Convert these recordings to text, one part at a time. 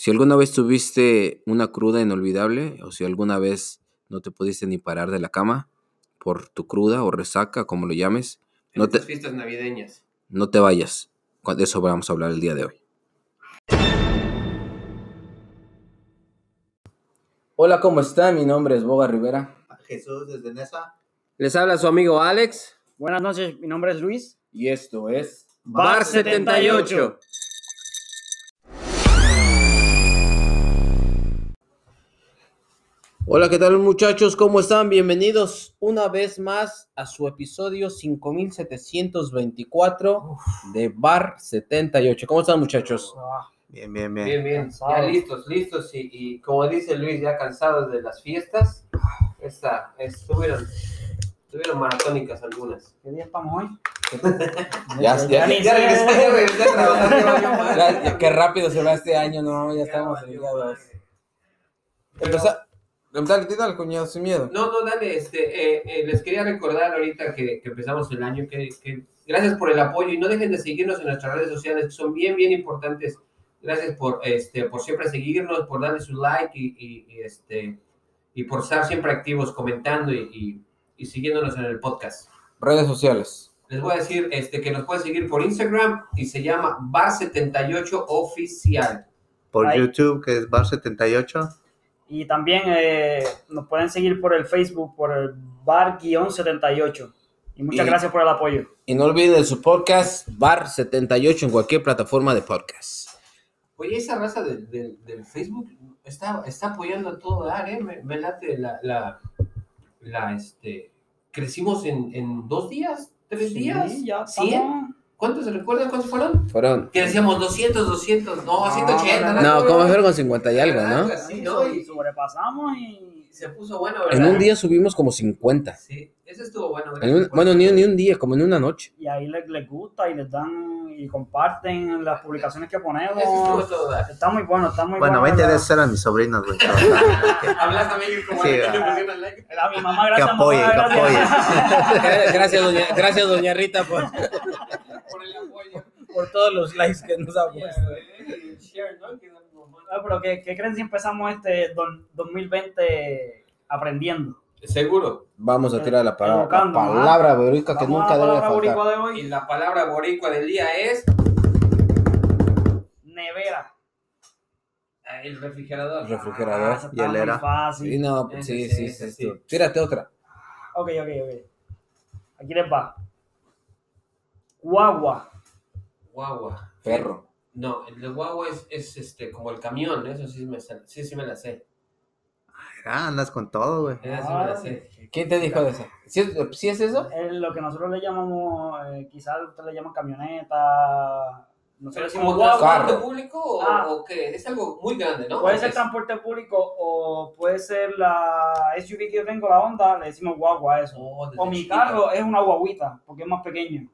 Si alguna vez tuviste una cruda inolvidable o si alguna vez no te pudiste ni parar de la cama por tu cruda o resaca, como lo llames, En no te, fiestas navideñas. no te vayas. De eso vamos a hablar el día de hoy. Hola, ¿cómo están? Mi nombre es Boga Rivera. Jesús desde Nesa. Les habla su amigo Alex Buenas noches, mi nombre es Luis. y esto es Bar 78. Hola, ¿qué tal muchachos? ¿Cómo están? Bienvenidos una vez más a su episodio 5724 de Bar 78. ¿Cómo están muchachos? Bien, bien, bien. Bien, bien. Cansado. Ya listos, listos. Y, y como dice Luis, ya cansados de las fiestas. Esta, estuvieron, estuvieron maratónicas algunas. ¿Qué día estamos hoy? Ya, ya, Ya qué rápido se va este año, no, ya Ya estamos el Dale, dale, cuñado, sin miedo. No, no, dale, este, eh, eh, les quería recordar ahorita que, que empezamos el año, que, que gracias por el apoyo y no dejen de seguirnos en nuestras redes sociales, que son bien, bien importantes. Gracias por, este, por siempre seguirnos, por darle su like y, y- y, este, y por estar siempre activos comentando y, y- y siguiéndonos en el podcast. Redes sociales. Les voy a decir este, que nos pueden seguir por Instagram y se llama Bar78 Oficial. Por Ahí. YouTube, que es Bar78. Y también eh, nos pueden seguir por el Facebook, por el bar-78. Y muchas y, gracias por el apoyo. Y no olviden su podcast, bar78, en cualquier plataforma de podcast. Oye, esa raza de, del Facebook está, está apoyando a todo dar, ¿eh? Me, la, la, la, este, crecimos en, en dos días, tres sí, días, ya ¿100? ¿Cuántos se recuerdan cuántos fueron? Fueron. Que decíamos 200, 200, no, 180. no, No, como fueron con 50 y algo, ¿no? Así, ¿no? Y Y sobrepasamos y... se puso bueno, ¿verdad? En un día subimos como 50. Sí, eso estuvo bueno. En un- bueno, ni, ni un día, como en una noche. Y ahí les, les gusta y les dan y comparten las publicaciones que Eso estuvo ponemos. todo. Está muy bueno, está muy Bueno, bueno. 20 de esos eran mis sobrinos, güey. Hablas también como Sí, que pusieron like. A mi mamá, Que gracias. apoye, mamá, que gracias. Gracias, doña, gracias, doña Rita, por, Por el apoyo. por todos los likes que nos ha puesto. Y Ah, pero ¿qué, qué creen si empezamos este don- 2020 aprendiendo? Seguro. Vamos a tirar la, palabra- la palabra boricua que nunca la debe palabra faltar. boricua de Y hoy. la palabra boricua del día es Nevera. ah, el refrigerador. Refrigerador. Ah, hielera. fácil. Sí, no, Ese sí, sí, sí, ese sí. Tírate otra. Ok, ok, ok. Aquí les va. Guagua. Guagua. Perro. No, el de guagua es, es este, como el camión, eso sí me, sí, sí me la sé. Ah, andas con todo, güey. Me la sé. ¿Quién te dijo de eso? ¿Sí, es- sí es eso? Es lo que nosotros le llamamos, eh, quizás ustedes le llaman camioneta. Nosotros ¿Pero es decimos como guagua. transporte Carro. público o, Ah. o qué? Es algo muy grande, ¿no? Puede ¿O ser es- transporte público o puede ser la SUV que yo tengo, la Honda, le decimos guagua a eso. Oh, desde O mi chiquita. carro es una guaguita, porque es más pequeño.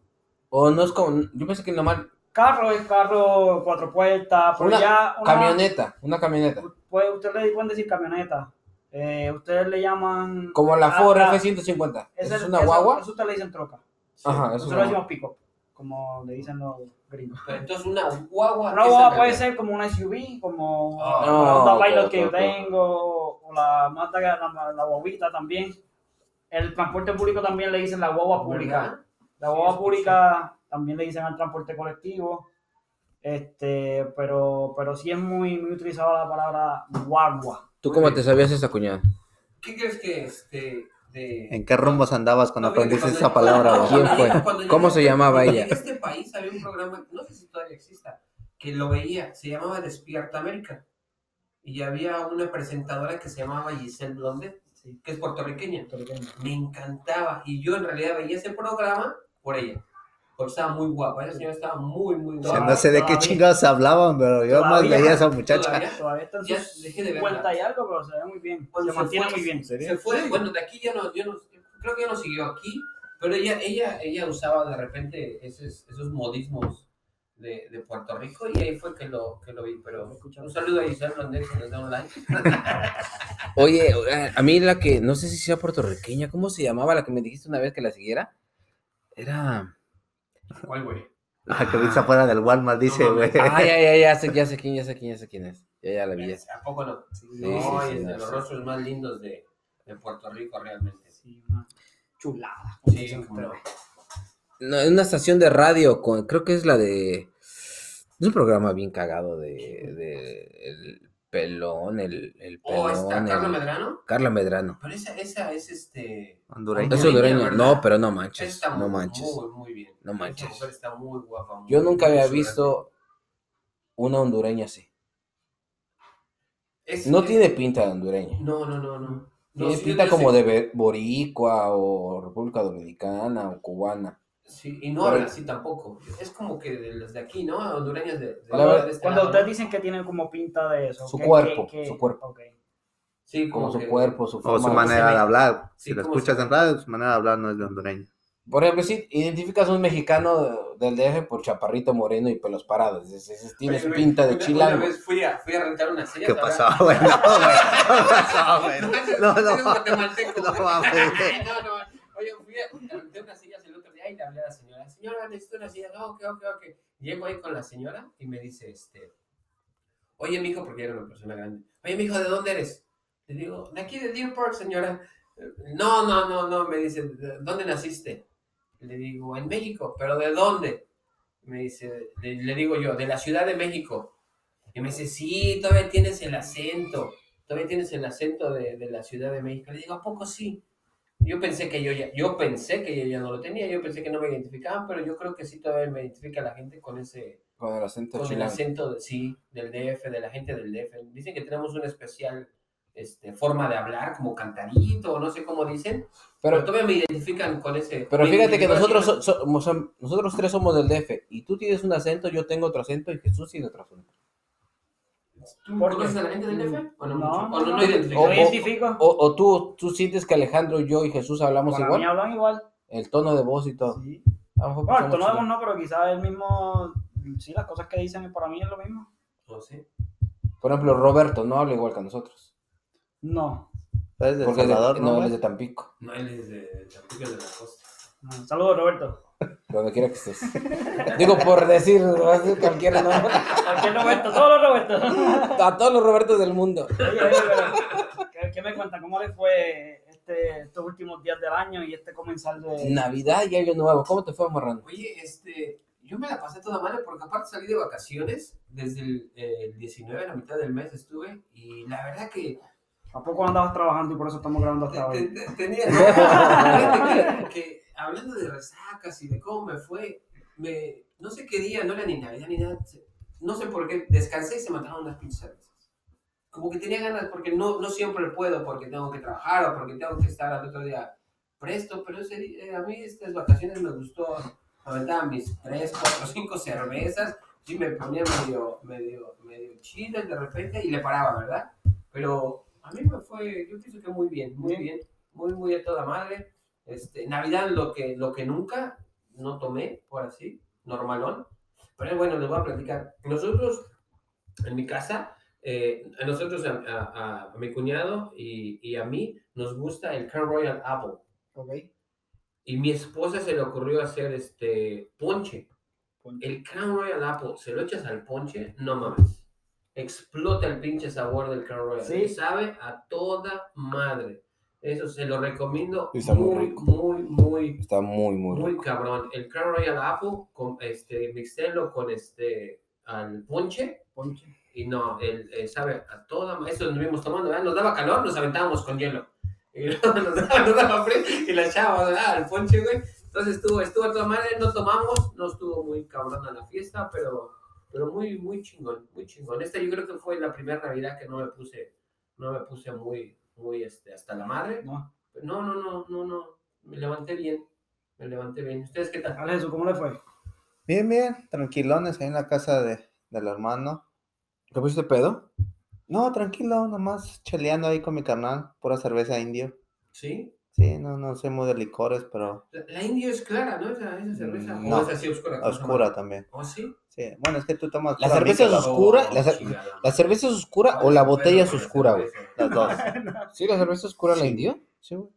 O no es como. Yo pensé que normal. Carro es carro cuatro puertas, pero Una ya una, Camioneta. Una camioneta. Pues ustedes le pueden decir camioneta. Eh, ustedes le llaman. Como la Ford ah, F-150. ¿Esa es una eso- guagua? Eso ustedes le dicen troca. Sí. Ajá, eso es Nosotros le decimos pick-up, como le dicen los gringos. Pero Entonces una guagua. Una ¿qué guagua puede ser como una SUV, como Ah, la Honda Pilot que yo tengo, o la Mazda, la, la guaguita también. El transporte público también le dicen la guagua pública. ¿Verdad? La Sí, guagua escuché. pública también le dicen al transporte colectivo. Este, pero, pero sí es muy, muy utilizada la palabra guagua. ¿Tú cómo te sabías esa cuñada? ¿Qué crees que este de ¿En qué rumbos andabas cuando aprendiste esa palabra? ¿Quién fue? ¿Cómo se llamaba ella? a este país había un programa, no sé si todavía exista, que lo veía, se llamaba Despierta América. Y había una presentadora que se llamaba Giselle Blondet, Sí, que es puertorriqueña. Me encantaba. Y yo en realidad veía ese programa por ella. Porque estaba muy guapa. Esa señora estaba muy, muy O sea, guapa. no sé de qué chingados hablaban, pero yo más veía a esa muchacha. Todavía. Todavía está en Ya dejé de 50 verla. y algo, pero se ve muy bien. Cuando se se mantiene fue- muy bien. Se fue, bueno, de aquí ya no, yo no, creo que ya no siguió aquí, pero ella, ella, ella usaba de repente esos, esos modismos de, de Puerto Rico y ahí fue que lo, que lo vi, pero un saludo a Giselle Blondel que nos da un like. Oye, a mí la que, no sé si sea puertorriqueña, ¿cómo se llamaba la que me dijiste una vez que la siguiera? Era, ¿Cuál, güey? Ah, que viste afuera del Walmart, dice, No güey. Ah, ya, ya, ya sé, ya sé quién, ya sé quién, ya sé quién es. Ya, ya la vi. ¿A poco no? sí, no, sí, es no, de los sí. rostros más lindos de, de Puerto Rico realmente. Sí, una chulada. Sí, cómo no. una estación de radio, con, creo que es la de. Es un programa bien cagado de. de el pelón, el, el pelón. Oh, está el- Carlos Medrano. Carla Medrano. Pero esa, esa es este. Hondureño. Es Hondureña, hondureña. No, pero no manches. está No manches. Muy, muy bien. No Esa manches. mujer está muy guapa. muy- Yo nunca muy había visto una hondureña así. Es- No es- tiene pinta de hondureña. No, no, no, no. Tiene pinta como sé- de boricua o República Dominicana o cubana. Sí, y no Pero- habla así tampoco. Es como que de los de aquí, ¿no? Hondureñas de. este Cuando lado, ustedes ¿no? dicen que tienen como pinta de eso. Su ¿qué- cuerpo, qué- qué? su cuerpo. Sí, Como su que- cuerpo, su O forma. su de- manera de hablar. Sí, Si lo como escuchas su- en radio, su manera de hablar no es de hondureño. Por ejemplo, si identificas a un mexicano del DF por chaparrito moreno y pelos parados. dices, "Ese Tienes Oye, pinta de una- chilango. Una vez fui a, fui a rentar una silla. ¿Qué pasó, güey? No, güey. ¿Qué pasó, güey? No, no. No. No, no. Oye, fui a renté unas sillas y le hablé a la señora. Señora, necesito una silla. No, ok, ok, ok. Llego ahí con la señora y me dice, este... Oye, mijo, porque era una persona grande. Oye, mijo, ¿de dónde eres? Le digo, de aquí de Deer Park, señora. No, no, no, no. Me dice, "¿De ¿dónde naciste? Le digo, en México. ¿Pero de dónde? Me dice, le, le digo yo, de la Ciudad de México. Y me dice, sí, todavía tienes el acento. Todavía tienes el acento de, de la Ciudad de México. Le digo, ¿a poco sí? Yo pensé que yo ya, yo pensé que yo ya no lo tenía, yo pensé que no me identificaban, pero yo creo que sí todavía me identifica la gente con ese, Con el acento con el acento, de- sí, del DF, de la gente del DF. Dicen que tenemos una especial este, forma de hablar, como cantarito, o no sé cómo dicen, pero Pero, todavía me identifican con ese. pero fíjate que nosotros, so- nosotros tres somos del DF. Y tú tienes un acento, yo tengo otro acento y Jesús tiene otro acento. ¿Tú ¿Por qué? conoces a la gente del DF? ¿O no? No, mucho? ¿O no, no, no no. identificas? O- identifico. O, o tú, tú sientes que Alejandro, yo y Jesús hablamos Con igual. hablan igual. El tono de voz y todo. Sí. Bueno, el tono de voz no, pero quizás el mismo. Sí, las cosas que dicen para mí es lo mismo. No sé. Por ejemplo, Roberto no habla igual que nosotros. No. ¿Es de El Porque es de- Salvador, no, no? él es de Tampico. No, él es de Tampico de la Costa. no. Saludos, Roberto. Donde quiera que estés. Digo, por decir, va a ser cualquiera, ¿no? Cualquier Roberto, todos los Robertos. A todos los Robertos del mundo. Oye, oye, pero, ¿qué, qué me cuentan? ¿Cómo les fue este, estos últimos días del año y este comenzar de. Navidad y Año Nuevo. ¿Cómo te fue, Morrano? Oye, este, yo me la pasé toda madre porque aparte salí de vacaciones desde el, el 19, a la mitad del mes estuve y la verdad que ¿A poco andabas trabajando y por eso estamos grabando hasta hoy? te- tenía, que hablando de resacas y de cómo me fue, me, no sé qué día, no era ni Navidad ni nada, no sé por qué, descansé y se mataron unas cervezas. Como que tenía ganas, porque no, no siempre puedo, porque tengo que trabajar o porque tengo que estar al otro día presto, pero ese eh, a mí estas vacaciones me gustó aventar mis tres, cuatro, cinco cervezas, sí me ponía medio, medio, medio chido de repente y le paraba, ¿verdad? Pero a mí me fue, yo pienso que muy bien, muy bien, muy, muy a toda madre. Este, Navidad lo que, lo que nunca no tomé, por así, normalón. Pero bueno, les voy a platicar. Nosotros, en mi casa, eh, a nosotros, a, a- a- mi cuñado y, y a mí, nos gusta el Crown Royal Apple. Ok. Y mi esposa se le ocurrió hacer este ponche. El Crown Royal Apple, se lo echas al ponche, no mames. Explota el pinche sabor del Crown Royal. Sí. Y sabe a toda madre. Eso se lo recomiendo está muy muy, rico. muy, muy, Está muy, muy muy rico. cabrón. El Crown Royal Apple, con este, mixtélo con este, al ponche. Ponche. Y no, él eh, sabe a toda. Eso nos vimos tomando, ¿verdad? Nos daba calor, nos aventábamos con hielo. Y nos daba, nos daba frío y la echábamos, ¿verdad? Al ponche, güey. Entonces estuvo, estuvo a toda madre, no tomamos, no estuvo muy cabrona la fiesta, pero, pero muy, muy chingón, muy chingón. Esta yo creo que fue la primera Navidad que no me puse, no me puse muy, muy, este, hasta la madre. No. No, no, no, no, no, me levanté bien, me levanté bien. ¿Ustedes qué tal? Jesús, ¿cómo le fue? Bien, bien, tranquilones ahí en la casa de, del hermano. ¿Te pusiste pedo? No, tranquilo, nomás cheleando ahí con mi carnal, pura cerveza indio. ¿Sí? Sí, no, no soy muy de licores, pero La, la indio es clara, ¿no? Esa, esa cerveza. Mm, ¿O no. es así oscura? Oscura también. ¿Oh, sí? Sí, bueno, es que tú tomas La cerveza es oscura, la. ¿La cerveza es oscura o ¿Cuál la botella es la oscura, güey? cerveza? las dos. ¿Sí, la cerveza oscura la indio? Sí, güey.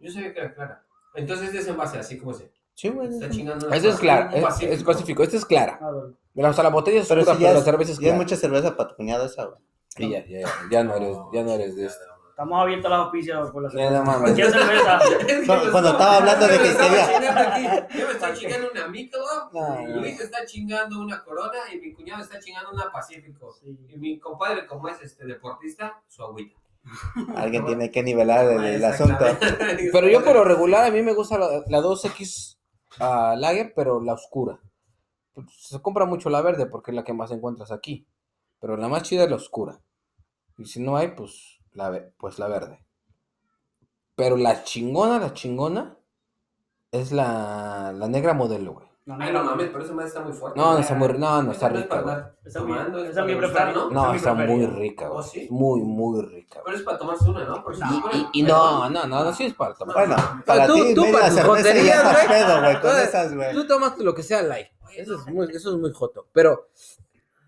Yo sabía que era clara. Entonces es en base así como se. Sí, güey. Está chingando. Ese es clara, es, Pacífico. es pacífico. Este es clara. Ah. O sea, la botella es Pero oscura, si ya pero la es, cerveza es ya es mucha cerveza cuñado esa, güey. Sí, ya, ya, ya, ya no eres, ya no eres de esto. Estamos abiertos a los auspicios por la no. Cualquier cerveza. Cuando- cuando estaba hablando de que Yo me estaba chingando aquí. Yo me estoy chingando una Michelob, No. Luis está chingando una Corona y mi cuñado está chingando una Pacífico. Sí. Y mi compadre, como es este deportista, su agüita. Alguien tiene que nivelar el, el asunto. Pero yo por lo regular a mí me gusta la, la 2X ah, Lager, pero la oscura. Se compra mucho la verde porque es la que más encuentras aquí. Pero la más chida es la oscura. Y si no hay, pues la, ve- pues la verde. Pero la chingona, la chingona, es la, la negra modelo, güey. Ay, no mames, pero esa madre está muy fuerte. No, no está muy, no, no está rica, güey. andar Esa es mi- tomando, esa es para mi degustar, preferida. ¿no? No, está muy rica, ¿Oh, güey. sí? Muy, muy rica. Pero es para tomarse una, ¿no? No, Y, y no, no, no, no, sí es para tomar. Bueno, para tú- ti, tú media para tus joterías, está güey. pedo, güey, con esas, güey. Tú tomas lo que sea light. Eso es muy, eso es muy joto. Pero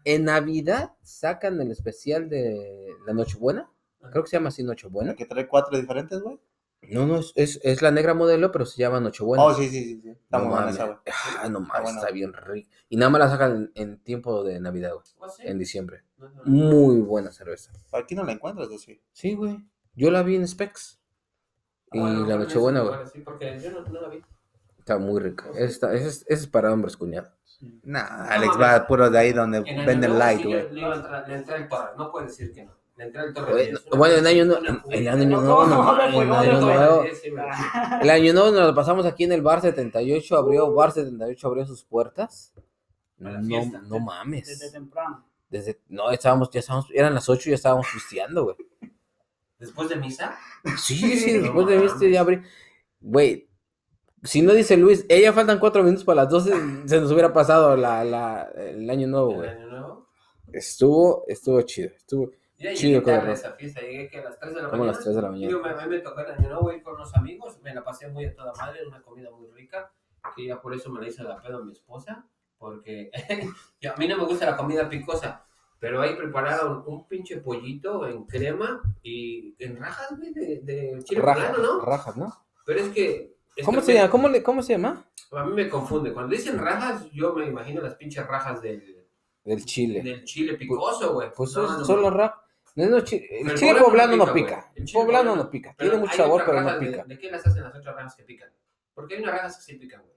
en Navidad sacan el especial de la Nochebuena. Creo que se llama así Nochebuena. Que trae cuatro diferentes, güey. No, no, es, es, es la negra modelo, pero se llama Nochebuena. Oh, sí, sí, sí. sí. Está no muy buena esa, güey. Ah, no mames, buena. está bien rica. Y nada más la sacan en, en tiempo de Navidad, güey. ¿Oh, sí? En diciembre. No, no, no. Muy buena cerveza. Aquí no la encuentras, ¿o sí? Sí, güey. Yo la vi en Specs. Y Ah, bueno, la Nochebuena, güey. bueno, Sí, porque yo no, no la vi. Está muy rica. Esa, esa es, es para hombres, cuñado. Nah, No Alex va puro de ahí donde venden light, güey. le iba a entrar- Le entré el torre, no puede decir que no. El. Bueno, en año, nuevo, en año nuevo, no. El año nuevo nos lo pasamos aquí en el bar 78, abrió bar 78, abrió sus puertas. No, fiesta. no Desde mames. temprano. Desde, no, estábamos, ya estábamos, eran las 8 y ya estábamos pisteando, güey. Después de misa, Sí, sí, No después de viste ya abrí. Güey, si no dice Luis, ella faltan 4 minutos para las 12, se nos hubiera pasado la, la, el año nuevo, el güey. año nuevo. Estuvo, estuvo chido, estuvo. Ya Chido, llegué tarde esa fiesta, llegué que a las 3 de la Como a mañana. las 3 de la mañana. Digo, me, me tocó el año nuevo ir con unos amigos, me la pasé muy a toda madre, una comida muy rica, que ya por eso me la hice la pedo a mi esposa, porque yo- a mí no me gusta la comida picosa, pero ahí prepararon un pinche pollito en crema y en rajas, güey, de, de chile Rajas, poblano, ¿no? rajas, ¿no? Pero es que... es ¿Cómo que se llama? ¿Cómo, le, ¿Cómo se llama? A mí me confunde, cuando dicen rajas, yo me imagino las pinches rajas del, Del chile. del chile picoso, güey. Pues No, son, no, son no. rap. No, no, chi- el chile poblano no no pica. El chile Poblano no pica. Tiene mucho sabor, pero no de- pica. ¿De qué las hacen las otras rajas que pican? Porque hay unas rajas que sí pican, güey.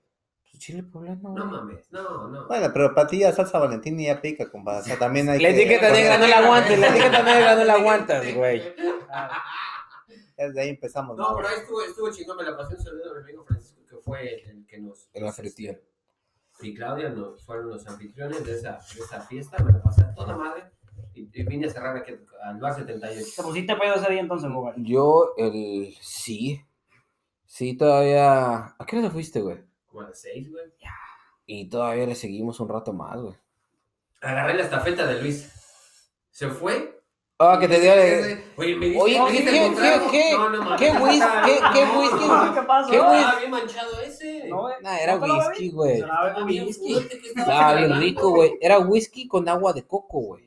Pues Chile poblano. No mames, no, no. Bueno, pero para ti ya salsa valentina ya pica, compadre. O sea, también hay La que... etiqueta negra no la aguantes, la etiqueta negra no la aguantas, güey. Desde ahí empezamos. No, ¿no? pero ahí estuvo, estuvo chingón, me la pasé un saludo a mi amigo Francisco, que fue el que nos... El anfitrión. Y Claudia nos, fueron los anfitriones de esa, de esa fiesta, me la pasé a toda madre. Y, vine a cerrar aquí al bar 78. ¿Te pusiste pedo ese día entonces, Robert? Yo, el. Sí. Sí, todavía. ¿A qué hora te fuiste, güey? Como a las 6, güey. Y todavía le seguimos un rato más, güey. Agarré la estafeta de Luis. Se fue. Ah, que te dio. Oye, me Oye, ¿qué- qué- qué- No, no, mames. qué whisky- qué- qué No, whisky? ¿Qué pasó? ¿Qué whisky? Estaba bien manchado ese. No, eh, Nah, era ¿no te lo whisky, güey. Estaba bien rico, güey. Era whisky con agua de coco, güey.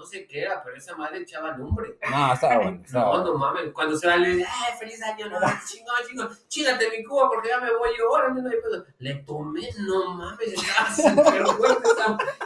No sé qué era, pero esa madre echaba lumbre. No, estaba bueno. Estaba No, bueno. no mames. Cuando se va, le dice, ¡ay, feliz año! No, chingón, chingón. Chíngate mi cuba porque ya me voy yo. Ahora no hay pedo. Le tomé, no mames. Estaba súper fuerte.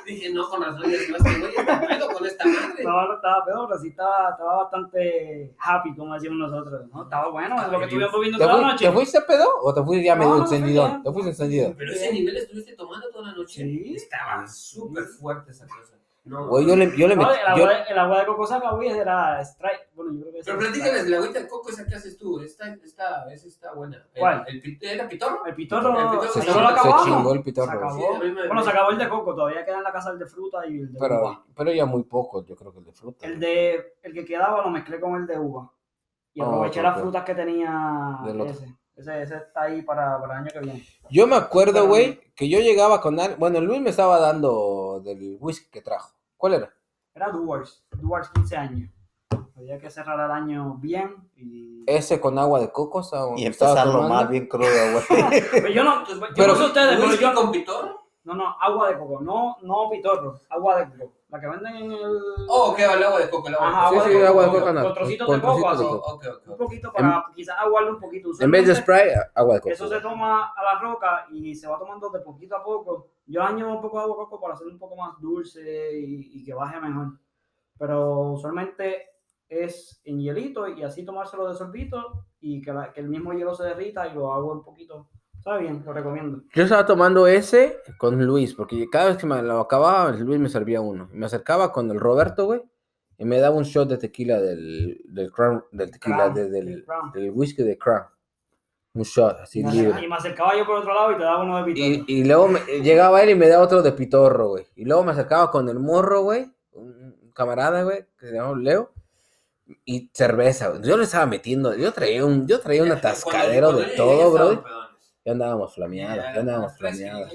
Dije, no, con razón. ya No, este güey está pedo con esta madre. No, no estaba peor, pero sí estaba, estaba bastante happy, como decimos nosotros. ¿no? Estaba bueno, es lo que estuvimos viendo ¿Te, toda la noche. ¿Te fuiste pedo o te fuiste ya No, medio encendido? Te fuiste encendido. Pero ese nivel estuviste tomando toda la noche. Sí. Estaba súper fuerte esa cosa. No, Güey, yo le, yo le No, metí. el, yo- agua, de- el agua de coco saca, güey, era strike. Bueno, yo creo que Pero platícales la agüita de coco esa que haces tú. Esta, esta, esa está buena. El- ¿Cuál? El, pit- ¿Era pitorro? El pitorro, El pitorro se, se chingó, se el Se pitorro. acabó. Sí, a mí me- Bueno, se acabó el de coco, todavía queda en la casa el de fruta y el de Pero, uva. pero ya muy poco, yo creo que el de fruta. El de el que quedaba lo mezclé con el de uva. Y Ah, aproveché las frutas que tenía Del otro. ese. ese. Ese está ahí para, para el año que viene. Yo me acuerdo, güey, que yo llegaba con Bueno, Luis me estaba dando del whisky que trajo. ¿Cuál era? Era Duars, Duars 15 años. Había que cerrar el año bien y... Ese con agua de coco. estaba- Y empezarlo más bien crudo, güey. Pero yo no, yo Pero- no sé ustedes, pero ¿Whisky yo con pitorro? No, no, agua de coco, no, no pitorro, agua de coco. La que venden en el... Oh, que el agua de coco, el agua de Ajá, coco. Sí, sí, agua de coco, coco, con trocitos con de coco, trocitos de así. coco. Ok, ok, Un ok. poquito para quizás aguarle un poquito. En vez de spray, agua de coco. Eso se toma a la roca y se va tomando de poquito a poco. Yo añado un poco de agua de coco para hacerlo un poco más dulce y, y que baje mejor. Pero usualmente es en hielito y así tomárselo de sorbito y que, la- que el mismo hielo se derrita y lo hago un poquito. Está bien, lo recomiendo. Yo estaba tomando ese con Luis, porque cada vez que me lo acababa, Luis me servía uno. Me acercaba con el Roberto, güey, y me daba un shot de tequila del, del, Crown- del tequila, Crown, de- del, del Crown. del whisky de Crown. Un shot, así Y me, libre. acercaba, y me acercaba yo por otro lado y te daba uno de pitorro. Y, y luego me- llegaba él y me daba otro de pitorro, güey. Y luego me acercaba con el morro, güey, un camarada, güey, que se llama Leo, y cerveza, güey. Yo le estaba metiendo, yo traía un, yo traía un atascadero de todo, bro. Ya andábamos flameadas, ya andábamos flameadas.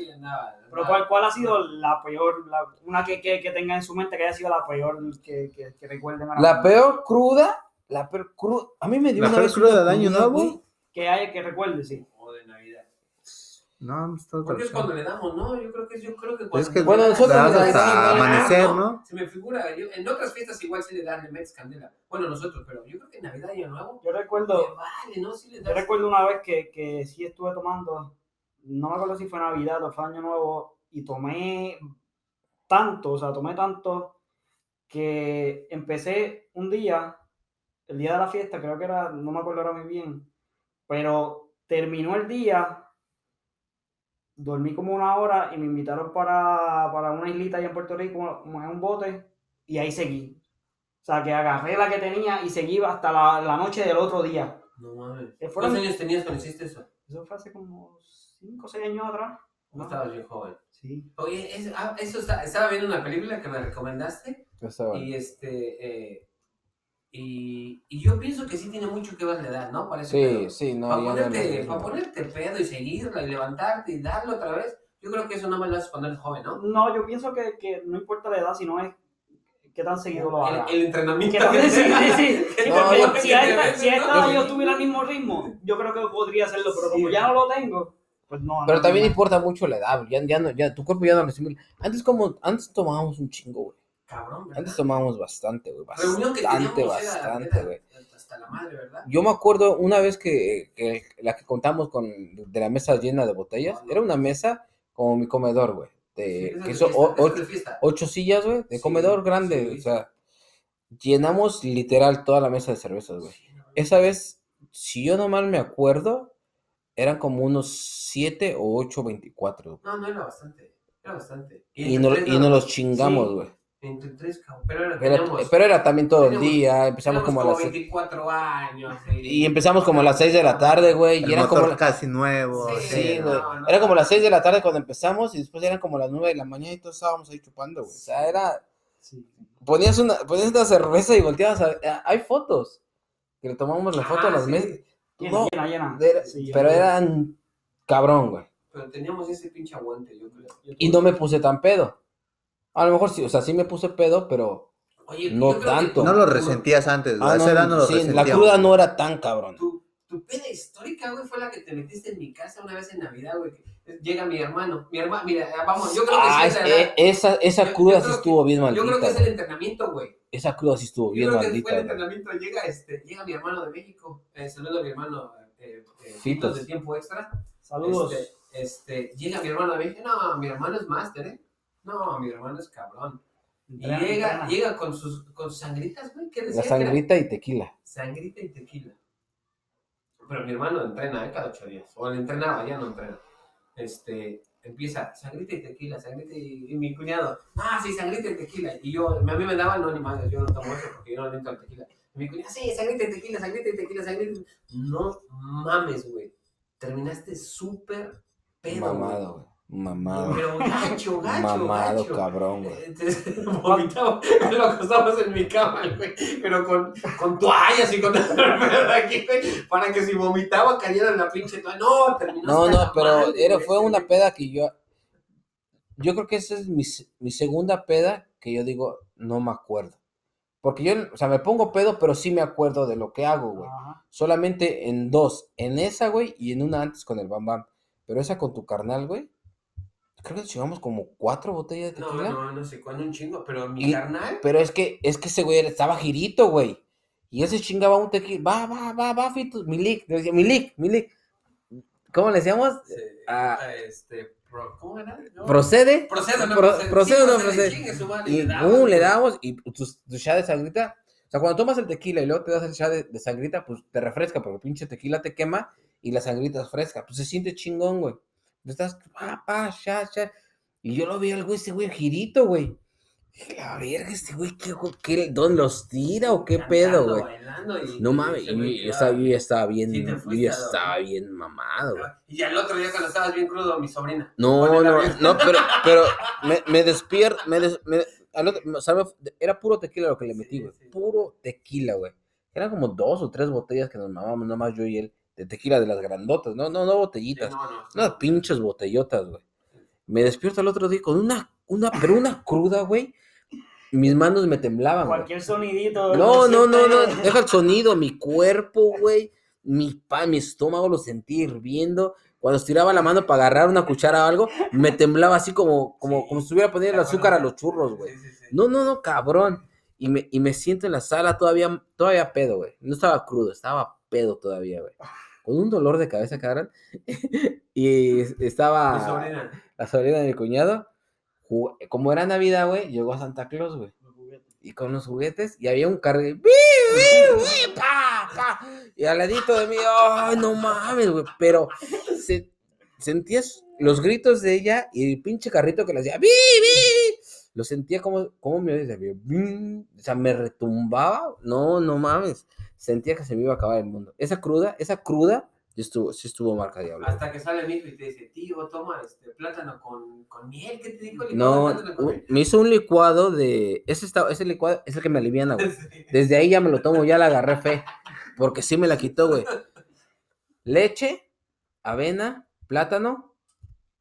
Pero ¿cuál, ¿cuál ha sido la peor, la- una que, que, que tenga en su mente que haya sido la peor que, que, que recuerden? La peor cruda, la peor cruda. A mí me dio ¿La una peor vez cruda de Año Nuevo? Que haya que recuerde, sí. De. No, está Porque es cuando le damos, ¿no? Yo creo que yo creo que cuando Es que Bueno, nosotros le das nos hasta amanecer, ¿no? Se me figura, yo- en otras fiestas igual sí le dan, metes candela. Bueno, nosotros, pero yo creo que en Navidad y Año Nuevo, Yo recuerdo, vale, ¿no? Sí le yo das. recuerdo una vez que, que sí estuve tomando, no me acuerdo si fue Navidad o fue Año Nuevo, y tomé tanto, o sea, tomé tanto que empecé un día, el día de la fiesta, creo que era, no me acuerdo ahora muy bien, pero terminó el día, dormí como una hora y me invitaron para, para una islita allá en Puerto Rico, como en un bote, y ahí seguí. O sea, que agarré la que tenía y seguí hasta la, la noche del otro día. No mames. Fueron- ¿Cuántos años tenías cuando hiciste eso? Eso fue hace como 5 o 6 años atrás. No estabas bien joven. Sí. Oye, es- ah, eso está- estaba viendo una película que me recomendaste estaba. y este eh, y, y yo pienso que sí tiene mucho que ver la edad, ¿no? Parece Sí, sí, no. para ya no ponerte, para ponerte pedo y seguirla y levantarte y darlo otra vez, yo creo que eso no me lo haces cuando eres joven, ¿no? No, yo pienso que, que no importa la edad, sino es qué tan seguido lo haga. El, el entrenamiento. Sí, sí, sí. No, si a esta, edad yo tuviera el mismo ritmo, yo creo que podría hacerlo, pero como ya no lo tengo, pues no. Pero no, también no. importa mucho la edad, ya, ya no, ya, tu cuerpo ya no lo asimila. Antes como, antes tomábamos un chingo, güey. Cabrón, ¿verdad? Antes tomábamos bastante, güey. Bastante, bastante, era güey. Hasta la madre, ¿verdad? Yo me acuerdo una vez que, que la que contamos con de la mesa llena de botellas, era una mesa como mi comedor, güey. De, que hizo ocho, ocho sillas, güey, de Sí, comedor grande. sí. O sea, llenamos literal toda la mesa de cervezas, güey. No, Esa vez, si yo no mal me acuerdo, eran como unos 7 o 8 24. No, no era bastante. Era bastante. Y, entre no, y nos los chingamos, güey. Entre tres, cabrón. Pero era, Pero, teníamos- pero era también todo el teníamos- día, empezamos teníamos como a las... 24 años. Y empezamos como a las 6 de la tarde, güey, y El eran como... la- casi nuevo. Sí, sí, Sí, no, güey. no. Era como las 6 de la tarde cuando empezamos y después eran como las 9 de la mañana y todos estábamos ahí chupando, güey. O sea, era... Sí. Ponías una, ponías una cerveza y volteabas a... a- Hay fotos. Que le tomamos la foto a Ah, las sí. mesas. No, llena, llena. Era- Sí, pero eran cabrón, güey. Pero teníamos ese pinche aguante, yo creo. yo Y no me puse tan pedo. A lo mejor sí, o sea, sí me puse pedo, pero Oye, No que tanto. No lo resentías antes, güey. Ah, no, no lo sí, la cruda no era tan cabrón. Tu, tu peda histórica, güey, fue la que te metiste en mi casa una vez en Navidad, güey. que Llega mi hermano. Mi hermano, mira, vamos, yo creo que Ah, sí es- eh, esa, esa Yo- cruda yo sí estuvo bien Yo creo maldita. que es el entrenamiento, güey. Esa cruda sí estuvo Yo bien creo que fue maldita. entrenamiento. Llega, este, llega mi hermano de México. Eh, saludo a mi hermano eh, eh. Fitos de tiempo extra. Saludos. Este, este, llega mi hermano de México. No, mi hermano es máster, ¿eh? No, mi hermano es cabrón. Y llega, llega con sus, con sangritas, güey. ¿Qué decía? La sangrita y tequila. Sangrita y tequila. Pero mi hermano entrena ¿eh? cada ocho días. O él entrenaba, ya no entrena. Este, empieza sangrita y tequila, sangrita y, y mi cuñado, ah, sí, sangrita y tequila. Y yo, a mí me daban, no, ni madre, yo no tomo eso porque yo no le entro al tequila. Y mi cuñado, sí, sangrita y tequila, sangrita y tequila, sangrita. y-". No mames, güey. Terminaste súper pedo. Mamado, güey. Mamado. Pero gacho, gacho, Mamado, gacho. cabrón, güey. Entonces, vomitaba, lo acostamos en mi cama, güey, pero con, con toallas y con aquí, güey, para que si vomitaba cayera en la pinche toalla. No, terminó No, no, pero era, güey, fue una peda que yo. Yo creo que esa es mi, mi segunda peda que yo digo, no me acuerdo. Porque yo, o sea, me pongo pedo, pero sí me acuerdo de lo que hago, güey. Ajá. Solamente en dos. En esa, güey, y en una antes con el Bam Bam. Pero esa con tu carnal, güey. Creo que chingamos como cuatro botellas de No, tequila. no, no sé cuándo un chingo, pero mi Y- carnal. Pero es que, es que ese güey estaba girito, güey. Y ese chingaba un tequila. Va, va, va, va, Fito. Milik. Le decía, Milik, Milik. ¿Cómo le decíamos? Ah. este, pro- ¿cómo era? No. ¿Procede? Procede, no Pro- procede. procede Sí, no procede, chingue su madre, Y damos, boom, le damos. Y tu, tu shot de sangrita. O sea, cuando tomas el tequila y luego te das el shot de, de sangrita, pues te refresca, porque el pinche tequila te quema y la sangrita es fresca. Pues se siente chingón, güey. Estás, pa, pa, shot, shot. Y yo lo vi al güey, ese güey girito, güey. Dije, a ver, este güey, ¿qué, qué, ¿dónde los tira o qué pedo, güey? No mames, y yo quedaba- estaba, yo ya estaba bien, Sí yo ya estaba bien mamado, güey. Y al otro día cuando estabas bien crudo, mi sobrina. No, no, no, pero, pero me, me despierto, me, des- me- al otro- o sea, era puro tequila lo que le metí, güey. sí. Puro tequila, güey. Eran como dos o tres botellas que nos mamábamos, nomás yo y él, de tequila de las grandotas, no, no, no Sí, botellitas, no, no. unas pinches botellotas, güey. Me despierto al otro día con una, una, pero una cruda, güey. Mis manos me temblaban, güey. Cualquier sonidito. No, no, no, no, deja el sonido, mi cuerpo, güey, mi pa, mi estómago lo sentí hirviendo. Cuando estiraba la mano para agarrar una cuchara o algo, me temblaba así como, como, Sí, como si estuviera poniendo el ¿te azúcar a los churros, güey. Sí, sí, sí. No, no, no, cabrón. Y me, y me siento en la sala todavía, todavía pedo, güey. No estaba crudo, estaba pedo todavía, güey. Con un dolor de cabeza, cabrón. y estaba sobrina. la sobrina de mi cuñado. Como era Navidad, güey, llegó Santa Claus, güey y con los juguetes y había un carro y, al ladito de mí, ay, no mames, güey, pero se, sentías los gritos de ella y el pinche carrito que le hacía, ¡Bi, bi! lo sentía como, como me "Bim", o sea, me retumbaba, no, no mames, sentía que se me iba a acabar el mundo. Esa cruda, esa cruda, sí estuvo, sí estuvo marca diablo. Hasta que sale mi hijo y te dice, tío, toma este plátano con, con miel. ¿Qué te dijo? el licuado No, me hizo un licuado de, ese, está, ese licuado es el que me aliviana, güey. Sí. Desde ahí ya me lo tomo, ya la agarré fe. Porque sí me la quitó, güey. Leche, avena, plátano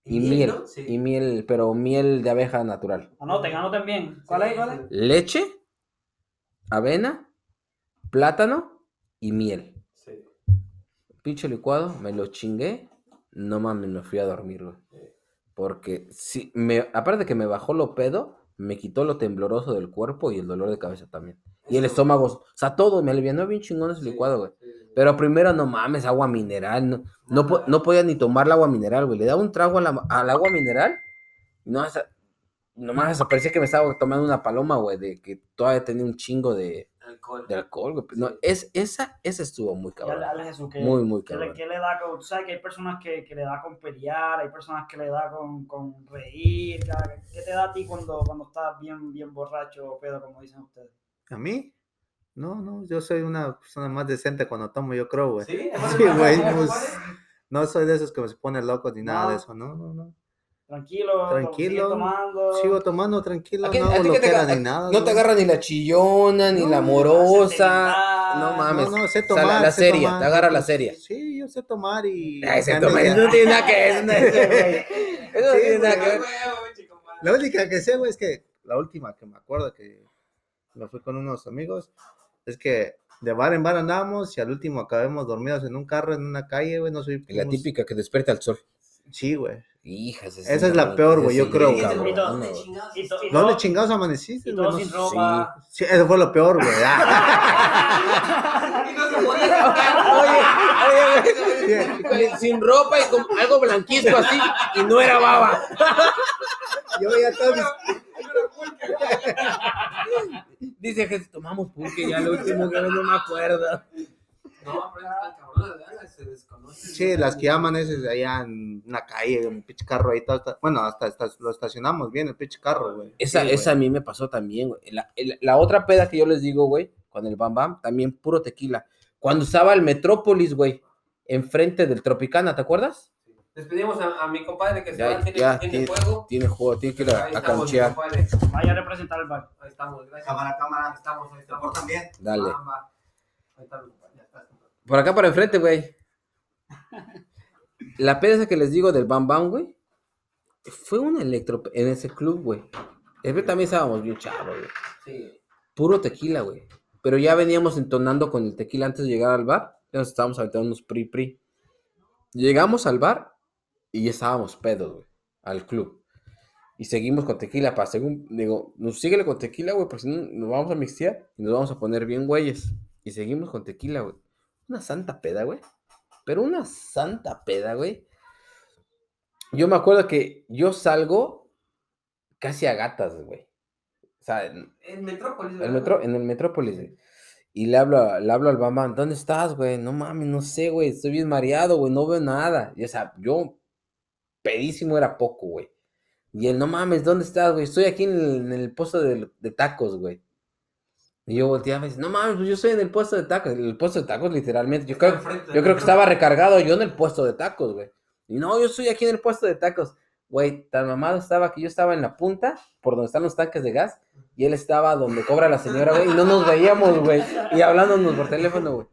y, miel. ¿no? Sí. Y miel, pero miel de abeja natural. Anoten, anoten bien. ¿Cuál es? ¿Cuál es? Leche, avena, plátano y miel. Sí. Pinche licuado, me lo chingué. No mames, me fui a dormir, güey. Porque sí, me, aparte de que me bajó lo pedo, me quitó lo tembloroso del cuerpo y el dolor de cabeza también. Y el estómago, o sea, todo, me alivianó bien chingón ese licuado, güey. Pero primero, no mames, agua mineral. No, no, po- Nada. no podía ni tomar el agua mineral, güey. Le daba un trago la- al agua mineral. No, esa- nomás hasta parecía que me estaba tomando una paloma, güey, de que todavía tenía un chingo de, Alcohol. de alcohol, güey. No, Sí. es, esa, esa estuvo muy cabrón. que, Muy, muy que le, cabrón. que le da con, tú sabes que hay personas que, que le da con pelear, hay personas que le da con, con reír, ¿qué- ¿qué te da a ti cuando, cuando estás bien, bien borracho o pedo, como dicen ustedes? ¿A mí? No, no, yo soy una persona más decente cuando tomo, yo creo, güey. ¿Sí? No soy de esos que se pone loco ni nada de eso, no, no, no. Tranquilo, Tranquilo, tomando. Sigo tomando tranquilo, ¿A qué- no a hago ti lo que te agarra- ni nada. No te agarra ni la chillona, ni No, la morosa. No, No mames. No, no, sé O sea, la- tomar. la sé seria, tomar, te agarra la seria. Sí, yo sé tomar y. Ay, se ya toma, me- eso no tiene nada que ver. no, Eso no Sí, tiene nada que ver. La única que sé, güey, es que la última que me acuerdo que me fui con unos amigos es que de bar en bar andamos y al último acabemos dormidos en un carro en una calle, güey, no soy. La típica que despierta al sol. Sí, güey. Hijas, Esa es la peor, güey, yo creo, cabrón. no. chingados Y, to- y ¿Dónde todo- chingados amaneciste? y todo No sin ropa. Sí, eso fue lo peor, güey. Y no se podía sacar. Oye, oye, güey, sin ropa y con algo blanquisco así, y no era baba. Yo veía todos mis- Dice que tomamos pulque, ya lo último que no me acuerdo. No, pero están cabronas, ¿verdad? Se desconocen. Sí, las que amaneces allá en una calle, en un pinche carro ahí, todo está- bueno, hasta, hasta lo estacionamos bien, el pinche carro, güey. Esa, Sí, güey. esa a mí me pasó también, güey. La, el- la otra peda que yo les digo, güey, con el Bam Bam, también puro tequila. Cuando estaba el Metrópolis, güey, enfrente del Tropicana, ¿te acuerdas? Despedimos a, a mi compadre que se Ya, va, tiene, ya, tiene tiene- juego. Tiene juego, tiene que ir a, Ahí a estamos, mi canchear. compadre. Vaya a representar el bar. Ahí estamos, gracias. Cámara, cámara. Ahí estamos, ahí estamos. también. Dale. Ahí está mi compadre, ya está. Por acá para enfrente, güey. La peda esa que les digo del Bam Bam, güey, fue un electro en ese club, güey. Es también estábamos bien chavos, güey. Sí. Puro tequila, güey. Pero ya veníamos entonando con el tequila antes de llegar al bar. Ya nos estábamos aventando unos pri pri. Llegamos al bar y ya estábamos pedos, güey. Al club. Y seguimos con tequila, pa, según, digo, nos síguele con tequila, güey, porque si no nos vamos a mixtear y nos vamos a poner bien güeyes. Y seguimos con tequila, güey. Una santa peda, güey. Pero una santa peda, güey. Yo me acuerdo que yo salgo casi a gatas, güey. O sea, en, En Metrópolis, el metro, en el Metrópolis, güey. Y le hablo, le hablo al mamá, ¿dónde estás, güey? No mames, no sé, güey, estoy bien mareado, güey, no veo nada. Y, o sea, yo pedísimo era poco, güey. Y él, no mames, ¿dónde estás, güey? Estoy aquí en el, en el puesto de, de tacos, güey. Y yo volteaba y decía, no mames, pues yo estoy en el puesto de tacos. El puesto de tacos, literalmente. Yo creo, yo creo que estaba recargado yo en el puesto de tacos, güey. Y no, yo estoy aquí en el puesto de tacos. Güey, tan mamado estaba que yo estaba en la punta, por donde están los tanques de gas, y él estaba donde cobra la señora, güey, y no nos veíamos, güey, y hablándonos por teléfono, güey.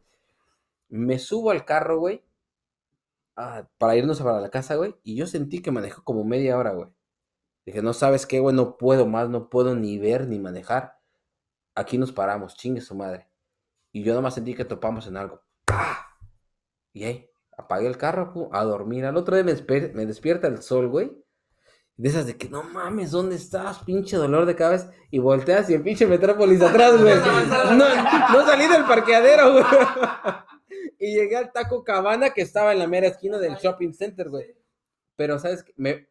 Me subo al carro, güey, para irnos para la casa, güey, y yo sentí que manejó como media hora, güey. Dije, no sabes qué, güey, no puedo más, no puedo ni ver ni manejar. Aquí nos paramos, chingue su madre. Y yo nomás sentí que topamos en algo. ¡Pah! Y ahí, apagué el carro, pum, a dormir. Al otro día me, me despierta el sol, güey. De esas de que, no mames, ¿dónde estás? Pinche dolor de cabeza. Y volteas y el pinche Metrópolis atrás, güey. No, no salí del parqueadero, güey. Y llegué al taco cabana que estaba en la mera esquina del shopping center, güey. Pero, ¿sabes? qué? Me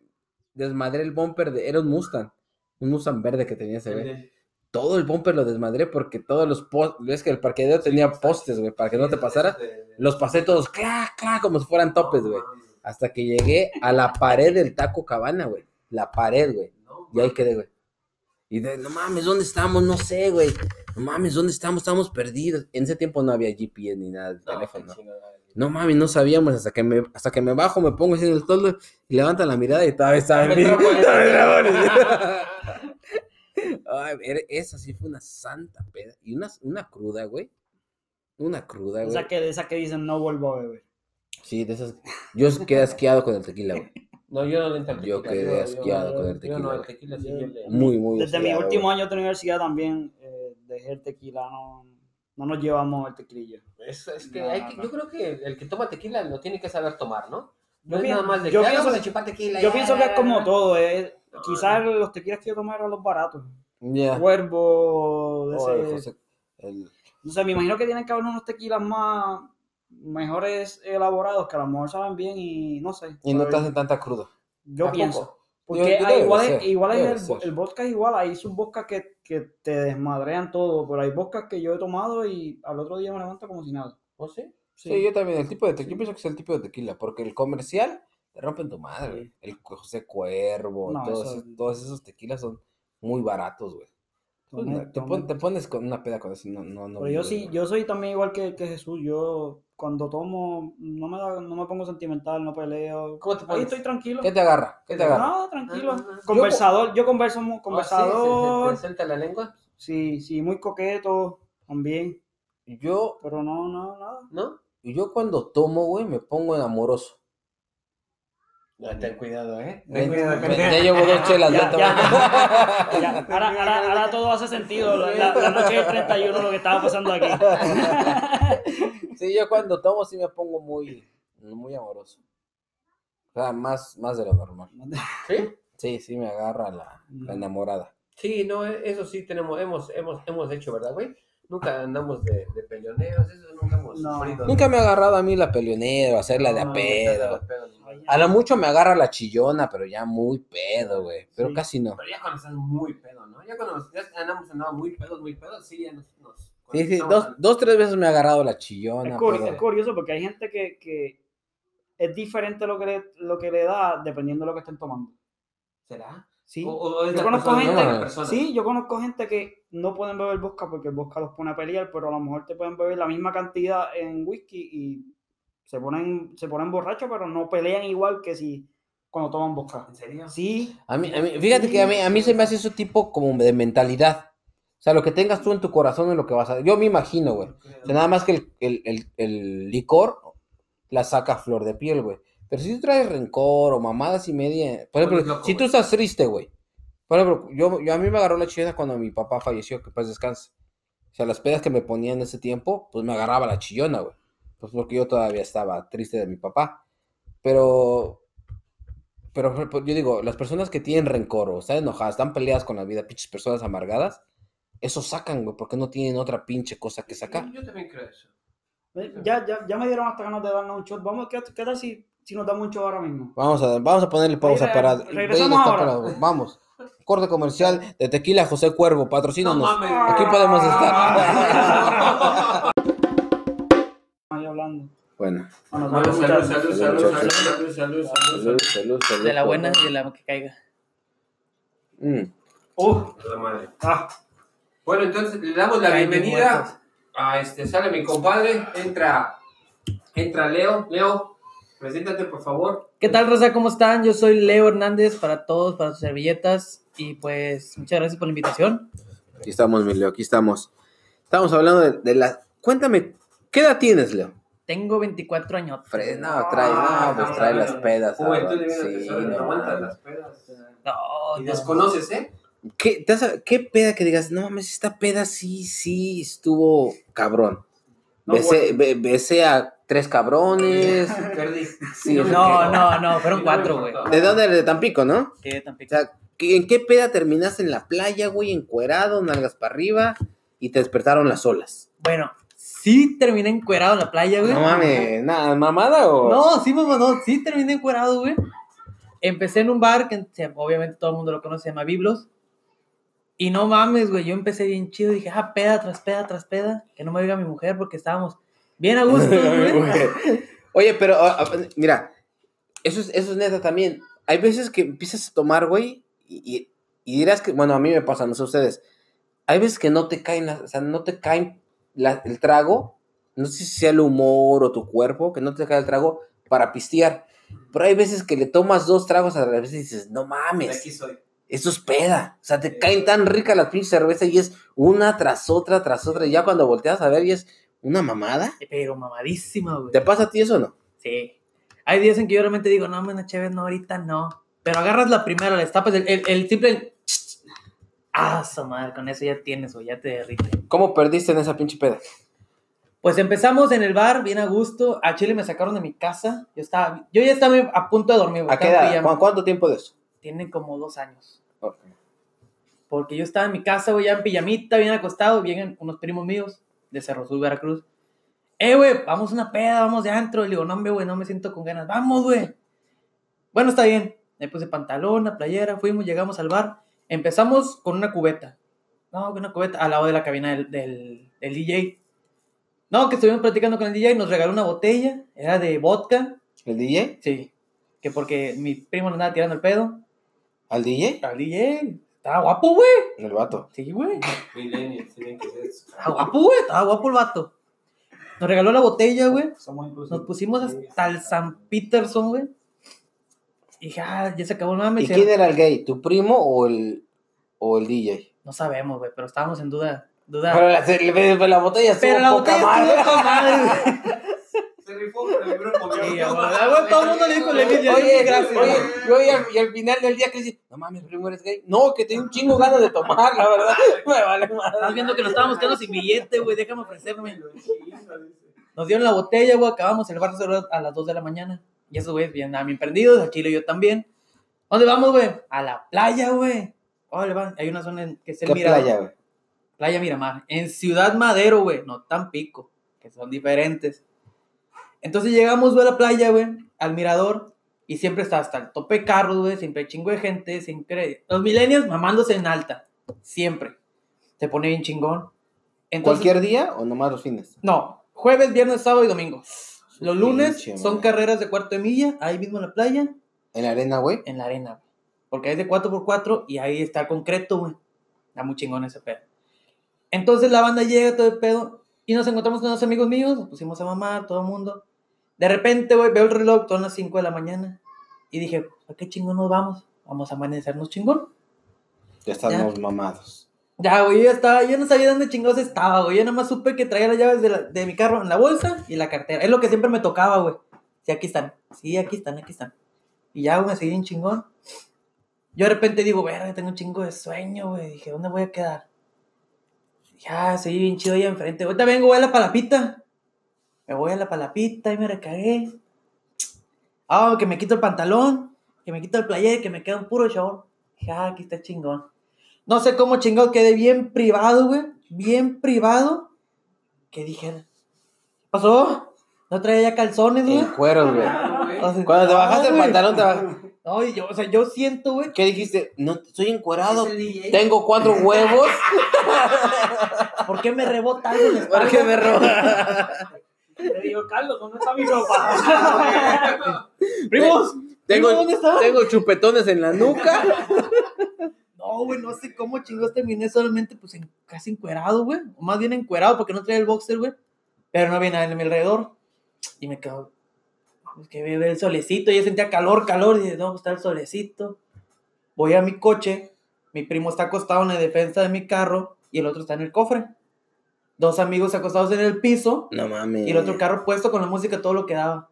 desmadré el bumper de. Era un Mustang. Un Mustang verde que tenía ese, güey. Todo el bumper lo desmadré porque todos los postes. Es que el parqueadero tenía postes, güey, para que no te pasara. Los pasé todos, clac, clac, como si fueran topes, güey. Hasta que llegué a la pared del taco cabana, güey. La pared, güey. Y ahí quedé, güey. Y de, no mames, ¿dónde estamos? No sé, güey. No mames, ¿dónde estamos? Estamos perdidos. En ese tiempo no había GPS ni nada de teléfono. No mames, no sabíamos hasta que me, hasta que me bajo, me pongo así en el toldo y levantan la mirada y todavía estaba en Metrópolis. Ay, esa sí fue una santa peda. Y una, una cruda, güey. Una cruda, güey. Esa que, de esas que dicen no vuelvo a beber. Sí, de esas. Yo quedé asqueado con el tequila, güey. No, yo no le entro al Yo tequila, quedé asqueado con el Yo no, tequila. el tequila sí yo le... Muy, muy Desde asqueado, últimos güey. años de universidad también eh, dejé el tequila, no, no nos llevamos el tequilillo. Es, es que No, hay que- no. yo creo que el que toma tequila lo tiene que saber tomar, ¿no? No Yo es nada más de yo que "Ah, pienso chupar tequila. Yo ya, pienso que es como ya". todo, eh. No, quizás no. los tequilas que yo tomé eran los baratos. Ya. Cuervo, de Oh, ese- el- No sé, me imagino que tienen que haber unos tequilas más mejores elaborados que a lo mejor saben bien y no sé. Y no te hacen tanta cruda. Yo ¿A pienso. Porque Yo- hay- igual, ser, es, igual debe el, el vodka es igual, hay sus vodkas que, que te desmadrean todo, pero hay vodkas que yo he tomado y al otro día me levanto como si nada. ¿Oh, sí? Sí, yo también. El tipo de tequila, yo pienso que es el tipo de tequila, porque el comercial te rompen tu madre. güey. El José Cuervo, No, todos, eso- esos, todos esos tequilas son muy baratos, güey. Pues, te, pon- te pones con una peda con eso, no, no, no. Pero yo sí, yo soy también igual que, que Jesús. Yo cuando tomo no me, da- no me pongo sentimental, no peleo. ¿Cómo te Ahí estoy tranquilo. ¿Qué te agarra? ¿Qué te agarra? No, tranquilo. Ah, ah, ah. Conversador, yo converso, mu- ¿Oh, sí? ¿Se- conversador. ¿Se, se, suelta la lengua? Sí, sí, muy coqueto también. Yo, Pero no, no, nada. ¿No? yo cuando tomo, güey, me pongo enamoroso. ten cuidado, ¿eh? Ven, ven, ya llevo dos chelas, Ya, ya. Ya, ahora, ahora, ahora todo hace sentido. La, la- la noche del 31, lo que estaba pasando aquí. Sí, yo cuando tomo sí me pongo muy, muy amoroso. O sea, más, más de lo normal. ¿Sí? Sí, sí me agarra la, la enamorada. Sí, no, e- eso sí tenemos, hemos, hemos, hemos hecho, ¿verdad, güey? Nunca andamos de, de peleoneros, eso nunca hemos No. sufrido. Nunca me ha agarrado a mí la peleonera, hacerla de a No, pedo. A lo mucho me agarra la chillona, pero ya muy pedo, güey. Pero Sí. casi no. Pero ya cuando estás muy pedo, ¿no? Ya cuando ya andamos andando muy pedos, muy pedos, sí, ya nos... nos Sí, sí, dos, al- dos, tres veces me ha agarrado la Es, chillona. pero- es curioso porque hay gente que, que es diferente lo que, le, lo que le da dependiendo de lo que estén tomando. ¿Será? Sí. O, o es Yo conozco gente- no la persona. Sí, yo conozco gente que no pueden beber vodka porque el vodka los pone a pelear, pero a lo mejor te pueden beber la misma cantidad en whisky y se ponen, se ponen borrachos, pero no pelean igual que si cuando toman vodka. ¿En serio? Sí, A mí, a mí- fíjate que a mí, a mí se me hace ese tipo como de mentalidad. O sea, lo que tengas tú en tu corazón es lo que vas a... Yo me imagino, güey. O sea, nada más que el, el- el- el licor la saca a flor de piel, güey. Pero si tú traes rencor o mamadas y media... Por ejemplo, loco, si tú estás triste, güey. Por ejemplo, yo, yo a mí me agarró la chillona cuando mi papá falleció, que paz descanse. O sea, las pedas que me ponía en ese tiempo, pues me agarraba la chillona, güey. Pues porque yo todavía estaba triste de mi papá. Pero Pero pues, yo digo, las personas que tienen rencor o están enojadas, están peleadas con la vida, pinches personas amargadas, eso sacan, güey, porque no tienen otra pinche cosa que sacar. Yo también creo eso. Eh, Ya, ya, ya me dieron hasta ganas de darnos un shot. Vamos, ¿qué, qué tal si, si nos damos un shot ahora mismo? Vamos a, vamos a ponerle pausa Ahí, para. regresamos ahí está ahora. para- vamos. Corte comercial de Tequila José Cuervo, patrocínanos. No mames. Aquí podemos estar. Ahí hablando. bueno, salud, salud, Salud, salud, salud, muchachos. salud, salud, salud, salud, salud. salud, salud. De la buena y de la que caiga. Mm. Uh, La madre. ah, Bueno, entonces le damos la bienvenida a este, sale mi compadre, entra, entra Leo. Leo, preséntate por favor. ¿Qué tal, Rosa? ¿Cómo están? Yo soy Leo Hernández para todos, para sus servilletas. Y pues, muchas gracias por la invitación. Aquí estamos, mi Leo, aquí estamos. Estamos hablando de, de la. Cuéntame, ¿qué edad tienes, Leo? Tengo 24 años. Fred, no, trae, no, pues trae las pedas. Juventud ah, divina sí, no no aguantas las pedas. No, Y no. desconoces, ¿eh? ¿Qué, te has- ¿Qué peda que digas? No mames, esta peda sí, sí estuvo cabrón. No, besé, be- besé a tres cabrones. Sí, No, no, no, fueron cuatro, güey. ¿De dónde eres? De Tampico, ¿no? ¿Qué O Tampico? sea, ¿qué- ¿en qué peda terminaste en la playa, güey? Encuerado, nalgas para arriba y te despertaron las olas. Bueno, sí terminé encuerado en la playa, güey. No mames, nada, mamada o. No, sí, mamá, no, sí terminé encuerado, güey. Empecé en un bar que obviamente todo el mundo lo conoce, se llama Biblos. Y no mames, güey, yo empecé bien chido. Dije, ah, peda tras peda tras peda. Que no me diga mi mujer porque estábamos bien a gusto, güey. Oye, pero ah, ah, mira, eso es, eso es neta también. Hay veces que empiezas a tomar, güey, y, y- y dirás que, bueno, a mí me pasa, no sé ustedes. Hay veces que no te caen, las- o sea, no te caen la- el trago, no sé si sea el humor o tu cuerpo, que no te cae el trago para pistear. Pero hay veces que le tomas dos tragos a la vez y dices, no mames, aquí soy. eso es peda. O sea, te caen tan ricas las pinches cervezas y es una tras otra, tras otra. Y ya cuando volteas a ver y es una mamada. Pero mamadísima, güey. ¿Te pasa a ti eso o no? Sí. Hay días en que yo realmente digo, no, mena chévere, no, ahorita no. Pero agarras la primera, le tapas el, el, el simple. Ah, su madre, con eso ya tienes, güey, ya te derrite. ¿Cómo perdiste en esa pinche peda? Pues empezamos en el bar, bien a gusto. A Chile me sacaron de mi casa. Yo estaba, yo ya estaba a punto de dormir. güey, ¿A qué edad? pijama. ¿Cu- ¿Cuánto tiempo de eso? Tienen como dos años. Porque yo estaba en mi casa, güey, ya en pijamita, bien acostado. Vienen unos primos míos de Cerro Sur, Veracruz. Eh, güey, vamos a una peda, vamos de antro. Le digo, no, hombre, güey, no me siento con ganas. Vamos, güey. Bueno, está bien. Me puse pantalón, una playera, fuimos, llegamos al bar. Empezamos con una cubeta. No, con una cubeta al lado de la cabina del, del, del DJ. No, que estuvimos platicando con el DJ, nos regaló una botella, era de vodka. ¿El DJ? Sí. Que porque mi primo le andaba tirando el pedo. ¿Al DJ? Al DJ. Estaba guapo, güey. El vato. Sí, güey. Estaba guapo, güey. Estaba guapo el vato. Nos regaló la botella, güey. Nos pusimos hasta el San Peterson, güey. Y dije, ah, ya se acabó el mame. ¿Y quién era el gay? ¿Tu primo o el, o el DJ? No sabemos, güey, pero estábamos en duda. duda. Pero la, la- la botella estuvo Pero la poca botella madre. estuvo con madre, rifó por el grupo. Sí. Ah, todo el mundo le dijo, Oye, gracias. oye, y, oye, al- y al final del día que dice, no mames, primo, eres gay. No, que tengo un chingo ganas de tomar, la verdad. Me vale Estás madre. viendo que nos estábamos quedando sin billete, güey. Déjame ofrecerme. Nos dieron la botella, güey. Acabamos el bar a las 2 de la mañana. Y esos güeyes bien, bien prendidos. Aquí lo yo también. ¿Dónde vamos, güey? A la playa, güey. Órale, va. Hay una zona en que es el ¿Qué Mirador. playa, güey? Playa Miramar. En Ciudad Madero, güey. No tan pico. Que son diferentes. Entonces llegamos, güey, a la playa, güey. Al mirador. Y siempre está hasta el tope carros, güey. Siempre hay chingo de gente. Siempre. Los millennials mamándose en alta. Siempre. Se pone bien chingón. Entonces, ¿Cualquier día o nomás los fines? no, jueves, viernes, sábado y domingo. Los lunes Pinche son madre. carreras de cuarto de milla, ahí mismo en la playa, ¿En la arena, güey? en la arena. güey. Porque hay de 4x4 y ahí está el concreto, güey. Está muy chingón ese pedo. Entonces la banda llega, todo el pedo, y nos encontramos con unos amigos míos, nos pusimos a mamar, todo el mundo. De repente, güey, veo el reloj, son las 5 de la mañana, y dije, ¿a qué chingón nos vamos? Vamos a amanecernos chingón. Ya estamos mamados. Ya, güey, yo ya estaba, yo no sabía dónde chingados estaba, güey. Yo nada más supe que traía las llaves de, la- de mi carro en la bolsa y la cartera. Es lo que siempre me tocaba, güey. Sí, aquí están. Sí, aquí están, aquí están. Y ya, güey, me seguí en chingón. Yo de repente digo, verga, tengo un chingo de sueño, güey. Dije, ¿dónde voy a quedar? Ya, seguí bien chido ahí enfrente. Ahorita vengo, voy a la palapita. Me voy a la palapita y me recagué. Ah, que me quito el pantalón. que me quito el player, que me queda un puro. Dije, ah, aquí está chingón. No sé cómo chingado, quedé bien privado, güey. Bien privado. Que dije, ¿qué pasó? No traía ya calzones, güey. En cueros, güey. Cuando te bajaste el pantalón, te bajas. No, y yo, o sea, yo siento, güey. ¿Qué dijiste? No, estoy encuerado. Tengo cuatro huevos. ¿Por qué me rebota algo en la espalda? ¿Por qué me roba? Le digo, Carlos, ¿dónde está mi ropa? ¡Primos! Tengo, ¿Primo, ¿Dónde está? tengo chupetones en la nuca. No, güey, no sé cómo chingados terminé solamente, pues, en, casi encuerado, güey. O más bien encuerado porque no traía el boxer, güey. Pero no había nadie a mi alrededor. Y me quedo, es que ve el solecito. Yo sentía calor, calor. Y dije, no, pues está el solecito. Voy a mi coche. Mi primo está acostado en la defensa de mi carro. Y el otro está en el cofre. Dos amigos acostados en el piso. No mames. Y el otro carro puesto con la música, todo lo que daba.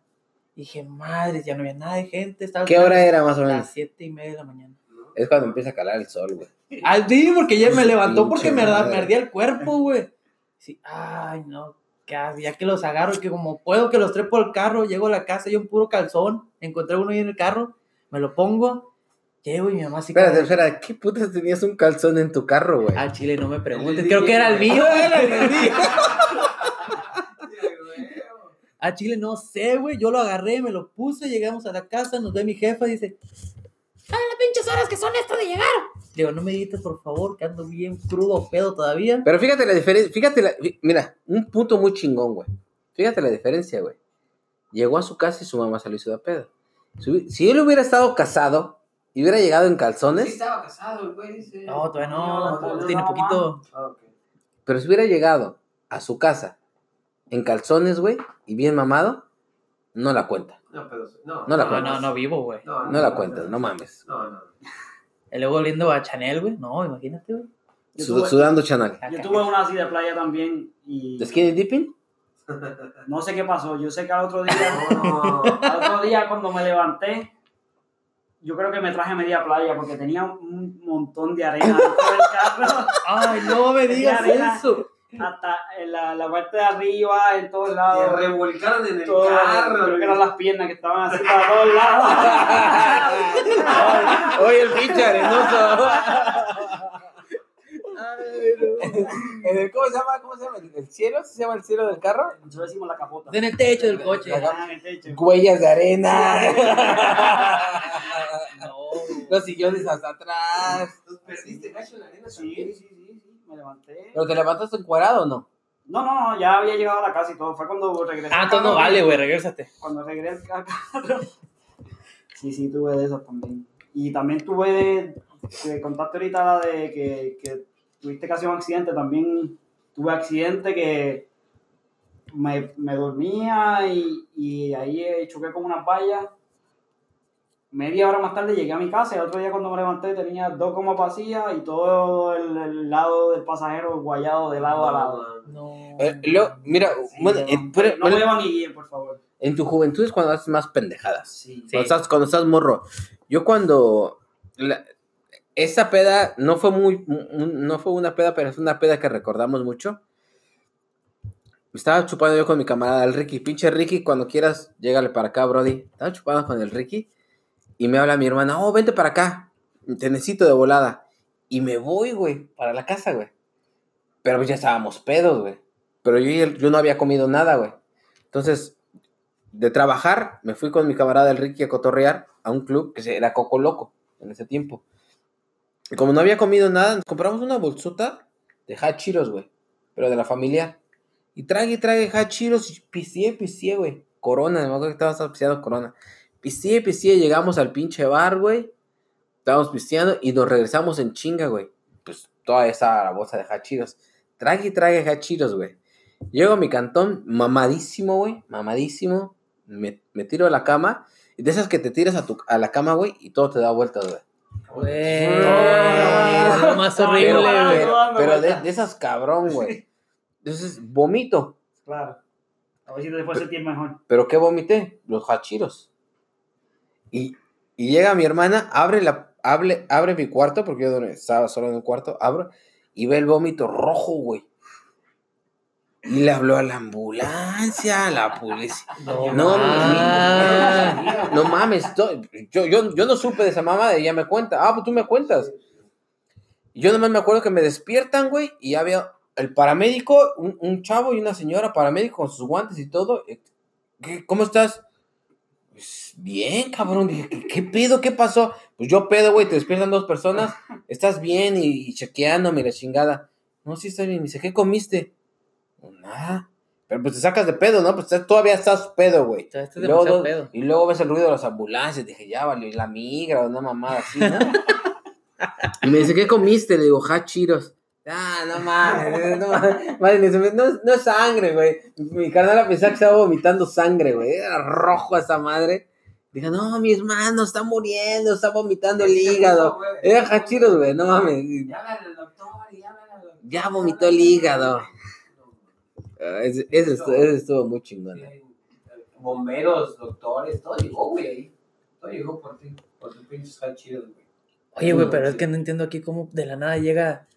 Dije, madre, ya no había nada de gente. Estaba ¿Qué hora era más o menos? Las siete y media de la mañana. Es cuando empieza a calar el sol, güey. Ah, sí, porque ya me levantó porque me ardía el cuerpo, güey. Sí, ay, no. Qué asco, Ya que los agarro, que como puedo que los trepo al carro, llego a la casa y un puro calzón. Encontré uno ahí en el carro, me lo pongo. Llego y mi mamá sí. Espérate, espera, ¿qué putas tenías un calzón en tu carro, güey? Al chile no me preguntes. Creo que era el mío, güey. era el mío. A Chile no sé, güey. Yo lo agarré, me lo puse, llegamos a la casa, nos ve mi jefa y dice, ¡Ah, las pinches horas que son esto de llegar! Digo, no me digas, por favor, que ando bien crudo, pedo todavía. Pero fíjate la diferencia, fíjate la, mira, un punto muy chingón, güey. Fíjate la diferencia, güey. Llegó a su casa y su mamá salió da pedo. Si, él hubiera estado casado y hubiera llegado en Sí calzones, estaba casado, el güey, dice. No, todavía no, No, no, no, tiene no, poquito. Ah, ok. pero si hubiera llegado a su casa en calzones, güey, y bien mamado, no la cuenta. No, pero. No, No la No, cuentas. no, no vivo, güey. No, No la cuentas, no mames. No, no. Y luego oliendo a Chanel, güey. No, imagínate, güey. Sud- sudando chanal. Yo tuve una así de playa también y ¿De skinny dipping? no sé qué pasó. Yo sé que al otro día, No. al otro día cuando me levanté, yo creo que me traje media playa porque tenía un montón de arena dentro del carro, Ay, no me digas arena. eso. Hasta en la, la parte de arriba, en todos Te lados. revolcaron en el todo, carro. creo que eran las piernas que estaban así para todos lados. Oye, el pinche arenoso. ¿En el- ¿Cómo se llama? ¿Cómo se llama? ¿El cielo? ¿Se llama el cielo del carro? Nosotros decimos la capota. En el techo del coche. Ah, en el techo. Huellas de arena. No. Los sillones hasta atrás. Los perdiste gacho en la arena sí, me levanté. ¿Pero te levantaste encuadrado o no? No, no, no, ya había llegado a la casa y todo. Fue cuando regresé. Ah, entonces no vale, güey, regrésate. Cuando regresé al carro. Sí, sí, tuve de esas también. Y también tuve de, de contaste ahorita la de que, que tuviste casi un accidente. También tuve accidente que me, me dormía y, y ahí choqué con una vallas. Media hora más tarde llegué a mi casa y el otro día cuando me levanté tenía dos gomas vacías y todo el, el lado del pasajero guayado de lado a lado. No. Eh, mira, Sí, bueno, no, eh, pero- no beban ni guíen, por favor. en tu juventud es cuando haces más pendejadas. Sí. Sí. Cuando, estás, cuando estás morro. Yo cuando... la- esa peda no fue muy... No fue una peda, pero es una peda que recordamos mucho. Estaba chupando yo con mi camarada, el Ricky. Pinche Ricky, cuando quieras, llégale para acá, Brody. Estaba chupando con el Ricky. Y me habla mi hermana, oh, vente para acá. Te necesito de volada. Y me voy, güey, para la casa, güey. Pero ya estábamos pedos, güey. Pero yo, yo no había comido nada, güey. Entonces, de trabajar, me fui con mi camarada el Ricky a cotorrear a un club que era Coco Loco en ese tiempo. Y como no había comido nada, nos compramos una bolsota de hachiros, güey. Pero de la familia. Y trague trague hachiros y pisié, pisié, güey. Corona, me acuerdo que estábamos pisteando Corona. Pisié, pisié, llegamos al pinche bar, güey. Estábamos pisteando y nos regresamos en chinga, güey. Pues toda esa bolsa de hachiros. Trague y trague hachiros, güey. Llego a mi cantón, mamadísimo, güey. Mamadísimo. Me, me tiro a la cama. Y de esas que te tiras a, tu, a la cama, güey, y todo te da vueltas, güey. Güey, lo más horrible, güey. pero, de, de esas cabrón, güey. Entonces, vomito. Claro. A ver si te puedes sentir mejor. ¿Pero qué vomité? Los hachiros. Y, y llega mi hermana, abre, la, abre, abre mi cuarto, porque yo estaba solo en un cuarto, abro, y ve el vómito rojo, güey. Y le habló a la ambulancia, a la policía. No, No, ma. No mames, yo, yo, yo no supe de esa mamá, ella me cuenta. Ah, pues tú me cuentas. Yo nomás me acuerdo que me despiertan, güey, y había el paramédico, un, un chavo y una señora paramédico con sus guantes y todo. Eh, ¿Qué- ¿Cómo estás? Pues, bien, cabrón. Dije, ¿qué, qué pedo? ¿Qué pasó? Pues yo pedo, güey, te despiertan dos personas, estás bien y, y chequeándome la chingada. No, sí está bien. Me dice, ¿qué comiste? "Pues, Nada. Pero pues te sacas de pedo, ¿no? Pues todavía estás pedo, güey. Y luego, pedo. y luego ves el ruido de las ambulancias. Dije, ya valió, y la migra o una mamada así, ¿no? y me dice, ¿qué comiste? Le digo, hachiros. Ah, no mames, no mames. No, no es sangre, güey. Mi carnal pensaba que estaba vomitando sangre, güey. Era rojo esa madre. Dije, no, mi hermano está muriendo, está vomitando el hígado. Era hachiros, güey, no mames. Ya háblale al doctor, ya háblale al doctor. Ya vomitó el hígado. Ah, Ese, ese estuvo, ese estuvo muy chingón. eh. Bomberos, doctores, todo llegó, güey. Todo llegó por ti, por tus pinches hachiros, güey. Oye, güey, pero es que no entiendo aquí cómo de la nada llega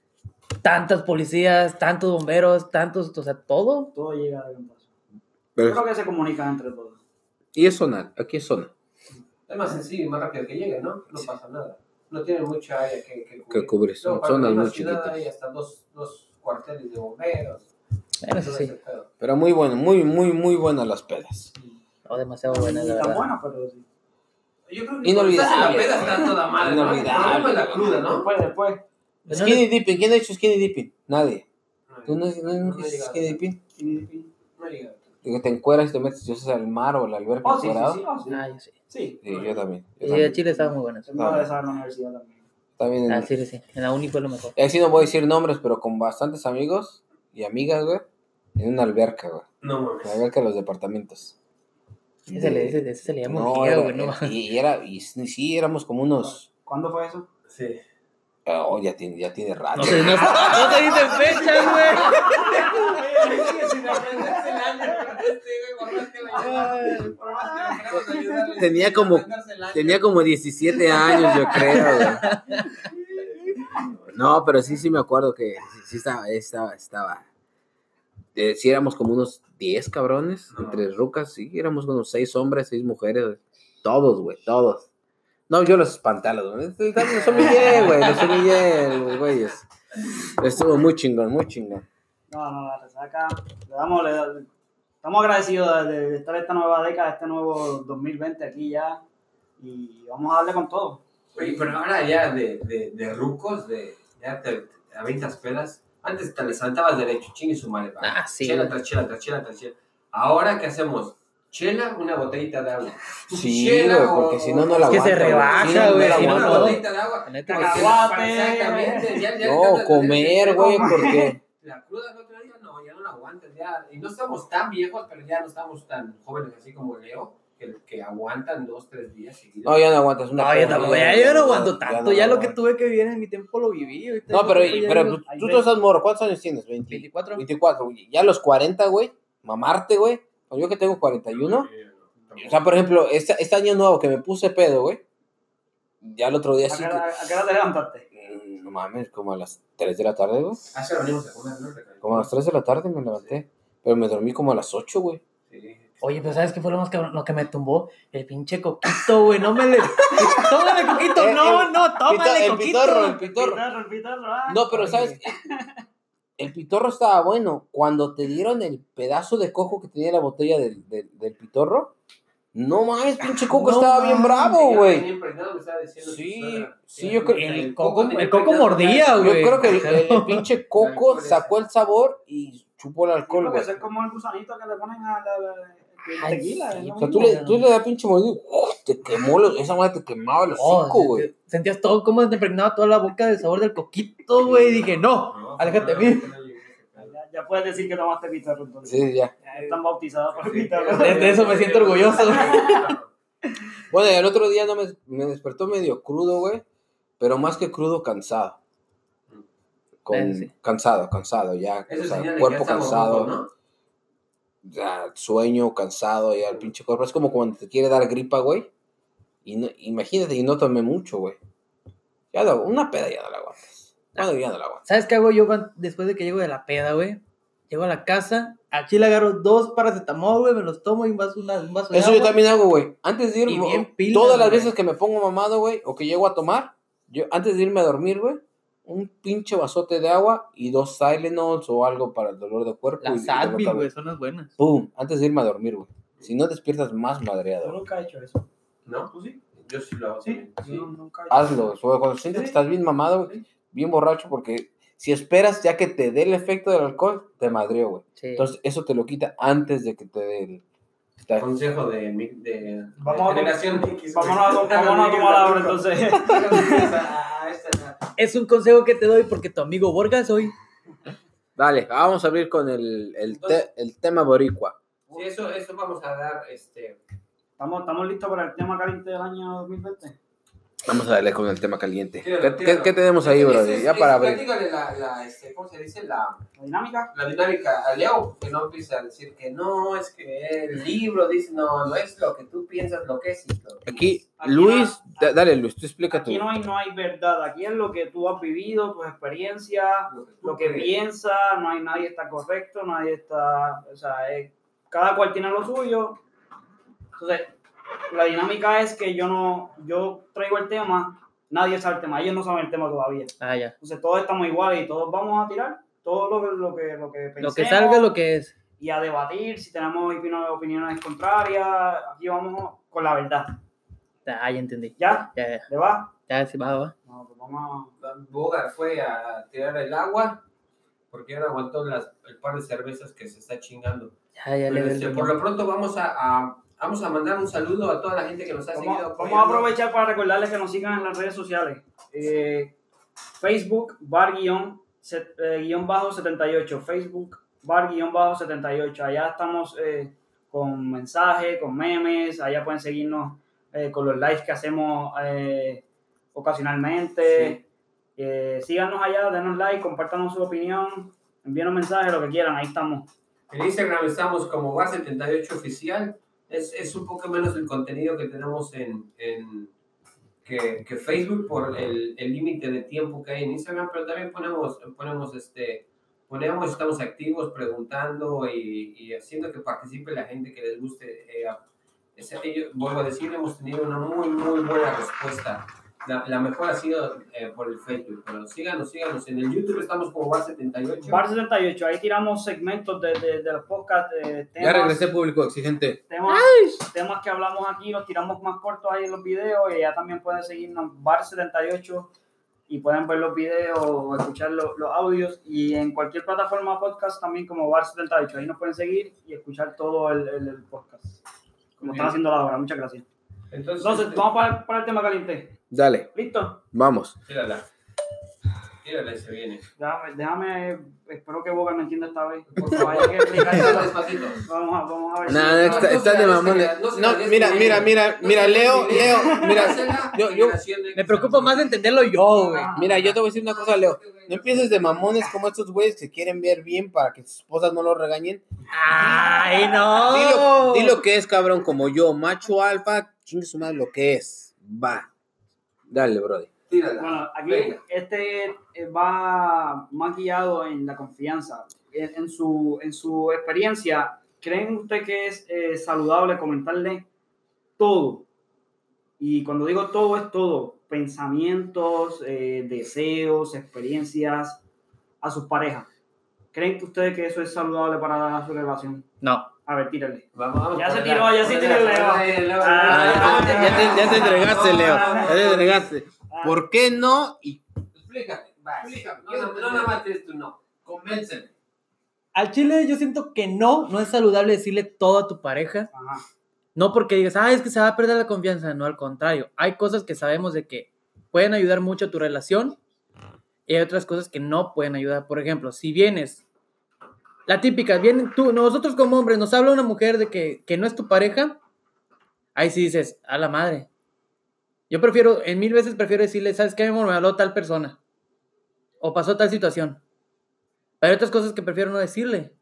tantas policías, tantos bomberos, tantos, o sea, todo. Todo llega de un paso. Yo Pero- creo que se comunican entre todos. y es zona, aquí es zona. Es más sencillo y más rápido que llegue, ¿no? No pasa nada. No tiene mucha área que, que cubrir. Que cubrir, son para zonas muy chiquitas. Hay hasta dos, dos cuarteles de bomberos. Bueno, eso todo sí. Pero muy bueno, muy, muy, muy buenas las pedas. O demasiado buena, la Tan verdad. buena, pero sí. Yo creo que Inolvidable. la peda está toda madre, ¿no? Inolvidable. es la cruda, ¿no? Después, después. No Skinny dipping, ¿quién ha hecho skinny dipping? Nadie. ¿Tú no, no, No skinny dipping? No llega. Digo, te encueras y te metes, yo sé, al mar o al alberca Oh, sí, sí, sí, oh, sí. Ah, yo sí. Sí. Sí, yo también. Yo Sí, también. de Chile estaba muy bueno. Se me va a esa en la universidad también. También en- Ah, sí, sí. En la uni fue lo mejor. Ahí sí no voy a decir nombres, pero con bastantes amigos y amigas, güey. En una alberca, güey. No En mames. la alberca de los departamentos. Ese, le- ese, ese se le llama No, güey, no era- y, y era, y sí, éramos como unos. ¿Cuándo fue eso? Sí. Oh, ya tiene, ya tiene rato. No se, no, no dicen fechas, güey. Tenía como- Tenía como 17 años, yo creo, güey. No, pero sí, sí me acuerdo que sí, estaba, estaba, estaba. Eh, sí éramos como unos 10 cabrones, No. entre rucas, sí, éramos unos 6 hombres, 6 mujeres. Todos, güey, todos. No, yo los espanté a los güey. Los humillé, güey, los humillé, los güeyes. Estuvo muy chingón, muy chingón. No, no, la resaca. Le damos, le estamos agradecidos de, de estar esta nueva década, este nuevo 2020 aquí ya. Y vamos a darle con todo. Oye, pero ahora ya de, de, de rucos, de, ya te, te avientas pedas. Antes te levantabas derecho, chingue su madre. Ah, sí. Chela tras chela, tras chela, tras chela. Ahora, ¿qué hacemos? Chela, una botellita de agua. Sí, Chela porque si no, no la Es que se rebaja, no, no güey, si no, no. Una botellita de agua. La neta, Cacahuate. Exactamente. Ya, ya No, comer, güey, porque. La cruda el otro día, no, ya no la aguantas. Ya. Y no estamos tan viejos, pero ya no estamos tan jóvenes así como Leo, que, que aguantan dos, tres días seguidos. No, ya no aguantas una No, yo tampoco, ya, yo no aguanto ya tanto. no Ya lo que aguanto. tuve que vivir en mi tiempo lo viví. ahorita No, pero, pero tú, tú estás moro, ¿cuántos años tienes? 20, 24. 24, güey. Ya a los 40, güey, mamarte, güey. Yo que tengo 41. O sea, por ejemplo, este, este año nuevo que me puse pedo, güey. Ya el otro día ¿A sí. qué, que- hora- a qué hora te levantaste? Mm, No mames, como a las 3 de la tarde, güey. Hace venimos a comer, ¿no? Como a las 3 de la tarde me levanté. Pero me dormí como a las 8, güey. Sí. Oye, pero ¿sabes qué fue lo más cabrón? Lo que me tumbó? El pinche coquito, güey. No me le. tómale, coquito. Eh, No, no, tómale, el coquito. pitorro, el pitorro. Pitorro, el pitorro, ah. No, pero. ¿sabes qué? El pitorro estaba bueno. Cuando te dieron el pedazo de coco que tenía la botella del, del, del pitorro, no mames, pinche coco No estaba bien bravo, güey. Sí, sí, yo creo- El coco, tenía el coco mordía, ya. Yo güey. creo que el, el- el pinche coco sacó el sabor y chupó el Sí, alcohol, güey. eso es como el gusanito que le ponen a la, la- el Ay, tequila. sí, es lo O sea, mismo. tú le, tú le das pinche mordido, ¡uf! te quemó, los- esa madre te quemaba los Oh, hocico, güey. Sentías todo como te impregnaba toda la boca del sabor del coquito, güey. Y dije, no, No, aléjate de mí. Ya, puedes decir que tomaste pitorro entonces. Sí, ya. Ya están bautizados por Sí, pitorro. De- eso me siento orgulloso. Bueno, y el otro día no me, me despertó medio crudo, güey. Pero más que crudo, cansado. Con, sí. Cansado, cansado, ya. Eso o sea, cuerpo cansado. ¿no? Ya, sueño, cansado, ya el pinche cuerpo. Es como cuando te quiere dar gripa, güey. Y no- imagínate, y no tomé mucho, güey. Ya no, una peda ya no la aguantas. Bueno, ya no la aguantas. ¿Sabes qué hago yo después de que llego de la peda, güey? Llego a la casa, a Chile agarro dos paracetamol, güey, me los tomo y un vaso, una- un vaso de Eso yo agua. también hago, güey. Antes de ir, Y mo- bien pilas, todas las güey. veces que me pongo mamado, güey, o que llego a tomar, yo antes de irme a dormir, güey, un pinche vasote de agua y dos Tylenols o algo para el dolor de cuerpo. Las Advil, güey, son las buenas. Pum, antes de irme a dormir, güey. Si no despiertas más madreado. Yo nunca he hecho eso. ¿No? ¿Tú sí? Yo sí lo hago. Sí. sí. Yo nunca he hecho Hazlo, cuando sientes que estás bien mamado, güey, bien borracho, porque si esperas ya que te dé el efecto del alcohol, te madreo, güey. Sí. Entonces, eso te lo quita antes de que te dé el... Consejo de, mi- de, Vamos a- generación X. Vámonos a, vámonos a tomar ahora entonces. Ah, Es un consejo que te doy porque tu amigo Borgas hoy. Dale, vamos a abrir con el, el, te- el tema boricua. Sí, eso, eso vamos a dar, este, ¿Estamos, ¿Estamos listos para el tema caliente del año 2020? Vamos a darle con el tema caliente. Tíralo, ¿Qué, tíralo. qué- qué tenemos ahí, bro? Ya para abrir. la, la, este, ¿cómo se dice? La, ¿La dinámica? la dinámica a Leo, que no empieza a decir que no, es que el libro dice, no, no es lo que tú piensas, lo que es. y lo- Aquí, Aquí Luis, no- da- dale, Luis, tú explica tú. Aquí no hay, no hay verdad, aquí es lo que tú has vivido, tus experiencias, lo que lo que piensas, no hay nadie está correcto, nadie está, o sea, es- cada cual tiene lo suyo. Entonces, la dinámica es que yo no, yo traigo el tema, nadie sabe el tema, ellos no saben el tema todavía. Ah, ya. Entonces todos estamos iguales y todos vamos a tirar todo lo que, lo que, lo que Lo que pensemos salga lo que es. y a debatir si tenemos opiniones, contrarias. Aquí vamos con la verdad. Ah, ya entendí. ¿Ya? Ya, ya. ¿Le va? Ya, sí, va, va. No, pues vamos Bogart fue a tirar el agua porque ya no aguantó las, el par de cervezas que se está chingando. Ya, ya le Pero, veo este, por lo pronto vamos a, a- vamos a mandar un saludo a toda la gente que nos ha seguido. vamos, a aprovechar para recordarles que nos sigan en las redes sociales. Eh, Facebook, bar guion, set- eh, guion bajo 78. Facebook, bar guion bajo 78. Allá estamos eh, con mensajes, con memes. Allá pueden seguirnos eh, con los likes que hacemos ocasionalmente. Síganos allá, denos like, compártanos su opinión, envíenos mensajes, lo que quieran, ahí estamos. En Instagram estamos como Bar78 Oficial. Es, es un poco menos el contenido que tenemos en, en- que, que Facebook por el límite de tiempo que hay en Instagram, pero también ponemos, ponemos este, ponemos, estamos activos preguntando y, y haciendo que participe la gente que les guste. eh, ese- yo vuelvo a decir, hemos tenido una muy, muy buena respuesta. La, la mejor ha sido eh, por el Facebook, pero síganos, síganos. En el YouTube estamos como Bar78. Bar 78, ahí tiramos segmentos de, de, de los podcasts, de temas, Ya regresé, público exigente. temas, temas que hablamos aquí, los tiramos más cortos ahí en los videos y ya también pueden seguirnos Bar 78 y pueden ver los videos o escuchar los, los audios y en cualquier plataforma podcast también como Bar 78, ahí nos pueden seguir y escuchar todo el, el- el podcast. Como están Bien. haciendo ahora, muchas gracias. Entonces, Entonces, este, vamos para, para el tema caliente. Dale, ¿Listo? vamos. Tírala. Tírala y se viene. Déjame, déjame espero que Boga me entienda esta vez. Por favor. vaya que explicar Despacito. Vamos a, vamos a ver. No, si- no, está, no está de mamón. no No, mira, mira, mira, No mira, Leo. Leo, mira, yo- yo- Me preocupa más de entenderlo yo, güey. mira, yo te voy a decir una cosa, Leo. No empieces de mamones como estos güeyes que quieren ver bien para que sus esposas no lo regañen. ¡Ay, no! Dilo, dilo que es, cabrón, como yo, macho alfa, chingue su madre lo que es. Va. Dale, brother. Tírala. Bueno, aquí Venga. este eh, va más guiado en la confianza. En, en su, en su experiencia, ¿creen usted que es eh, saludable comentarle todo? Y cuando digo todo, es todo. Pensamientos, eh, deseos, experiencias a sus parejas. ¿Creen que ustedes que eso es saludable para su relación? No. A ver, tírale. Vamos, vamos, Ya se tiró, ya se tiró, Leo. Ah, ya, te, ya te entregaste, Leo. Ya te entregaste. Ah, ¿Por qué no? Y Explícate. Explícame. No, no, no, nada más tú, no. Convénceme. Al chile yo siento que no, no es saludable decirle todo a tu pareja. Ajá. No porque digas, ah, es que se va a perder la confianza. No, al contrario. Hay cosas que sabemos de que pueden ayudar mucho a tu relación y hay otras cosas que no pueden ayudar. Por ejemplo, si vienes, la típica, vienen tú, nosotros como hombres, nos habla una mujer de que, que no es tu pareja, ahí sí dices, a la madre. Yo prefiero, en mil veces prefiero decirle, ¿sabes qué, mi amor? Me habló tal persona. O pasó tal situación. Pero hay otras cosas que prefiero no decirle.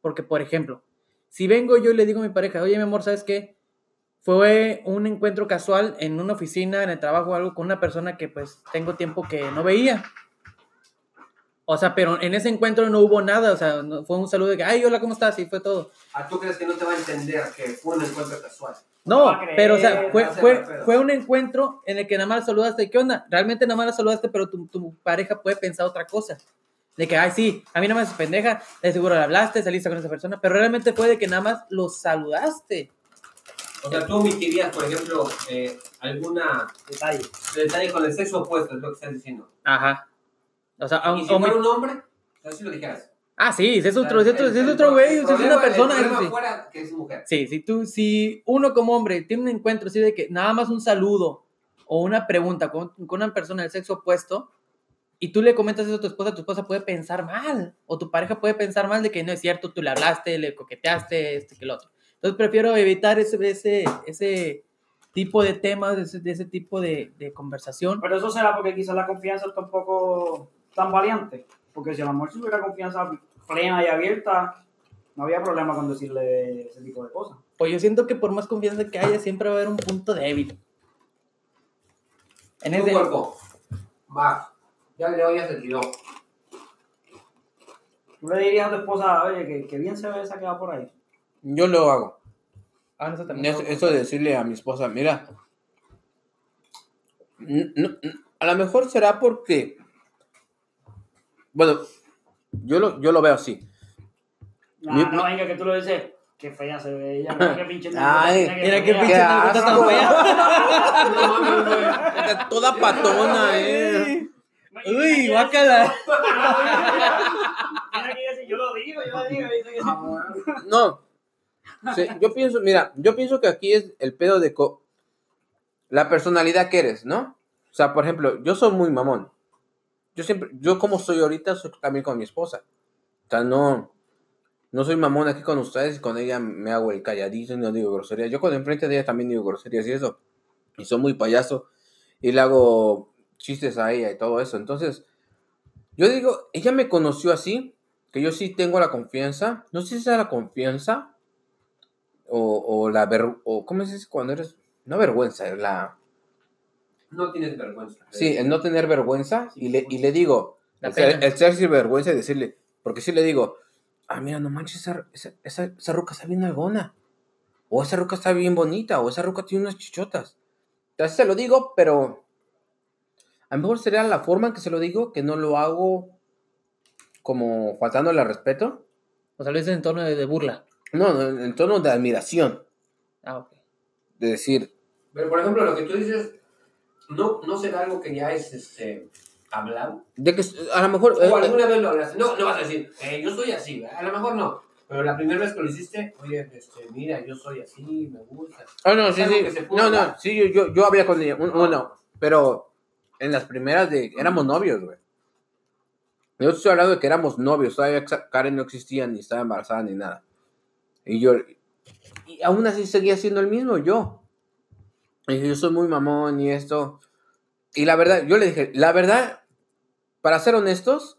Porque, por ejemplo, si vengo yo y le digo a mi pareja, oye, mi amor, ¿sabes qué? Fue un encuentro casual en una oficina, en el trabajo o algo, con una persona que pues tengo tiempo que no veía. O sea, pero en ese encuentro no hubo nada, o sea, no- fue un saludo de que, ay, hola, ¿cómo estás? Y fue todo. ¿A tú crees que no te va a entender que fue un encuentro casual? No, creer, pero o sea, fue, fue, fue un encuentro en el que nada más la saludaste. ¿Qué onda? Realmente nada más la saludaste, pero tu, tu pareja puede pensar otra cosa. De que, ay, sí, a mí nada más es pendeja, de seguro le hablaste, saliste con esa persona, pero realmente fue de que nada más lo saludaste. O sea, tú omitirías, por ejemplo, eh, alguna Detalle. detalle con el sexo opuesto, es lo que estás diciendo. Ajá. O sea, Y aun- si fuera un hombre, si lo dijeras. ah, sí, es otro, es otro, es otro güey, es una persona, el sí. fuera que es mujer. Sí, si tú, si uno como hombre tiene un encuentro así de que nada más un saludo o una pregunta con, con una persona del sexo opuesto y tú le comentas eso a tu esposa, tu esposa puede pensar mal o tu pareja puede pensar mal de que no es cierto, tú le hablaste, le coqueteaste, este que el otro. Entonces prefiero evitar ese, ese, ese tipo de temas, de ese, de ese tipo de, de conversación. Pero eso será porque quizás la confianza está un poco tan valiente. Porque si el amor si hubiera confianza plena y abierta, no había problema con decirle ese tipo de cosas. Pues yo siento que por más confianza que haya, siempre va a haber un punto débil. En Tu ese, cuerpo. Va. Ya Leo ya se tiró. Tú le dirías a tu esposa, oye, que, que bien se ve esa que va por ahí. Yo lo hago. Ah, eso también. Es- Eso de decirle a mi esposa, mira, a lo mejor será porque, bueno, yo lo, yo lo veo así. No, Mi- no venga que tú lo dices, qué fea se ve ella, mira qué pinche Ay, nalgota, Mira qué fea. pinche nalgota tan fea. No mames, güey. Está Toda patona, eh. Uy, guácala. Mira que ella sí, yo lo digo, yo lo digo. dice que sí. No. Sí, yo pienso, mira, yo pienso que aquí es el pedo de co- la personalidad que eres, ¿no? O sea, por ejemplo, yo soy muy mamón. Yo siempre, yo como soy ahorita, soy también con mi esposa. O sea, no, no soy mamón aquí con ustedes y con ella me hago el calladito y no digo groserías. Yo con enfrente de ella también digo groserías y eso. Y soy muy payaso y le hago chistes a ella y todo eso. Entonces, yo digo, ella me conoció así, que yo sí tengo la confianza. No sé si sea la confianza o, o la ver, o ¿cómo se dice cuando eres? No vergüenza, la No tienes vergüenza. sí, el no tener vergüenza y le, y le digo, el ser, pena. el ser sin vergüenza y decirle, porque si le digo, ah, mira, no manches, esa, esa, esa, esa ruca está bien algona, o esa ruca está bien bonita, o esa ruca tiene unas chichotas. Entonces se lo digo, pero a lo mejor sería la forma en que se lo digo, que no lo hago como faltándole al respeto. O sea, lo dices en tono de, de burla. No, no, en tono de admiración, Ah, ok. de decir, Pero, por ejemplo, lo que tú dices, ¿no, no será algo que ya es este, hablado? de que a lo mejor... eh, O alguna vez lo hablaste. No, no vas a decir, eh, yo soy así, a lo mejor no. Pero la primera vez que lo hiciste, oye, este, mira, yo soy así, me gusta. Ah, no, sí, sí. No, no, sí, yo, yo, yo hablé con ella, uno, pero en las primeras de, éramos novios, güey. Yo estoy hablando de que éramos novios, todavía Karen no existía, ni estaba embarazada, ni nada. Y yo, y aún así seguía siendo el mismo yo. Y dije, yo soy muy mamón y esto. Y la verdad, yo le dije, la verdad, para ser honestos,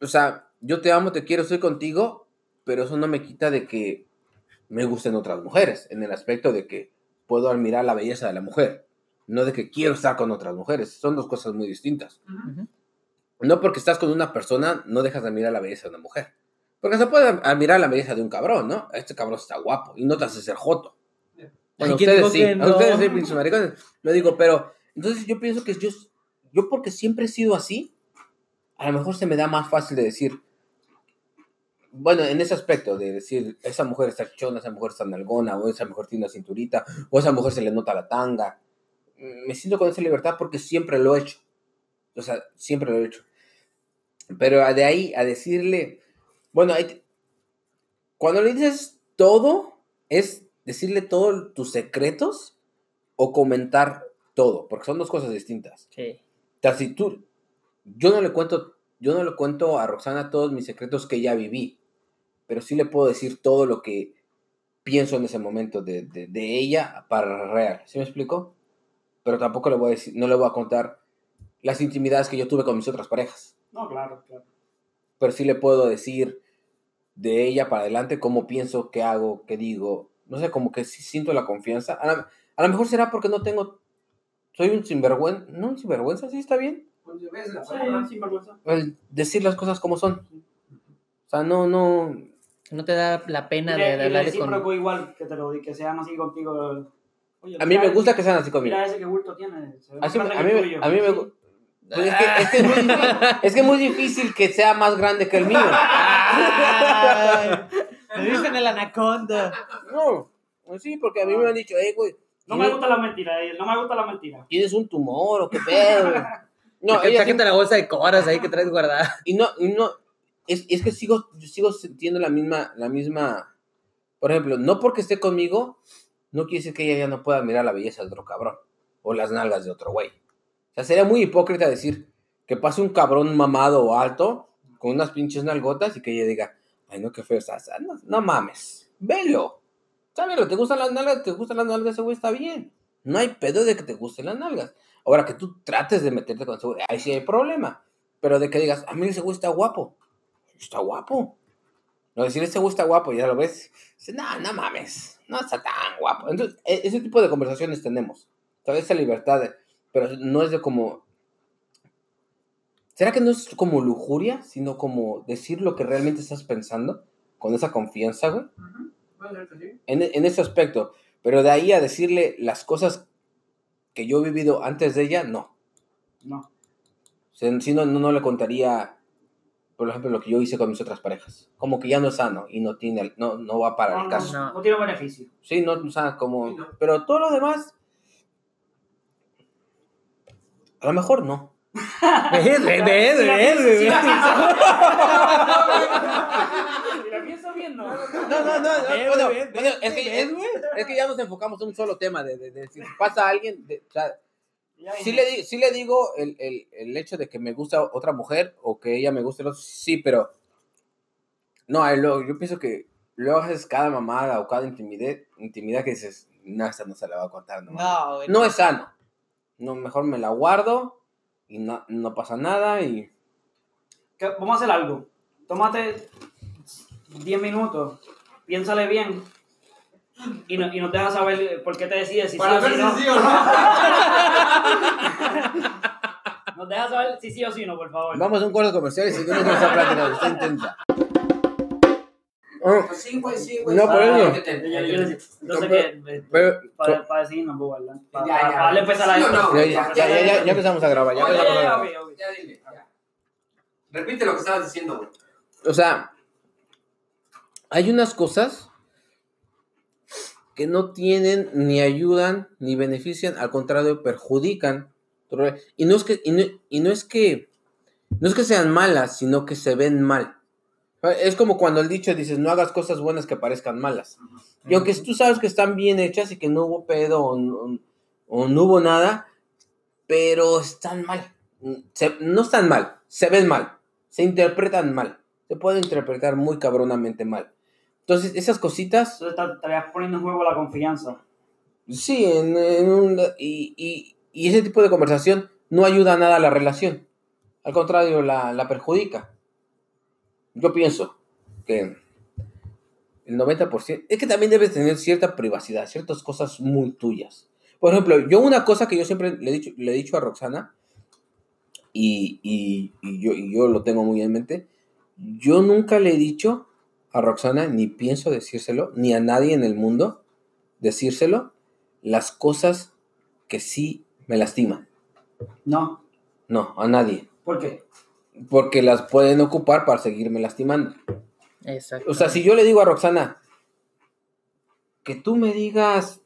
o sea, yo te amo, te quiero, estoy contigo, pero eso no me quita de que me gusten otras mujeres, en el aspecto de que puedo admirar la belleza de la mujer, no de que quiero estar con otras mujeres, son dos cosas muy distintas. No porque estás con una persona, no dejas de admirar la belleza de una mujer. Porque se puede admirar la belleza de un cabrón, ¿no? Este cabrón está guapo y no te hace ser joto. Bueno, Ay, ¿quién ustedes sí, que a no? ustedes sí, pinches maricones. Lo digo, pero entonces yo pienso que yo, yo porque siempre he sido así, a lo mejor se me da más fácil de decir, bueno, en ese aspecto, de decir, esa mujer está chona, esa mujer está nalgona, o esa mujer tiene una cinturita, o esa mujer se le nota la tanga. Mm, Me siento con esa libertad porque siempre lo he hecho. O sea, siempre lo he hecho. Pero de ahí a decirle, bueno, cuando le dices todo, es decirle todos tus secretos o comentar todo, porque son dos cosas distintas. Sí. O sea, si tú, yo no le cuento, yo no le cuento a Roxana todos mis secretos que ya viví, pero sí le puedo decir todo lo que pienso en ese momento de, de- de ella para real. ¿Sí me explico? Pero tampoco le voy a decir, no le voy a contar las intimidades que yo tuve con mis otras parejas. No, claro, claro. Pero sí le puedo decir de ella para adelante cómo pienso, qué hago, qué digo. No sé, como que sí siento la confianza. A, la- a lo mejor será porque no tengo. Soy un sinvergüenza. No, un sinvergüenza, sí está bien. Pues. El decir las cosas como son. O sea, no, no. No te da la pena de, de hablar con... igual que te lo di, que sean así contigo. Oye, A mí me gusta que sean así conmigo. Mira ese que bulto tiene. Así a mí, me- tuyo. a mí me Sí. gu- pues es, que, es, que es, muy difícil, es que es muy difícil que sea más grande que el mío. Me dicen el anaconda. No, pues sí, porque a mí me han dicho, hey, güey, No me gusta la mentira, eh, no me gusta la mentira. ¿tienes un tumor o qué pedo? No, ella Sáquete la bolsa de coras ahí que traes guardada. Y no, y no, es, es que sigo, yo sigo sintiendo la misma, la misma, por ejemplo, no porque esté conmigo, no quiere decir que ella ya no pueda mirar la belleza de otro cabrón, o las nalgas de otro güey. O sea, sería muy hipócrita decir que pase un cabrón mamado o alto, con unas pinches nalgotas, y que ella diga, ay, no, qué feo estás, Ah, no, no mames, velo, sábelo, te gustan las nalgas, te gustan las nalgas, ese güey está bien, no hay pedo de que te gusten las nalgas. Ahora que tú trates de meterte con ese güey, ahí sí hay problema. Pero de que digas, a mí ese güey está guapo. Está guapo. No decir, ese güey está guapo, ya lo ves. Dice, no, no mames. No está tan guapo. Entonces, e- ese tipo de conversaciones tenemos. Toda esa libertad. pero no es de como. ¿Será que no es como lujuria, sino como decir lo que realmente estás pensando? Con esa confianza, güey. Ujú. Puede ser que sí. En, en ese aspecto. Pero de ahí a decirle las cosas que yo he vivido antes de ella, no. No. O sea, si no, no, no le contaría, por ejemplo, lo que yo hice con mis otras parejas. Como que ya no es sano y no tiene, no, no va para No, el caso. No. no tiene beneficio. Sí, no, o sea, como... Sí. Pero todo lo demás... A lo mejor no. ¿Ves? ¿Ves? ¿Ves? ¿Ves? si ¿Ves? la pienso bien, no. No, no, no. bueno, bueno, es, ves, que, ves, es, que ya nos enfocamos en un solo tema. De, de, de si pasa a alguien... de- o sea, sí le, sí le digo el, el, el hecho de que me gusta otra mujer o que ella me guste el otro, sí, pero no, luego, yo pienso que luego haces cada mamada o cada intimidad, intimidad que dices, no, esta no se la va a contar, no, No, no es sano. No, mejor me la guardo y no, no pasa nada y Vamos a hacer algo. Tómate 10 minutos, piénsale bien y, no, y nos dejas saber por qué te decides si Para sí o ver si no. sí o no. Nos dejas saber si sí o si no, por favor. vamos a un corte comercial y seguimos con esta plática, está intensa. Pues sí, güey, sí, güey. No, por Ah, eso. Pero- que pero- para, para decirnos, pues, ¿verdad? Para, empezar a ¿Sí o esto. no? ya, ya, ya, ya, ya- ya empezamos a grabar, ya dile, ya. Repite lo que estabas diciendo, güey. O sea, hay unas cosas que no tienen ni ayudan ni benefician, al contrario, perjudican. Y no es que, y no, y no es que, no es que sean malas, sino que se ven mal. Es como cuando el dicho dices, no hagas cosas buenas que parezcan malas. Y aunque tú sabes que están bien hechas y que no hubo pedo o, no- o no hubo nada, pero están mal. Se- no están mal, se ven mal, se interpretan mal, se pueden interpretar muy cabronamente mal. Entonces, esas cositas, Entonces te estarías poniendo en juego la confianza. sí, en, en un- y, y- y ese tipo de conversación no ayuda nada a la relación. Al contrario, la, la perjudica. Yo pienso que el 90%, es que también debes tener cierta privacidad, ciertas cosas muy tuyas. Por ejemplo, yo una cosa que yo siempre le he dicho, le he dicho a Roxana, y, y- y yo, y yo lo tengo muy en mente, yo nunca le he dicho a Roxana, ni pienso decírselo, ni a nadie en el mundo decírselo, las cosas que sí me lastiman. No. No, a nadie. ¿Por qué? Porque las pueden ocupar para seguirme lastimando. Exacto. O sea, si yo le digo a Roxana que tú me digas,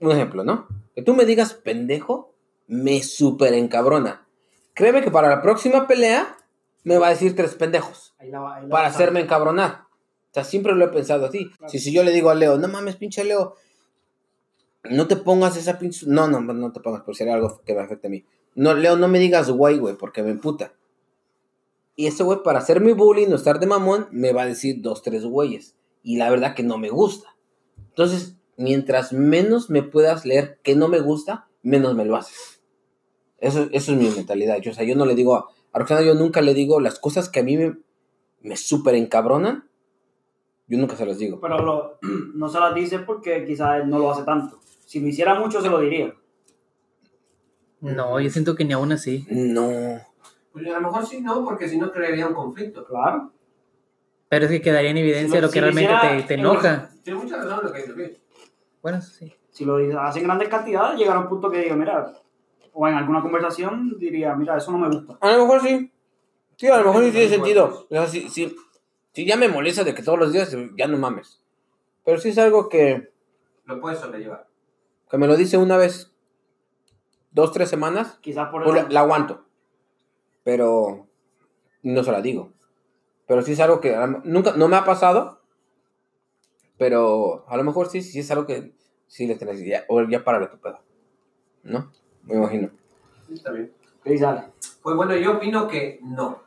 un ejemplo, ¿no? Que tú me digas pendejo, me súper encabrona. Créeme que para la próxima pelea me va a decir tres pendejos Ahí la, va- ahí la para hacerme encabronar. O sea, siempre lo he pensado así. Si, si yo le digo a Leo, no mames, pinche Leo, no te pongas esa pinche... No, no, no te pongas por si era algo que me afecte a mí. No, Leo, no me digas güey, güey, porque me emputa. Y ese güey, para hacerme bullying o estar de mamón, me va a decir dos, tres güeyes. Y la verdad que no me gusta. Entonces, mientras menos me puedas leer que no me gusta, menos me lo haces. Eso, eso es mi mentalidad. Yo, o sea, yo no le digo a, Roxana, yo nunca le digo las cosas que a mí me, me súper encabronan. Yo nunca se las digo. Pero no se las dice porque quizás no lo hace tanto. Si lo hiciera mucho, se lo diría. No, yo siento que ni aún así. No. Pues a lo mejor sí, no, porque si no crearía un conflicto. Claro. Pero es que quedaría en evidencia lo- lo que si realmente hiciera te, te en enoja. Tiene mucha razón lo que dice Luis. Bueno, sí. Si lo hacen grandes cantidades, llegará un punto que diga, mira, o en alguna conversación diría, mira, eso no me gusta. A lo mejor sí. Sí, a lo mejor sí tiene sentido. O sea, si, si, si ya me molesta de que todos los días, ya no mames. Pero sí es algo que, Lo puedes sobrellevar. Que me lo dice una vez, dos, tres semanas, Quizás por pues eso. la, la aguanto. Pero no se la digo. Pero sí es algo que nunca, no me ha pasado. Pero a lo mejor sí, sí es algo que sí le tenés ya, o ya para tu pedo. ¿No? Me imagino. Sí, está bien. ¿Qué? Pues bueno, yo opino que no.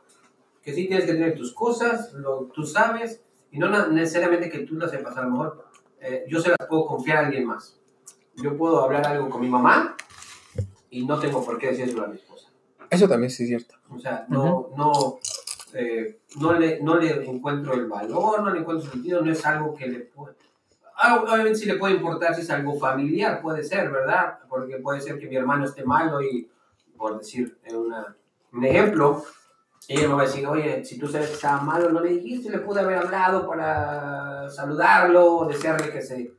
Que sí tienes que tener tus cosas, lo, tú sabes, y no necesariamente que tú las sepas. A lo mejor eh, yo se las puedo confiar a alguien más. Yo puedo hablar algo con mi mamá y no tengo por qué decírselo a mi esposa. Eso también sí es cierto. O sea, no, no, eh, no, le, no le encuentro el valor, no le encuentro sentido, no es algo que le puede... Ah, Obviamente sí le puede importar si es algo familiar, puede ser, ¿verdad? Porque puede ser que mi hermano esté malo y, por decir eh, una, un ejemplo, ella me va a decir, oye, si tú sabes que estaba malo, no le dijiste, le pude haber hablado para saludarlo, desearle que se,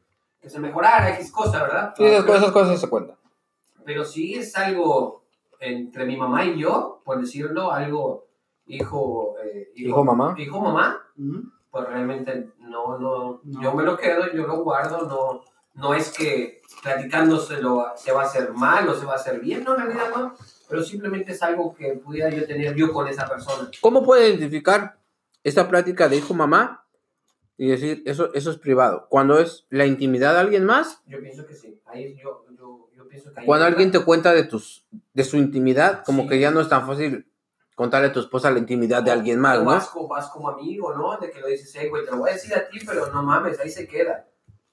que se mejorara, X cosa, ¿verdad? Sí, esas, cosas- esas cosas se cuentan. Pero si es algo entre mi mamá y yo, por decirlo, algo hijo, eh, Hijo, mamá. hijo mamá, pues realmente no, no, No. yo me lo quedo, yo lo guardo, no, no es que platicándoselo se va a hacer mal o se va a hacer bien, no, en realidad no, pero simplemente es algo que pudiera yo tener yo con esa persona. ¿Cómo puede identificar esta plática de hijo-mamá y decir eso, eso es privado? Cuando es la intimidad de alguien más, Yo pienso que sí, ahí yo, yo, yo pienso que ahí cuando alguien te cuenta de, tus, de su intimidad, como Sí. que ya no es tan fácil contarle a tu esposa la intimidad de alguien más, ¿no? vas, como, vas como amigo, ¿no? De que lo dices, hey, güey, te lo voy a decir a ti, pero no mames, ahí se queda.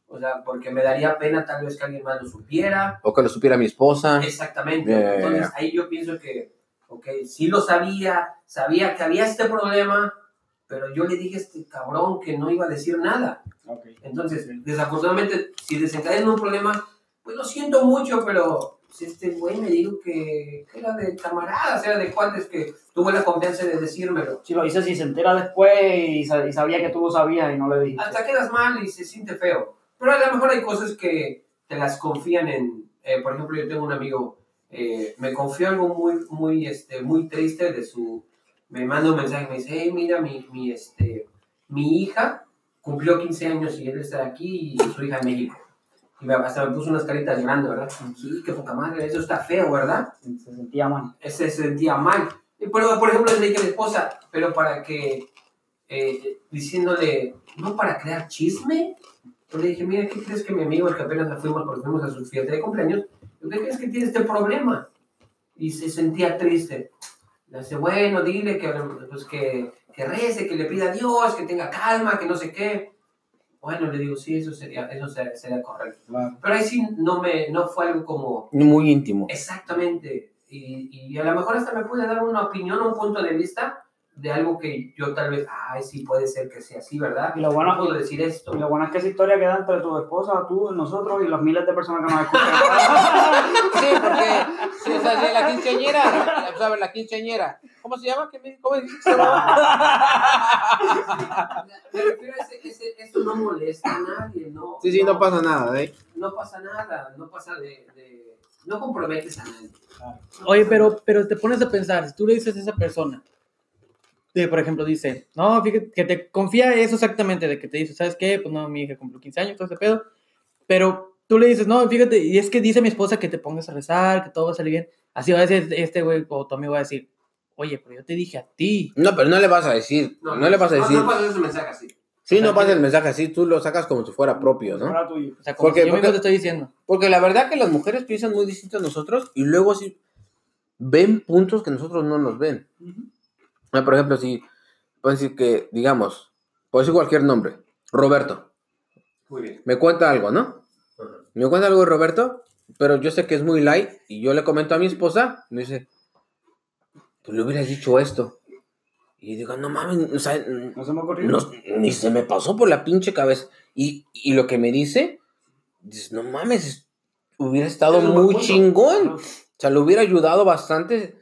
O sea, porque me daría pena tal vez que alguien más lo supiera. O que lo supiera mi esposa. Exactamente. Ya, Entonces ahí yo pienso que, ok, sí lo sabía, sabía que había este problema, pero yo le dije a este cabrón que no iba a decir nada. Ok. Entonces, desafortunadamente, si desencadena un problema, pues lo siento mucho, pero si este güey me dijo que, que era de camaradas, era de cuates que tuvo la confianza de decírmelo. Si lo dice, si se entera después y, sa- y sabía que tú lo sabías y no le dijiste. hasta quedas mal y se siente feo. Pero a lo mejor hay cosas que te las confían en, eh, por ejemplo, yo tengo un amigo, eh, me confió algo muy, muy, este, muy triste de su, me manda un mensaje, me dice, hey, mira, mi, mi, este, mi hija cumplió 15 años y él está aquí y su hija en México. Y me, hasta me puso unas caritas llorando, ¿verdad? Sí, qué poca madre, eso está feo, ¿verdad? Se sentía mal. se sentía mal. Y, Pero, por ejemplo, le dije a mi esposa, pero para que, eh, diciéndole, no para crear chisme, yo le dije, mira, ¿qué crees que mi amigo, el que apenas nos fuimos, porque fuimos a su fiesta de cumpleaños, ¿qué crees que tiene este problema? Y se sentía triste. Le dice, bueno, dile que, pues, que, que rece, que le pida a Dios, que tenga calma, que no sé qué. Bueno, le digo, sí, eso sería, eso sería, sería correcto. Pero ahí sí no, me, no fue algo como, Muy íntimo. Exactamente. Y, y a lo mejor hasta me puede dar una opinión un punto de vista de algo que yo tal vez, ay, sí, puede ser que sea así, ¿verdad? Y lo bueno- No puedo decir esto. Y lo bueno es que esa historia queda entre tu esposa, tú, nosotros y los miles de personas que nos escuchan. Sí, porque sí, o sea, sí, la quinceañera, ¿sabes? La quinceañera. ¿Cómo se llama? ¿Qué me- ¿Cómo dijiste que se llama? A ese, ese- eso no molesta a nadie, ¿no? Sí, sí, no pasa nada, ¿eh? No pasa nada, no pasa de... de- no comprometes a nadie. Oye, pero, pero te pones a pensar, si tú le dices a esa persona, de, por ejemplo, dice, no, fíjate, que te confía eso exactamente, de que te dice, ¿sabes qué? Pues no, mi hija cumplió 15 años, todo ese pedo, pero tú le dices, no, fíjate, y es que dice mi esposa que te pongas a rezar, que todo va a salir bien, así va a decir este güey, o tu amigo va a decir, oye, pero yo te dije a ti, No, pero no le vas a decir. No, le vas a No, decir. no pasas ese mensaje así. Sí, no pasa el mensaje así, tú lo sacas como si fuera propio, ¿no? Fuera tuyo. o sea, como Porque- si yo mismo porque- te estoy diciendo. Porque la verdad que las mujeres piensan muy distinto a nosotros y luego sí ven puntos que nosotros no nos ven. Ah, Por ejemplo, si pueden decir que, digamos, puedo decir cualquier nombre, Roberto, Muy bien. me cuenta algo, ¿no? Me cuenta algo de Roberto, pero yo sé que es muy light y yo le comento a mi esposa, me dice, tú le hubieras dicho esto. Y digo, no mames, o sea, No se me ocurrió. no, ni se me pasó por la pinche cabeza. Y, y lo que me dice, dices, no mames, hubiera estado muy chingón. O sea, le hubiera ayudado bastante,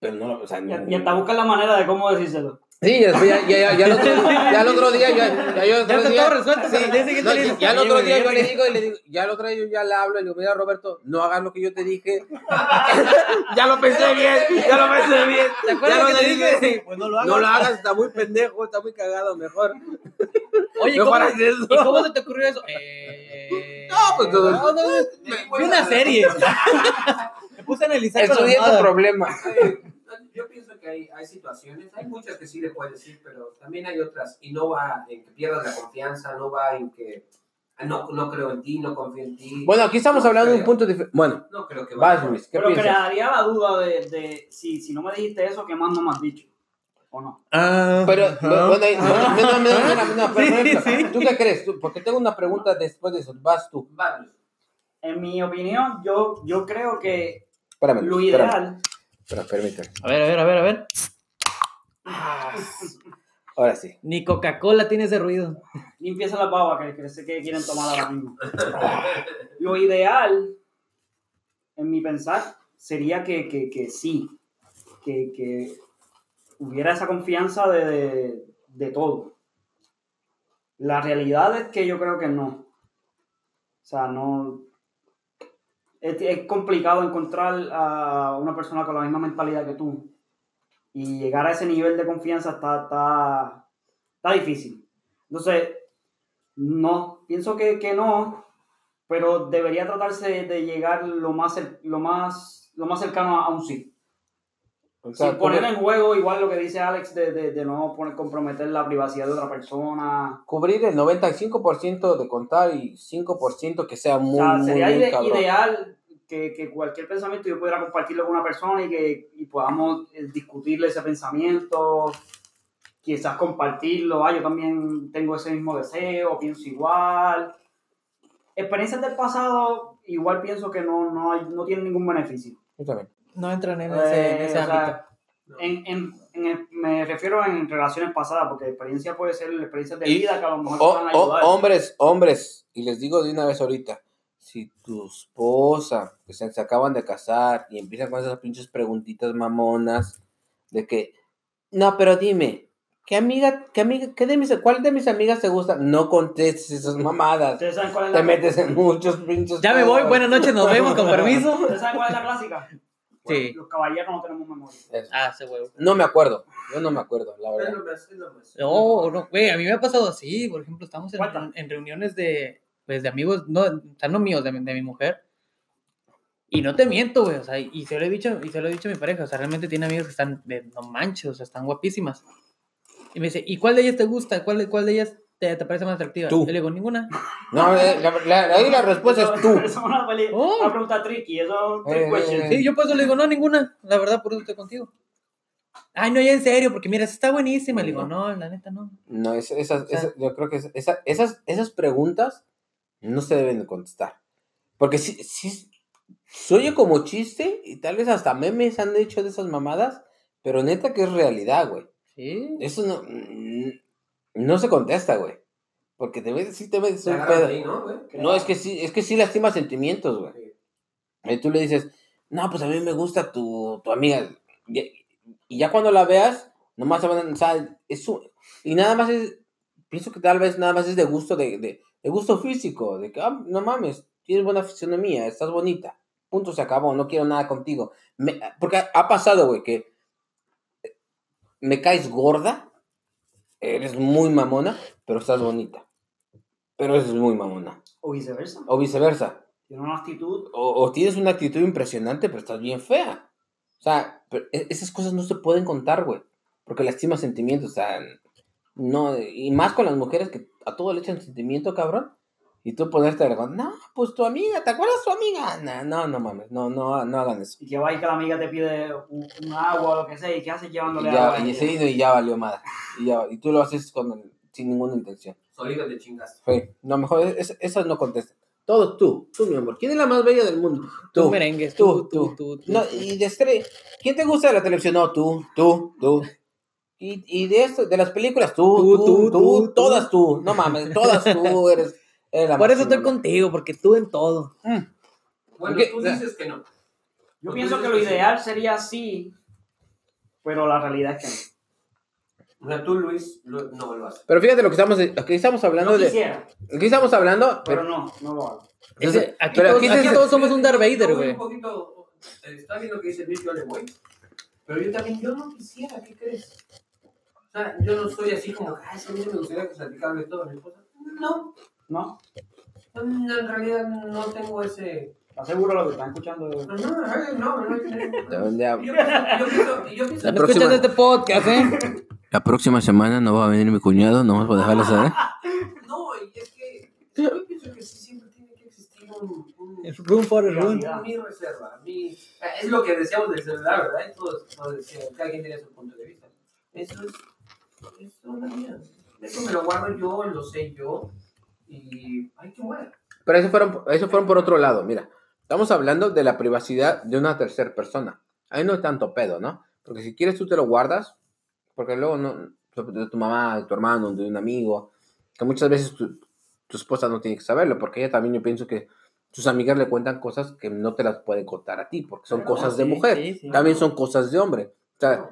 pero no, o sea, Y, no- y hasta buscar la manera de cómo decírselo. Sí, ya, ya, ya, ya, el otro, ya el otro día, ya, ya, otro día, todo resuelto. sí, no, ya, ya el "Oye, otro día yo güey". le digo y le digo, ya el otro día yo ya le hablo y le digo, mira Roberto, no hagas lo que yo te dije. ya lo pensé bien, ya lo pensé bien. ¿Te acuerdas Ya que lo te dije. dije? Pues no lo hagas. No lo hagas, está muy pendejo, está muy cagado, mejor. Oye, mejor ¿cómo, eso. ¿y cómo se te ocurrió eso? Eh, No, pues, todo- no, no, vi una serie. Puse a analizar tu problema. Eh, Yo pienso que hay, hay situaciones, hay muchas que sí le puedes decir, pero también hay otras, y no va en que pierdas la confianza, no va en que ah, no, no creo en ti, no confío en ti. Bueno, aquí estamos No hablando de un creo. punto diferente. Bueno, no creo que va. vas, Luis, ¿qué Pero piensas? crearía la duda de, de si, si no me dijiste eso, ¿qué más no me has dicho? ¿O no? Ah, Pero, bueno, no, no, no, no, Sí. ¿tú qué crees? Tú- Porque tengo una pregunta después de eso. Vas tú. Va, Luis. En mi opinión, yo, yo creo que Espérame. lo espérame, ideal. espera, permíteme. A ver, a ver, a ver, a ver. Ahora sí. Ni Coca-Cola tiene ese ruido. Limpieza la baba que, que sé que quieren tomar ahora mismo. Lo ideal, en mi pensar, sería que, que, que sí, que, que hubiera esa confianza de, de, de todo. La realidad es que yo creo que no. O sea, no. Es, es complicado encontrar a una persona con la misma mentalidad que tú. Y llegar a ese nivel de confianza está, está, está difícil. Entonces, no, pienso que, que no, pero debería tratarse de, llegar lo más, lo más, lo más cercano a, un sí. O sea, Sin poner en juego igual lo que dice Alex de, de, de no poner, comprometer la privacidad de otra persona. cubrir el 95% de contar y 5% que sea O muy, sea, muy, sería muy ide- cabrón. ideal que, que cualquier pensamiento yo pudiera compartirlo con una persona y que y podamos eh, discutirle ese pensamiento, quizás compartirlo, ah, yo también tengo ese mismo deseo, pienso igual. Experiencias del pasado, igual pienso que no, no, hay, no tienen ningún beneficio. Yo también. No entran en ese, en Eh, ese o sea, ámbito. en, en, en el- me refiero en relaciones pasadas, porque experiencia puede ser experiencias de Y- vida que a lo mejor O- puedan o- ayudar. hombres, hombres, y les digo de una vez ahorita, si tu esposa, que se, se acaban de casar y empiezan con esas pinches preguntitas mamonas de que, no, pero dime, ¿qué amiga, qué amiga, qué de mis, cuál de mis amigas te gusta? No contestes esas mamadas. ¿Ustedes saben cuál es Te metes en muchos pinches. Ya me voy, buenas noches, nos vemos, con permiso. ¿Ustedes saben cuál es la clásica? Sí. Los caballeros no tenemos memoria. Eso. Ah, ese huevo. No me acuerdo, yo no me acuerdo, la verdad. No, no, güey, a mí me ha pasado así, por ejemplo, estamos en, en reuniones de, pues, de amigos, no, o sea, no míos, de, mi- de mi mujer, y no te miento, güey, o sea, y se lo he dicho, y se lo he dicho a mi pareja, o sea, realmente tiene amigas que están, de, no manches, o sea, están guapísimas, y me dice, ¿y cuál de ellas te gusta? ¿Cuál de, cuál de ellas te, te parece más atractiva? Tú. Y le digo, ninguna. No, eh, la, la- ahí la respuesta es tú. Eso es una, Oh. una pregunta tricky, eso es un trick Eh, question. eh, Sí, yo por eso le digo, no, ninguna, la verdad, por eso estoy contigo. Ay, no, ya en serio, porque mira, esa está buenísima. Le digo, no, la neta no. No, es- esas, sea- esas- yo creo que es- esa- esas, esas preguntas no se deben de contestar. Porque si, si se oye como chiste y tal vez hasta memes han hecho de esas mamadas, pero neta que es realidad, güey. Sí. Eso no, mm, no se contesta, güey. Porque te ves, sí te ves Se un pedo. ahí, ¿no, güey? No, es que sí, es que sí lastima sentimientos, güey. Sí. Y tú le dices, no, pues a mí me gusta tu, tu amiga. Y, y ya cuando la veas, nomás se van a, o sea, es un- y nada más es, pienso que tal vez nada más es de gusto, de, de, de gusto físico, de que, ah, no mames, tienes buena fisionomía, estás bonita, punto, se acabó, no quiero nada contigo. Me- porque ha, pasado, güey, que me caes gorda, eres muy mamona, pero estás bonita. Pero eres muy mamona. O viceversa. O viceversa. Tiene una actitud. O, o tienes una actitud impresionante, pero estás bien fea. O sea, pero e- esas cosas no se pueden contar, güey. Porque lastima sentimientos. O sea, no. Y más con las mujeres que a todo le echan sentimiento, cabrón. Y tú ponerte a recordar, no, pues tu amiga, ¿te acuerdas tu amiga? No, no, no mames, no, no, no hagan eso. Y que va y que la amiga te pide un, un agua o lo que sea. ¿Y qué haces Y llevándole agua? ya, a y, y ya valió madre. Y, ya, y tú lo haces con, sin ninguna intención. Solito te chingas. Sí, no, mejor es- esas no contestan. Todo tú, tú, mi amor. ¿Quién es la más bella del mundo? Tú, merengues, tú, tú, tú, tú, tú, No, tú. y de estrella. ¿Quién te gusta de la televisión? No, tú, tú, tú. Y, y de esto, de las películas, tú, Tú, tú, tú, tú, tú, todas tú. No mames, todas tú eres. eres la Por eso estoy contigo, porque tú en todo. Bueno, ¿Qué? tú dices que no. Yo pienso que lo que ideal sería así, pero la realidad es O sea, tú, Luis, lo- no lo haces. Pero fíjate lo que estamos, lo que estamos que no. hablando No de. quisiera, Aquí estamos hablando. pero no, no lo hago. Ese- aquí pero todos, aquí aquí todos somos un Darth Vader, güey. Un poquito, eh, está bien lo que dice Luis, yo le voy. Pero yo también, yo no quisiera, ¿qué crees? Sea, yo no soy así como, ay, sí, me gustaría que platicarle todo a mi esposa. No, ¿No? no, en realidad no tengo ese... ¿Estás seguro de lo que están escuchando? No, no, no, no, no. Ya- Yo pienso, yo pienso, yo pienso La No próxima- escuchas este podcast, ¿eh? La próxima semana no va a venir mi cuñado, nomás para dejarlo saber. No, y es que yo pienso que sí siempre tiene que existir un, un, Room for a room. mi, mi reserva. Mi, es lo que decíamos del celular, ¿verdad? Y todos, todos decían, cada quien tiene su punto de vista. Eso es, eso es la mía. Eso me lo guardo yo, lo sé yo, y hay que muera. Pero eso fueron, eso fueron por otro lado, mira. Estamos hablando de la privacidad de una tercera persona. Ahí no es tanto pedo, ¿no? Porque si quieres tú te lo guardas, porque luego no, de tu mamá, de tu hermano, de un amigo, que muchas veces tu, tu esposa no tiene que saberlo, porque ella también yo pienso que sus amigas le cuentan cosas que no te las puede contar a ti, porque son Claro, cosas de sí, mujer, sí, sí. también son cosas de hombre. O sea,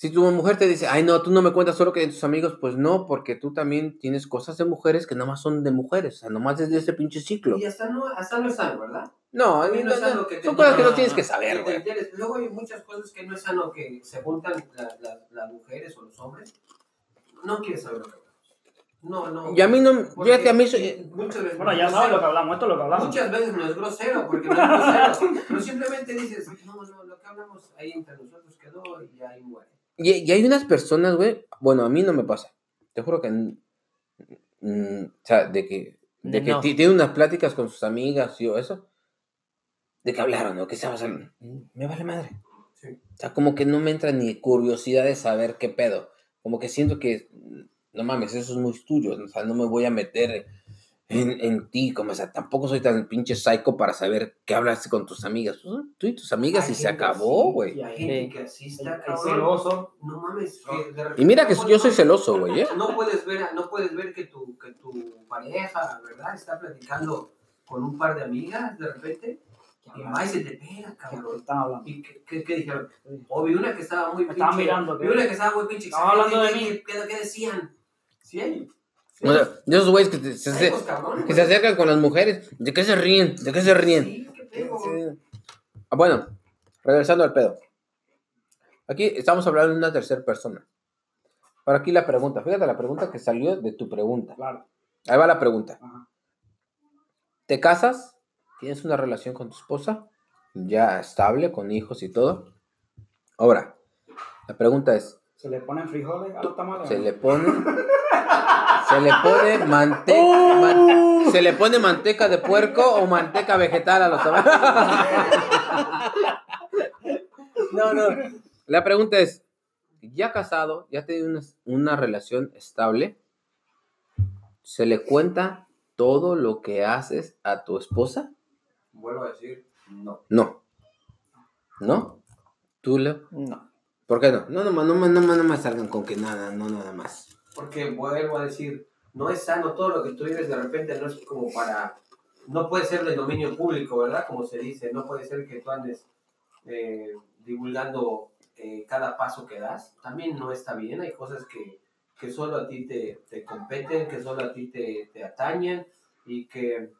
si tu mujer te dice, ay, no, tú no me cuentas solo que de tus amigos, pues no, porque tú también tienes cosas de mujeres que nomás son de mujeres, o sea, nomás es de ese pinche ciclo. Y hasta no, hasta no es sano, ¿verdad? No, no no, es no, sano que te son cosas que no tienes que saber, te güey. enteres. Luego hay muchas cosas que no es sano que se juntan la- la- las mujeres o los hombres. No quieres saber lo que hablamos. No, no. Y a mí no, fíjate, a mí... eso- eh, muchas veces Bueno, no ya es sabes lo que hablamos, esto es lo que hablamos. Muchas veces no es grosero, porque no es grosero. pero simplemente dices, no, no, lo que hablamos ahí entre nosotros quedó y ahí muere. Y, y hay unas personas, güey, bueno, a mí no me pasa. Te juro que... mm, o sea, de que, de De que no. ti- tiene unas pláticas con sus amigas y o eso. De que hablaron, ¿no? Que hablando. Mm, Me vale madre. Sí. O sea, como que no me entra ni curiosidad de saber qué pedo. Como que siento que, no mames, eso es muy tuyo. O sea, no me voy a meter en, en ti. Como, o sea, tampoco soy tan pinche psycho para saber qué hablaste con tus amigas. Pues, tú y tus amigas Hay y se acabó, güey. Y hay gente Sí. que así está, celoso. No mames. Y mira que no yo soy celoso, güey, ¿eh? No puedes ver, no puedes ver que tu, que tu pareja, ¿verdad? Está platicando con un par de amigas de repente. Y y se te pega, ¿Qué cabrón. están hablando? ¿Y qué, qué, qué dijeron? O vi una que estaba muy Me estaban pinche- mirando, Vi una que estaba muy pinche. Estaban hablando de ¿Qué- mí. ¿Qué, qué, qué decían? Sí, hay. O sea, de esos güeyes que, se, que acercan con las mujeres. ¿De qué se ríen? ¿De qué se ríen? Sí, qué. Ah, bueno, regresando al pedo. Aquí estamos hablando de una tercera persona. Para aquí la pregunta. Fíjate la pregunta que salió de tu pregunta. Claro. Ahí va la pregunta. Ajá. ¿Te casas? ¿Tienes una relación con tu esposa? Ya estable, con hijos y todo. Ahora, la pregunta es, ¿Se le ponen frijoles a los tamales? ¿se le pone... ¿Se le pone manteca... ¿Se le pone manteca de puerco o manteca vegetal a los tamales? No, no. La pregunta es, ya casado, ya tiene una, una relación estable, ¿se le cuenta todo lo que haces a tu esposa? Vuelvo a decir, no. No. ¿No? ¿Tú, Leo? No. ¿Por qué no? No, no, no, no, no, me salgan con que nada, no, nada más. Porque vuelvo a decir, no es sano todo lo que tú vives de repente, no es como para. No puede ser de dominio público, ¿verdad? Como se dice, no puede ser que tú andes eh, divulgando eh, cada paso que das. También no está bien, hay cosas que, que solo a ti te, te competen, que solo a ti te, te atañen y que.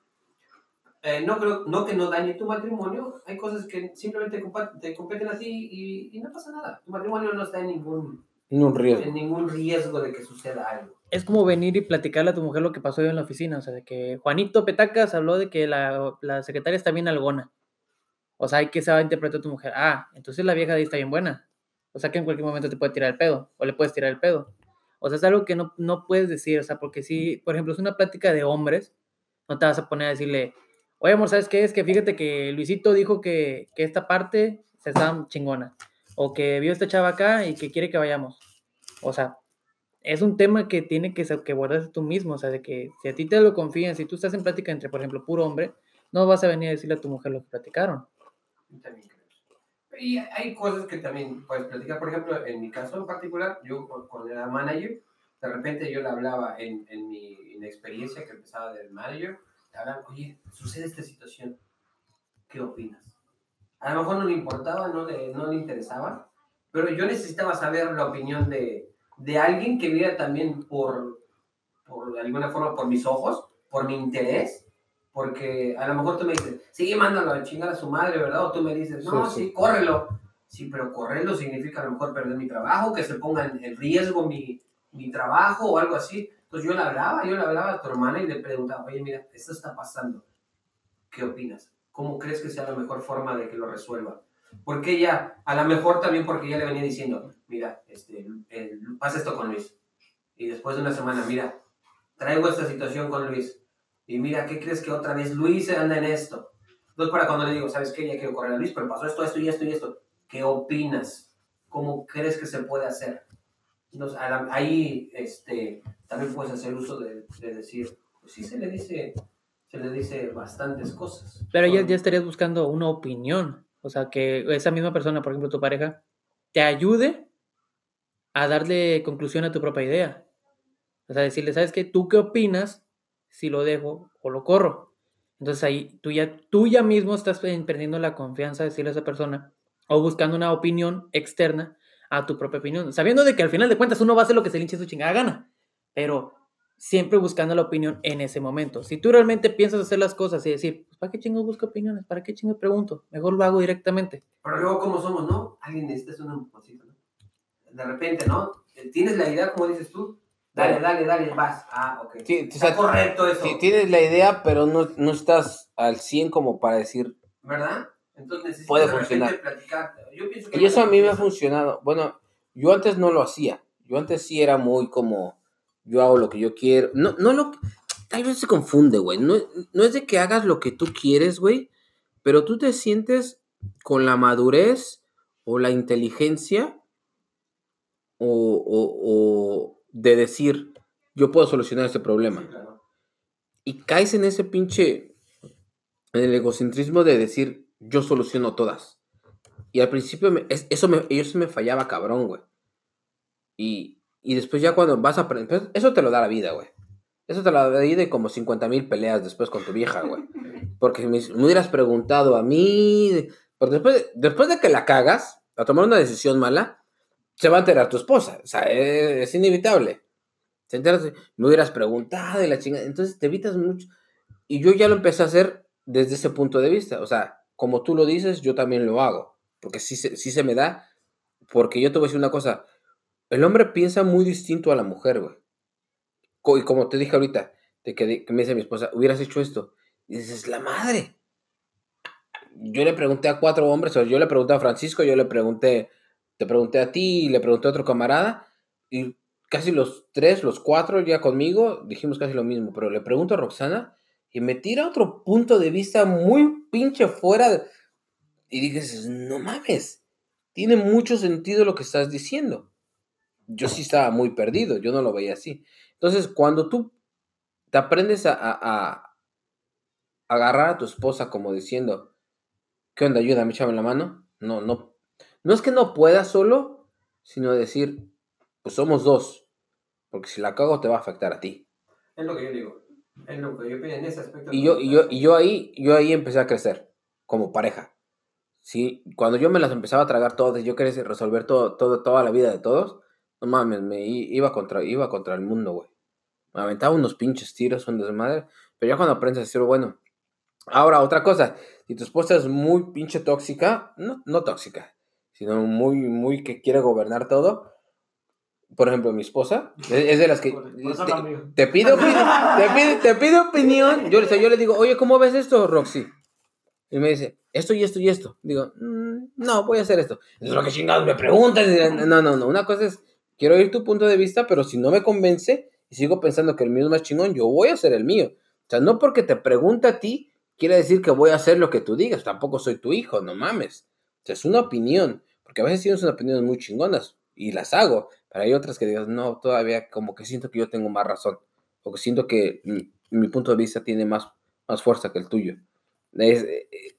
Eh, no creo no que no dañe tu matrimonio, hay cosas que simplemente te competen a ti y, y no pasa nada. Tu matrimonio no está en ningún, Ni un riesgo. en ningún riesgo de que suceda algo. Es como venir y platicarle a tu mujer lo que pasó hoy en la oficina. O sea, de que Juanito Petacas habló de que la, la secretaria está bien algona. O sea, ¿y qué se va a interpretar tu mujer? Ah, entonces la vieja de ahí está bien buena. O sea, que en cualquier momento te puede tirar el pedo. O le puedes tirar el pedo. O sea, es algo que no, no puedes decir. O sea, porque si, por ejemplo, es una plática de hombres, no te vas a poner a decirle, oye, amor, ¿sabes qué? Es que fíjate que Luisito dijo que, que esta parte se está chingona. O que vio a esta chava acá y que quiere que vayamos. O sea, es un tema que tiene que, que guardarse tú mismo, o sea, de que si a ti te lo confían, si tú estás en plática entre, por ejemplo, puro hombre, no vas a venir a decirle a tu mujer lo que platicaron. También creo. Y hay cosas que también puedes platicar. Por ejemplo, en mi caso en particular, yo cuando era manager, de repente yo le hablaba en, en mi inexperiencia que empezaba del manager, le hablaba, oye, sucede esta situación, ¿qué opinas? A lo mejor no le importaba, no le, no le interesaba, pero yo necesitaba saber la opinión de, de alguien que viera también por, por de alguna forma por mis ojos, por mi interés, porque a lo mejor tú me dices, sí, mándalo a chingar a su madre, ¿verdad? O tú me dices, no, Sí, sí, sí. córrelo. Sí, pero correrlo significa a lo mejor perder mi trabajo, que se ponga en riesgo mi, mi trabajo o algo así. Entonces yo le hablaba, yo le hablaba a tu hermana y le preguntaba, oye, mira, esto está pasando. ¿Qué opinas? ¿Cómo crees que sea la mejor forma de que lo resuelva? Porque ella, a lo mejor también porque ella le venía diciendo, mira, este, eh, pasa esto con Luis. Y después de una semana, mira, traigo esta situación con Luis. Y mira, ¿qué crees que otra vez Luis anda en esto? Entonces, para cuando le digo, ¿sabes qué? Ya quiero correr a Luis, pero pasó esto, esto y esto y esto. ¿Qué opinas? ¿Cómo crees que se puede hacer? Entonces, ahí este, también puedes hacer uso de, de decir, pues sí se le dice, se le dice bastantes cosas. Pero ya, ya estarías buscando una opinión. O sea, que esa misma persona, por ejemplo, tu pareja, te ayude a darle conclusión a tu propia idea. O sea, decirle, ¿sabes qué? ¿Tú qué opinas si lo dejo o lo corro? Entonces ahí tú ya, tú ya mismo estás pe- perdiendo la confianza de decirle a esa persona o buscando una opinión externa a tu propia opinión, sabiendo de que al final de cuentas uno va a hacer lo que se le hinche su chingada gana, pero siempre buscando la opinión en ese momento. Si tú realmente piensas hacer las cosas y decir, pues, ¿para qué chingo busco opiniones? ¿Para qué chingo pregunto? Mejor lo hago directamente. Pero luego, ¿cómo somos, no? Alguien necesita un empujoncito, ¿no? De repente, ¿no? ¿Tienes la idea, como dices tú? Dale, dale, dale, vas. Ah, ok. Sí, o sea, correcto eso, ti- Tienes la idea, pero no, no estás al 100 como para decir. ¿verdad? Entonces necesitas Puede de repente funcionar. platicar. Yo pienso que Y eso a mí me ha funcionado. Bueno, yo antes no lo hacía. Yo antes sí era muy como, yo hago lo que yo quiero. No, no lo, tal vez se confunde, güey. No, no es de que hagas lo que tú quieres, güey, pero tú te sientes con la madurez o la inteligencia o, o- o de decir, yo puedo solucionar este problema. Sí, claro. Y caes en ese pinche, en el egocentrismo de decir, yo soluciono todas. Y al principio me- es- eso, me, eso me fallaba cabrón, güey. Y, y después ya cuando vas a aprender, eso te lo da la vida, güey. Eso te lo da la vida y como 50 mil peleas después con tu vieja, güey. Porque me, me hubieras preguntado a mí, porque después, después de que la cagas, a tomar una decisión mala, se va a enterar tu esposa. O sea, es, es inevitable. Se entera, me hubieras preguntado y la chingada. Entonces te evitas mucho. Y yo ya lo empecé a hacer desde ese punto de vista. O sea, como tú lo dices, yo también lo hago. Porque sí, sí se me da. Porque yo te voy a decir una cosa. El hombre piensa muy distinto a la mujer, güey. Y como te dije ahorita, de que, que me dice mi esposa, hubieras hecho esto. Y dices, la madre. Yo le pregunté a cuatro hombres, o yo le pregunté a Francisco, yo le pregunté, te pregunté a ti y le pregunté a otro camarada. Y casi los tres, los cuatro ya conmigo, dijimos casi lo mismo. Pero le pregunto a Roxana y me tira otro punto de vista muy pinche fuera. Y dices, no mames, tiene mucho sentido lo que estás diciendo. Yo sí estaba muy perdido, yo no lo veía así. Entonces, cuando tú te aprendes a, a- a agarrar a tu esposa como diciendo, ¿qué onda? Ayúdame, échame la mano. No, no, no es que no puedas solo, sino decir, pues somos dos, porque si la cago te va a afectar a ti. Es lo que yo digo. Es lo que yo en ese aspecto. Y yo, y yo, y yo ahí, yo ahí empecé a crecer como pareja. Sí, cuando yo me las empezaba a tragar todas, yo quería resolver todo, todo, toda la vida de todos, no mames, me iba contra, iba contra el mundo, güey. Me aventaba unos pinches tiros, un desmadre, pero ya cuando aprendes a decir, bueno, ahora otra cosa, si tu esposa es muy pinche tóxica, no, no tóxica, sino muy, muy que quiere gobernar todo, por ejemplo, mi esposa, es, de las que... Te- te pido, te pido, te pido opinión. Yo, yo le digo, oye, ¿cómo ves esto, Roxy? Y me dice, esto y esto y esto. Digo, "Mm, no, voy a hacer esto. Es lo que chingados me preguntas. No, no, no. Una cosa es, quiero oír tu punto de vista, pero si no me convence y sigo pensando que el mío es más chingón, yo voy a hacer el mío. O sea, no porque te pregunte a ti, quiere decir que voy a hacer lo que tú digas. Tampoco soy tu hijo, no mames. O sea, es una opinión. Porque a veces tienes unas opiniones muy chingonas y las hago. Pero hay otras que digas, no, todavía como que siento que yo tengo más razón. O que siento que mi, punto de vista tiene más, más fuerza que el tuyo. Eh, eh,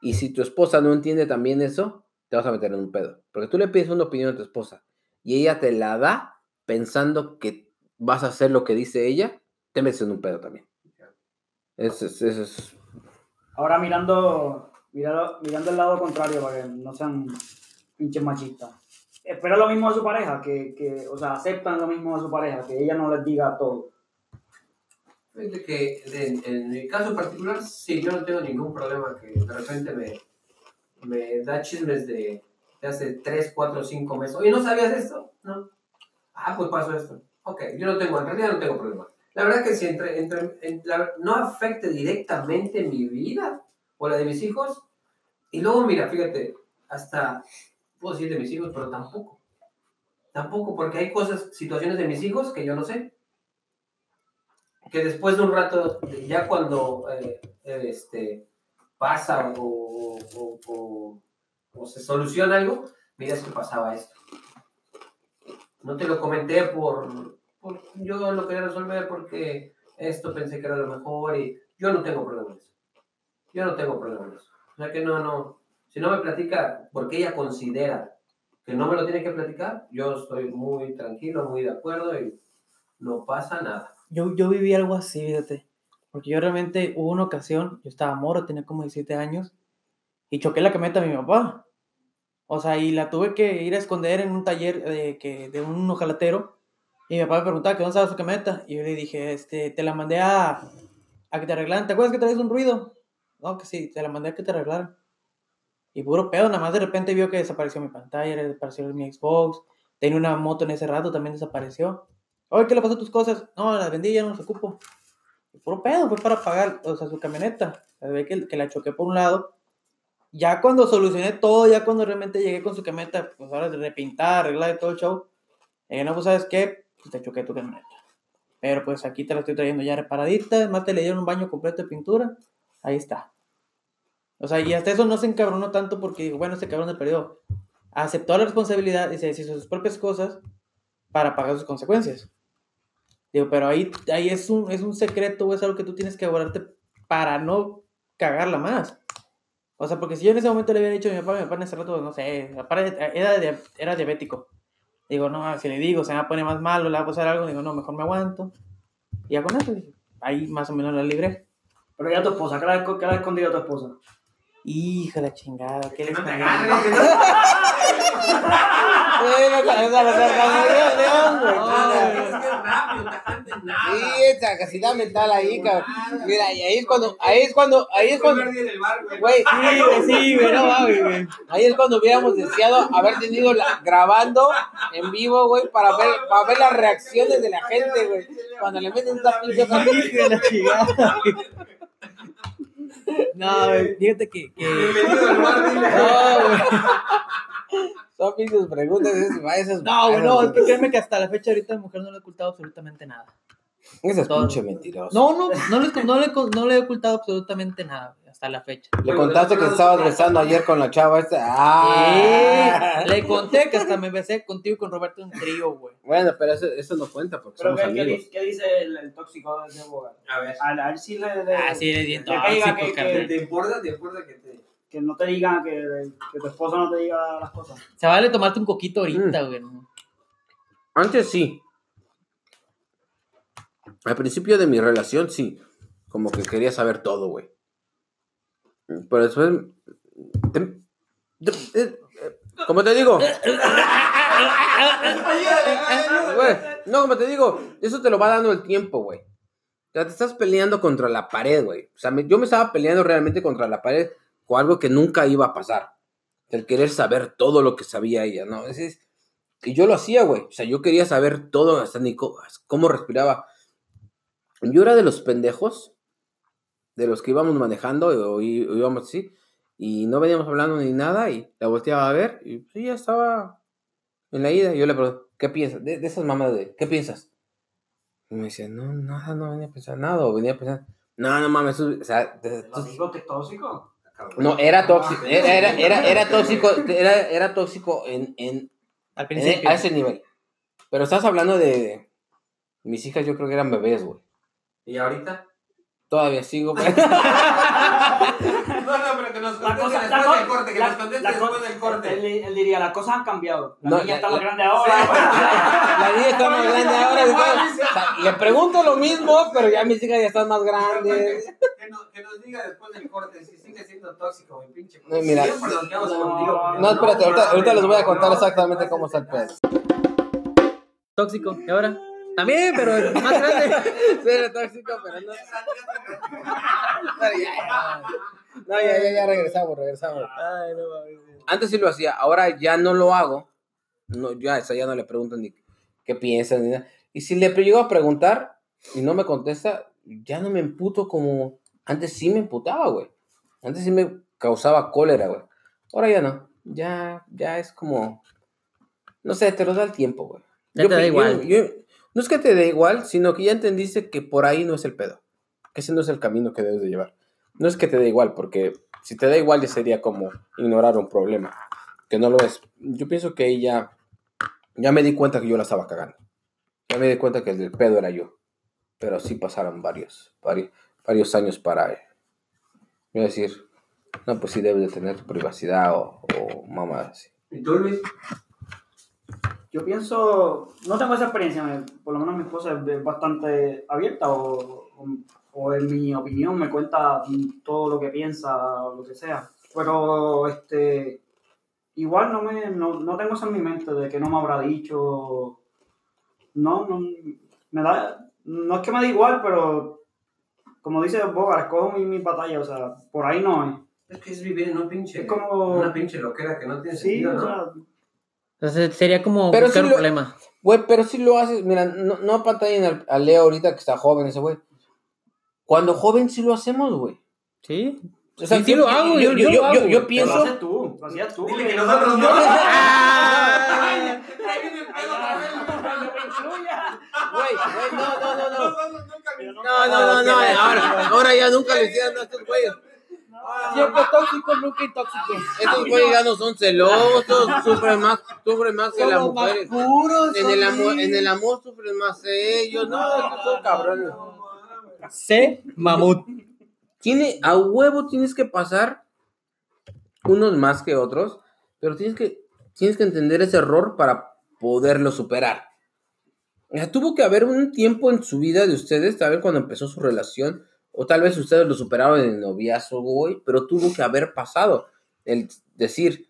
y si tu esposa no entiende también eso, te vas a meter en un pedo. Porque tú le pides una opinión a tu esposa y ella te la da pensando que vas a hacer lo que dice ella, te metes en un pedo también. Eso es, eso es- Ahora mirando Míralo- mirando el lado contrario para que no sean pinches machistas. Espera lo mismo de su pareja, que, que, o sea, aceptan lo mismo de su pareja, que ella no les diga todo. Que en, en mi caso particular, sí, yo no tengo ningún problema que de repente me, me da chismes de, de hace 3, 4, 5 meses. Oye, ¿no sabías esto? No. Ah, pues pasó esto. Ok, yo no tengo, en realidad no tengo problema. La verdad que si entre, entre, no afecte directamente mi vida o la de mis hijos, y luego mira, fíjate, hasta puedo decir de mis hijos, pero tampoco. Tampoco, porque hay cosas, situaciones de mis hijos que yo no sé que después de un rato, ya cuando eh, eh, este, pasa o- o se soluciona algo, mira es que pasaba esto. No te lo comenté por, por- yo lo quería resolver porque esto pensé que era lo mejor y yo no tengo problema en eso. Yo no tengo problema en eso. O sea que no, no, si no me platica porque ella considera que no me lo tiene que platicar, yo estoy muy tranquilo, muy de acuerdo y no pasa nada. Yo, yo viví algo así, fíjate. Porque yo realmente hubo una ocasión, yo estaba moro, tenía como 17 años, y choqué la camioneta de mi papá. O sea, y la tuve que ir a esconder en un taller de, que, de un ojalatero. Y mi papá me preguntaba que dónde estaba su camioneta. Y yo le dije, este, te la mandé a, que te arreglaran. ¿Te acuerdas que traes un ruido? No, que sí, te la mandé a que te arreglaran. Y puro pedo, nada más de repente vio que desapareció mi pantalla, desapareció mi Xbox. Tenía una moto en ese rato, también desapareció. Oye, ¿qué le pasó a tus cosas? No, las vendí, ya no las ocupo. Puro pedo, fue para pagar, o sea, su camioneta. Se ve que, que la choqué por un lado. Ya cuando solucioné todo, ya cuando realmente llegué con su camioneta, pues ahora de repintar, arreglar y todo el show. No, pues sabes qué, pues te choqué tu camioneta. Pero pues aquí te la estoy trayendo ya reparadita, además te le dieron un baño completo de pintura. Ahí está. O sea, y hasta eso no se encabronó tanto porque bueno, este cabrón de perdió. Aceptó la responsabilidad y se deshizo sus propias cosas para pagar sus consecuencias. Digo, pero ahí, ahí es, un, es un secreto es algo que tú tienes que guardarte para no cagarla más. O sea, porque si yo en ese momento le hubiera dicho a mi papá, mi papá en ese rato, no sé, era, era diabético. Digo, no, si le digo, se me va a poner más malo, le va a pasar algo, digo, no, mejor me aguanto. Y ya con eso, ahí más o menos la libré. Pero ya tu esposa, ¿qué esco- qué escondido a tu esposa? Hija de la chingada, ¿qué le No Sí, esa capacidad mental ahí, cabrón. Mira, y ahí es cuando, ahí es cuando, ahí es cuando, güey. Sí, sí, güey, no mames, güey. ahí es cuando hubiéramos deseado haber tenido la, grabando en vivo, güey, para ver, para ver las reacciones de la gente, güey. Cuando le meten esta pinche Hija de la chingada. güey. No, güey, fíjate que, que. No, güey. Son pinches preguntas, es, esas No, güey, no, es que créeme que hasta la fecha ahorita mi mujer no le he ocultado absolutamente nada. Esas todo. pinche mentiroso. No, no, no le, no, le, no le he ocultado absolutamente nada, hasta la fecha. Le contaste que estabas besando ayer con la chava esta. Ah. Sí, le conté que hasta me besé contigo y con Roberto en trío, güey. Bueno, pero eso, eso no cuenta porque Pero somos ¿qué, qué amigos. dice, qué dice el, el tóxico de ese abogado? A ver. A, él sí le, le- Ah, sí, es bien le caiga tóxico, que, que, ¿Te importa? ¿Te importa que te.? Que no te digan, que, que tu esposo no te diga las cosas. Se vale tomarte un coquito ahorita, güey. ¿no? Antes sí. Al principio de mi relación sí. Como que quería saber todo, güey. Pero después. te- te- eh, como te digo. Güey, no, como te digo, eso te lo va dando el tiempo, güey. O sea, te estás peleando contra la pared, güey. O sea, me- yo me estaba peleando realmente contra la pared con algo que nunca iba a pasar. El querer saber todo lo que sabía ella, ¿no? Es- y yo lo hacía, güey. O sea, yo quería saber todo, hasta ni cómo respiraba. Yo era de los pendejos, de los que íbamos manejando o, í- o íbamos así, y no veníamos hablando ni nada, y la volteaba a ver, y pues, ya estaba en la ida. Y yo le pregunté, ¿qué piensas? De, de esas mamás de, ¿qué piensas? Y me decía, no, nada, no venía a pensar nada, o venía a pensar, no, no mames, o sea, de- ¿Lo digo que tóxico? No, era tóxico, era, era, era, era tóxico, era, era tóxico en, en, Al en- principio. a ese nivel. Pero estás hablando de, mis hijas yo creo que eran bebés, güey. ¿Y ahorita? Todavía sigo, güey. No, no, pero que nos conteste después co- del corte, que la- nos conteste después del corte. Él, él diría, las cosas han cambiado. La No, niña está más grande ahora. La niña está más grande ahora. le pregunto lo mismo, pero ya mis hijas ya están más grandes. Que nos, que nos diga después del corte si sigue siendo tóxico, mi pinche. No, mira. Siempre nos quedamos No, contigo. porque No, espérate, ahorita, ahorita les voy a contar exactamente cómo está el pedo. Tóxico. ¿Y ahora? También, pero más grande. Sí, era tóxico, pero no. No, ya, ya, ya regresamos, regresamos. Ay, no. Antes sí lo hacía, ahora ya no lo hago. No, ya, esa ya no le pregunto ni qué piensas ni nada. Y si le llego a preguntar y no me contesta, ya no me emputo como antes sí me emputaba, güey. Antes sí me causaba cólera, güey. Ahora ya no. Ya, ya es como, no sé, te lo da el tiempo, güey. Ya te da igual. yo- no es que te dé igual, sino que ya entendiste que por ahí no es el pedo. Que ese no es el camino que debes de llevar. No es que te dé igual, porque si te da igual ya sería como ignorar un problema. Que no lo es. Yo pienso que ella, ya me di cuenta que yo la estaba cagando. Ya me di cuenta que el del pedo era yo. Pero sí pasaron varios, varios, varios años para eh, yo decir, no, pues sí debes de tener tu privacidad o, o mamá así. ¿Y tú, Luis? Yo pienso, no tengo esa experiencia, por lo menos mi esposa es es bastante abierta o, o- o en mi opinión me cuenta todo lo que piensa o lo que sea. Pero este igual no me no, no tengo eso en mi mente de que no me habrá dicho. No, no me da no es que me da igual, pero como dice Bogar, escojo mi, mi batalla, o sea, por ahí no es. Es que es vivir en un pinche. Es como- Una pinche loquera que no tiene Sí, sentido, o ¿no? sea, Entonces sería como Pero buscar sí un lo- problema. Güey, pero si lo haces, mira, no, no apantallen al, a Leo ahorita que está joven ese güey. Cuando joven sí lo hacemos, güey. Sí. O sea, sí, sí yo- lo hago. Yo, yo- yo, yo- lo hago, yo- pienso- lo haces tú, lo hacías tú. Dile que nosotros no. Ah. Ahí viene el pedo. Güey, güey, no, no, no, no. No, no, no, no. Ahora, ahora ya nunca lo hicieron a estos güeyes. Siempre tóxico, nunca intóxico. Estos güeyes ya no son celosos, sufren más, sufren más que las mujeres. En el, amor, en el amor sufren más ellos. No, estos son cabrones. C. Mamut. Tiene, a huevo tienes que pasar unos más que otros, pero tienes que, tienes que entender ese error para poderlo superar. O sea, tuvo que haber un tiempo en su vida de ustedes, tal vez cuando empezó su relación, o tal vez ustedes lo superaron en el noviazgo, güey, pero tuvo que haber pasado el decir,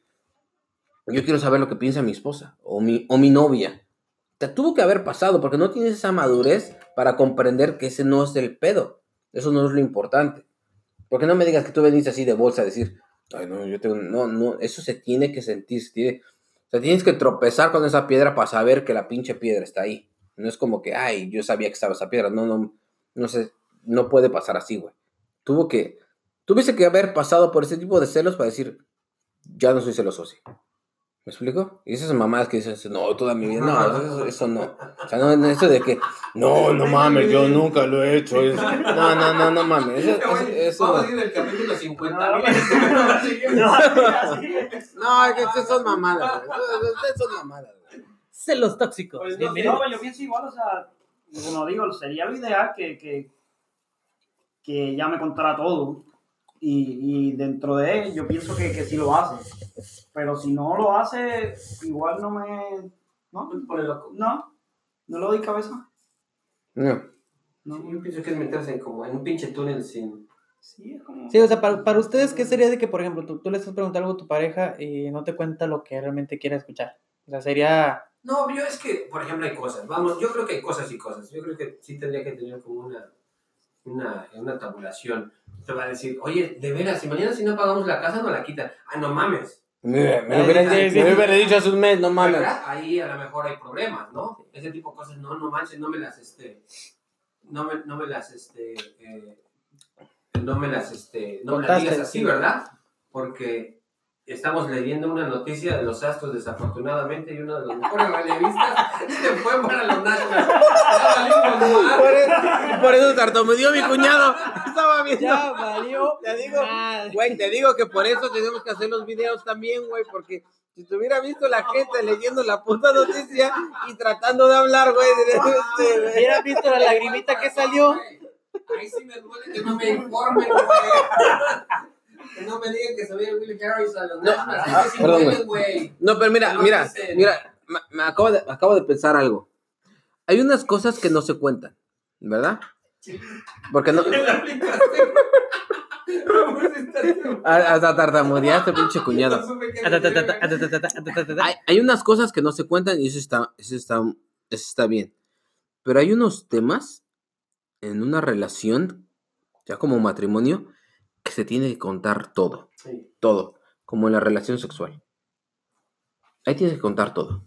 yo quiero saber lo que piensa mi esposa o mi, o mi novia. Te tuvo que haber pasado porque no tienes esa madurez para comprender que ese no es el pedo. Eso no es lo importante. Porque no me digas que tú veniste así de bolsa a decir, ay, no, yo tengo, no, no, eso se tiene que sentir, se tiene, tienes que tropezar con esa piedra para saber que la pinche piedra está ahí. No es como que, ay, yo sabía que estaba esa piedra, no, no, no sé, no puede pasar así, güey. Tuvo que, tuviste que haber pasado por ese tipo de celos para decir, ya no soy celoso, sí. ¿Me explico? Y esas mamadas que dicen, no, toda mi vida, no, eso, eso no. O sea, no, no, eso de que, no, no mames, yo nunca lo he hecho. es- No, no, no, no mames, eso, eso, eso Vamos no. a ir del capítulo 50 No, no, esas son mamadas, güey. Esas son mamadas, güey. Celos tóxicos. Pues no, yo pienso igual, o sea, como digo, sería lo ideal que, que, que ella me contara todo. Y, y dentro de él, yo pienso que, que sí lo hace. Pero si no lo hace, igual no me. No, loco. no, no le doy cabeza. No. No. Yo pienso que es meterse en como en un pinche túnel sin. Sí, es como. Sí, o sea, para, para ustedes, ¿qué sería de que, por ejemplo, tú, tú le estás preguntando algo a tu pareja y no te cuenta lo que realmente quiere escuchar? O sea, sería... No, yo es que, por ejemplo, hay cosas. Vamos, yo creo que hay cosas y cosas. Yo creo que sí tendría que tener como una, una, una tabulación. Te va a decir, oye, de veras, si mañana si no pagamos la casa, no la quitan. Ah, no mames. Me, me lo hubieran dicho hace un mes, no mames. ¿Verdad? Ahí a lo mejor hay problemas, ¿no? Ese tipo de cosas, no, no manches, no me las, este, no me, no me las, este, eh, no me las, este, no me las digas así, sí. ¿verdad? Porque estamos leyendo una noticia de los Astros, desafortunadamente, y uno de los mejores relevistas se fue para los Nationals. Por eso, por eso tartamudeó mi cuñado. Estaba viendo. Ya valió. Te digo, güey, te digo que por eso tenemos que hacer los videos también, güey, porque si te hubiera visto la gente leyendo la puta noticia y tratando de hablar, güey, de este, güey. ¿Hubieras visto la lagrimita que salió? Ahí sí me duele que no me informen, güey. Que no me digan que se ve Willie Harris a los No, Nationals. ah, sí perdón, güey. No, pero mira, No mira, dicen. mira, me, me acabo, de, acabo de pensar algo. Hay unas cosas que no se cuentan, ¿verdad? Porque no... La aplicaste. ¿Cómo se está haciendo? Ah, Hasta tartamudeaste, pinche cuñado. Hay, hay unas cosas que no se cuentan y eso está, eso está, eso está bien. Pero hay unos temas en una relación, ya como matrimonio, que se tiene que contar todo. Sí. Todo. Como en la relación sexual. Ahí tienes que contar todo.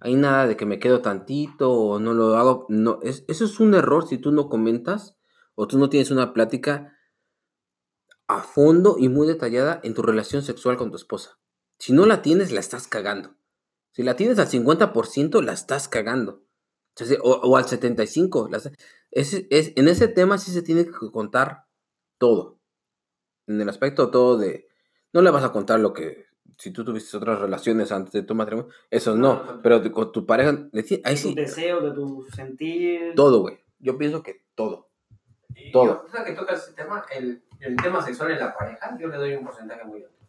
Hay nada de que me quedo tantito o no lo hago. No, es, eso es un error si tú no comentas o tú no tienes una plática a fondo y muy detallada en tu relación sexual con tu esposa. Si no la tienes, la estás cagando. Si la tienes al 50%, la estás cagando. O, sea, o- o al 75%. la estás- ese- es, en ese tema sí se tiene que contar todo. En el aspecto todo de... No le vas a contar lo que... Si tú tuviste otras relaciones antes de tu matrimonio, eso No, no. no. Pero con tu pareja, ahí sí, deseos, de tu sentir. todo, güey. Yo pienso que todo. Y Todo. yo, que tocas ese tema, el, el tema sexual en la pareja, yo le doy un porcentaje muy alto.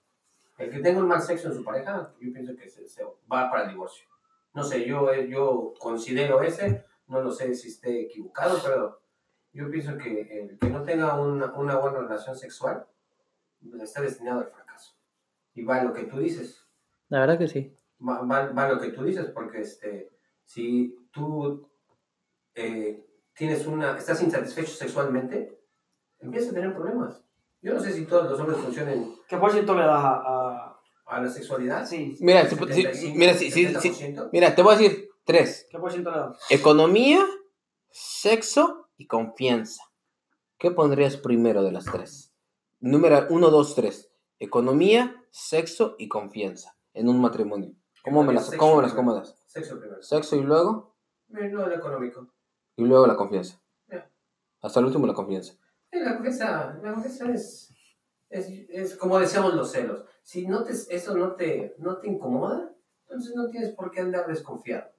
El que tenga un mal sexo en su pareja, yo pienso que se, se va para el divorcio. No sé, yo, eh, yo considero ese, no lo sé si esté equivocado, pero yo pienso que el que no tenga una, una buena relación sexual está destinado al fracaso. Y va lo que tú dices, La verdad que sí. va, va- va lo que tú dices, porque este, si tú eh, tienes una, estás insatisfecho sexualmente, empiezas a tener problemas. Yo no sé si todos los hombres funcionen ¿Qué por ciento le das a.? a- a la sexualidad. sí, Mira, si- si- 75, mira, si- si- si- 70%. mira, te voy a decir tres. ¿qué por ciento le das? Economía, sexo y confianza. ¿Qué pondrías primero de las tres? Número uno, dos, tres. Economía, sexo y confianza en un matrimonio. ¿Cómo me las, cómo me las acomodas? Sexo primero. Sexo y luego, No, el económico. y luego la confianza. Hasta el último la confianza. La confianza, la confianza es, es, es como decíamos los celos. Si no te, eso no te, no te incomoda, entonces no tienes por qué andar desconfiado.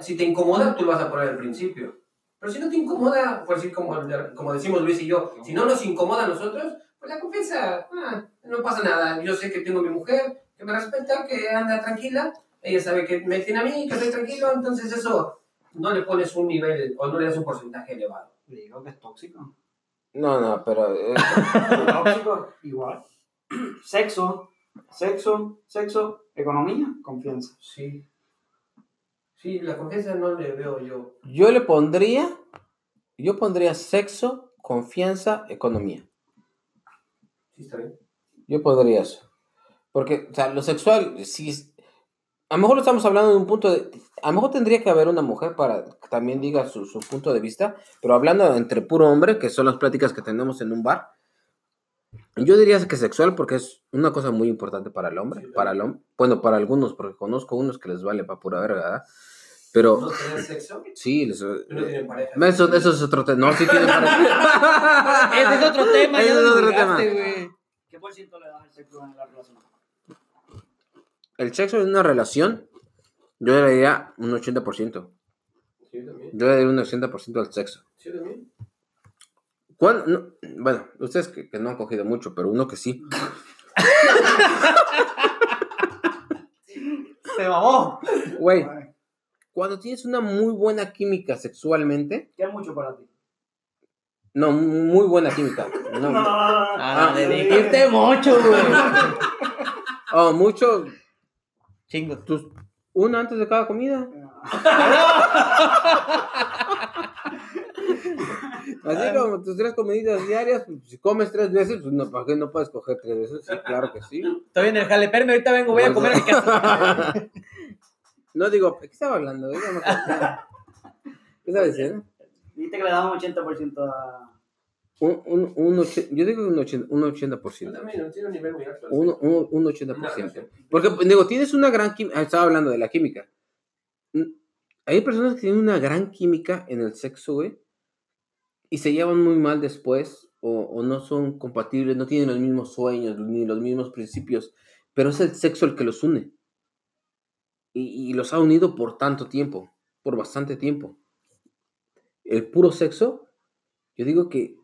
Si te incomoda, tú lo vas a poner al principio. Pero si no te incomoda, pues sí, como, como decimos Luis y yo, si no nos incomoda a nosotros, pues la confianza, ah, no pasa nada. Yo sé que tengo a mi mujer, que me respeta, que anda tranquila, ella sabe que me tiene a mí, que estoy tranquilo, entonces eso no le pones un nivel o no le das un porcentaje elevado. Digo que es tóxico. No, no, pero eh, tóxico, igual. Sexo, sexo, sexo, economía, confianza. Sí. Sí, la confianza no le veo yo. yo le pondría, yo pondría sexo, confianza, economía. Sí, está bien. Yo pondría eso. Porque, o sea, lo sexual, es- A lo mejor lo estamos hablando de un punto de... A lo mejor tendría que haber una mujer para que también diga su, su punto de vista, pero hablando entre puro hombre, que son las pláticas que tenemos en un bar, yo diría que sexual porque es una cosa muy importante para el hombre, Sí, para el hombre, bueno, para algunos, porque conozco unos que les vale para pura verga, ¿verdad? Pero ¿No tener sexo? sí, les, No tienen pareja. eso, eso es otro tema. No, sí tienen pareja. Ese es otro tema, Ese es otro tema. ¿Qué por ciento le das al sexo en la relación? El sexo en una relación, yo le daría un 80%. Sí, yo también. Yo le daría un 80% al sexo. Sí, también. ¿Cuál- no, bueno, ustedes que, que no han cogido mucho, pero uno que sí. Se mamó. Güey, cuando tienes una muy buena química sexualmente, ¿Qué es mucho para ti? no, muy buena química. No, Ah, Ah, le dijiste mucho, güey. oh, mucho, Chingo. tus, una antes de cada comida. Así como tus tres comiditas diarias, pues, si comes tres veces, pues no, ¿para qué no puedes coger tres veces? Sí, claro que sí. Estoy en el jale, espérame, ahorita vengo, voy a comer a mi casa. No digo, ¿qué estaba hablando? ¿Qué estaba diciendo? Dijiste que le das un 80% a... Un, un, un yo digo un 80%. Un 80%. Yo también, no tiene un nivel muy alto. el Un, un, un 80%. Porque, digo, tienes una gran química. Estaba hablando de la química. Mm, Hay personas que tienen una gran química en el sexo, güey. Y se llevan muy mal después. O, o no son compatibles, no tienen los mismos sueños, ni los mismos principios. Pero es el sexo el que los une. Y, los ha unido por tanto tiempo. Por bastante tiempo. El puro sexo, yo digo que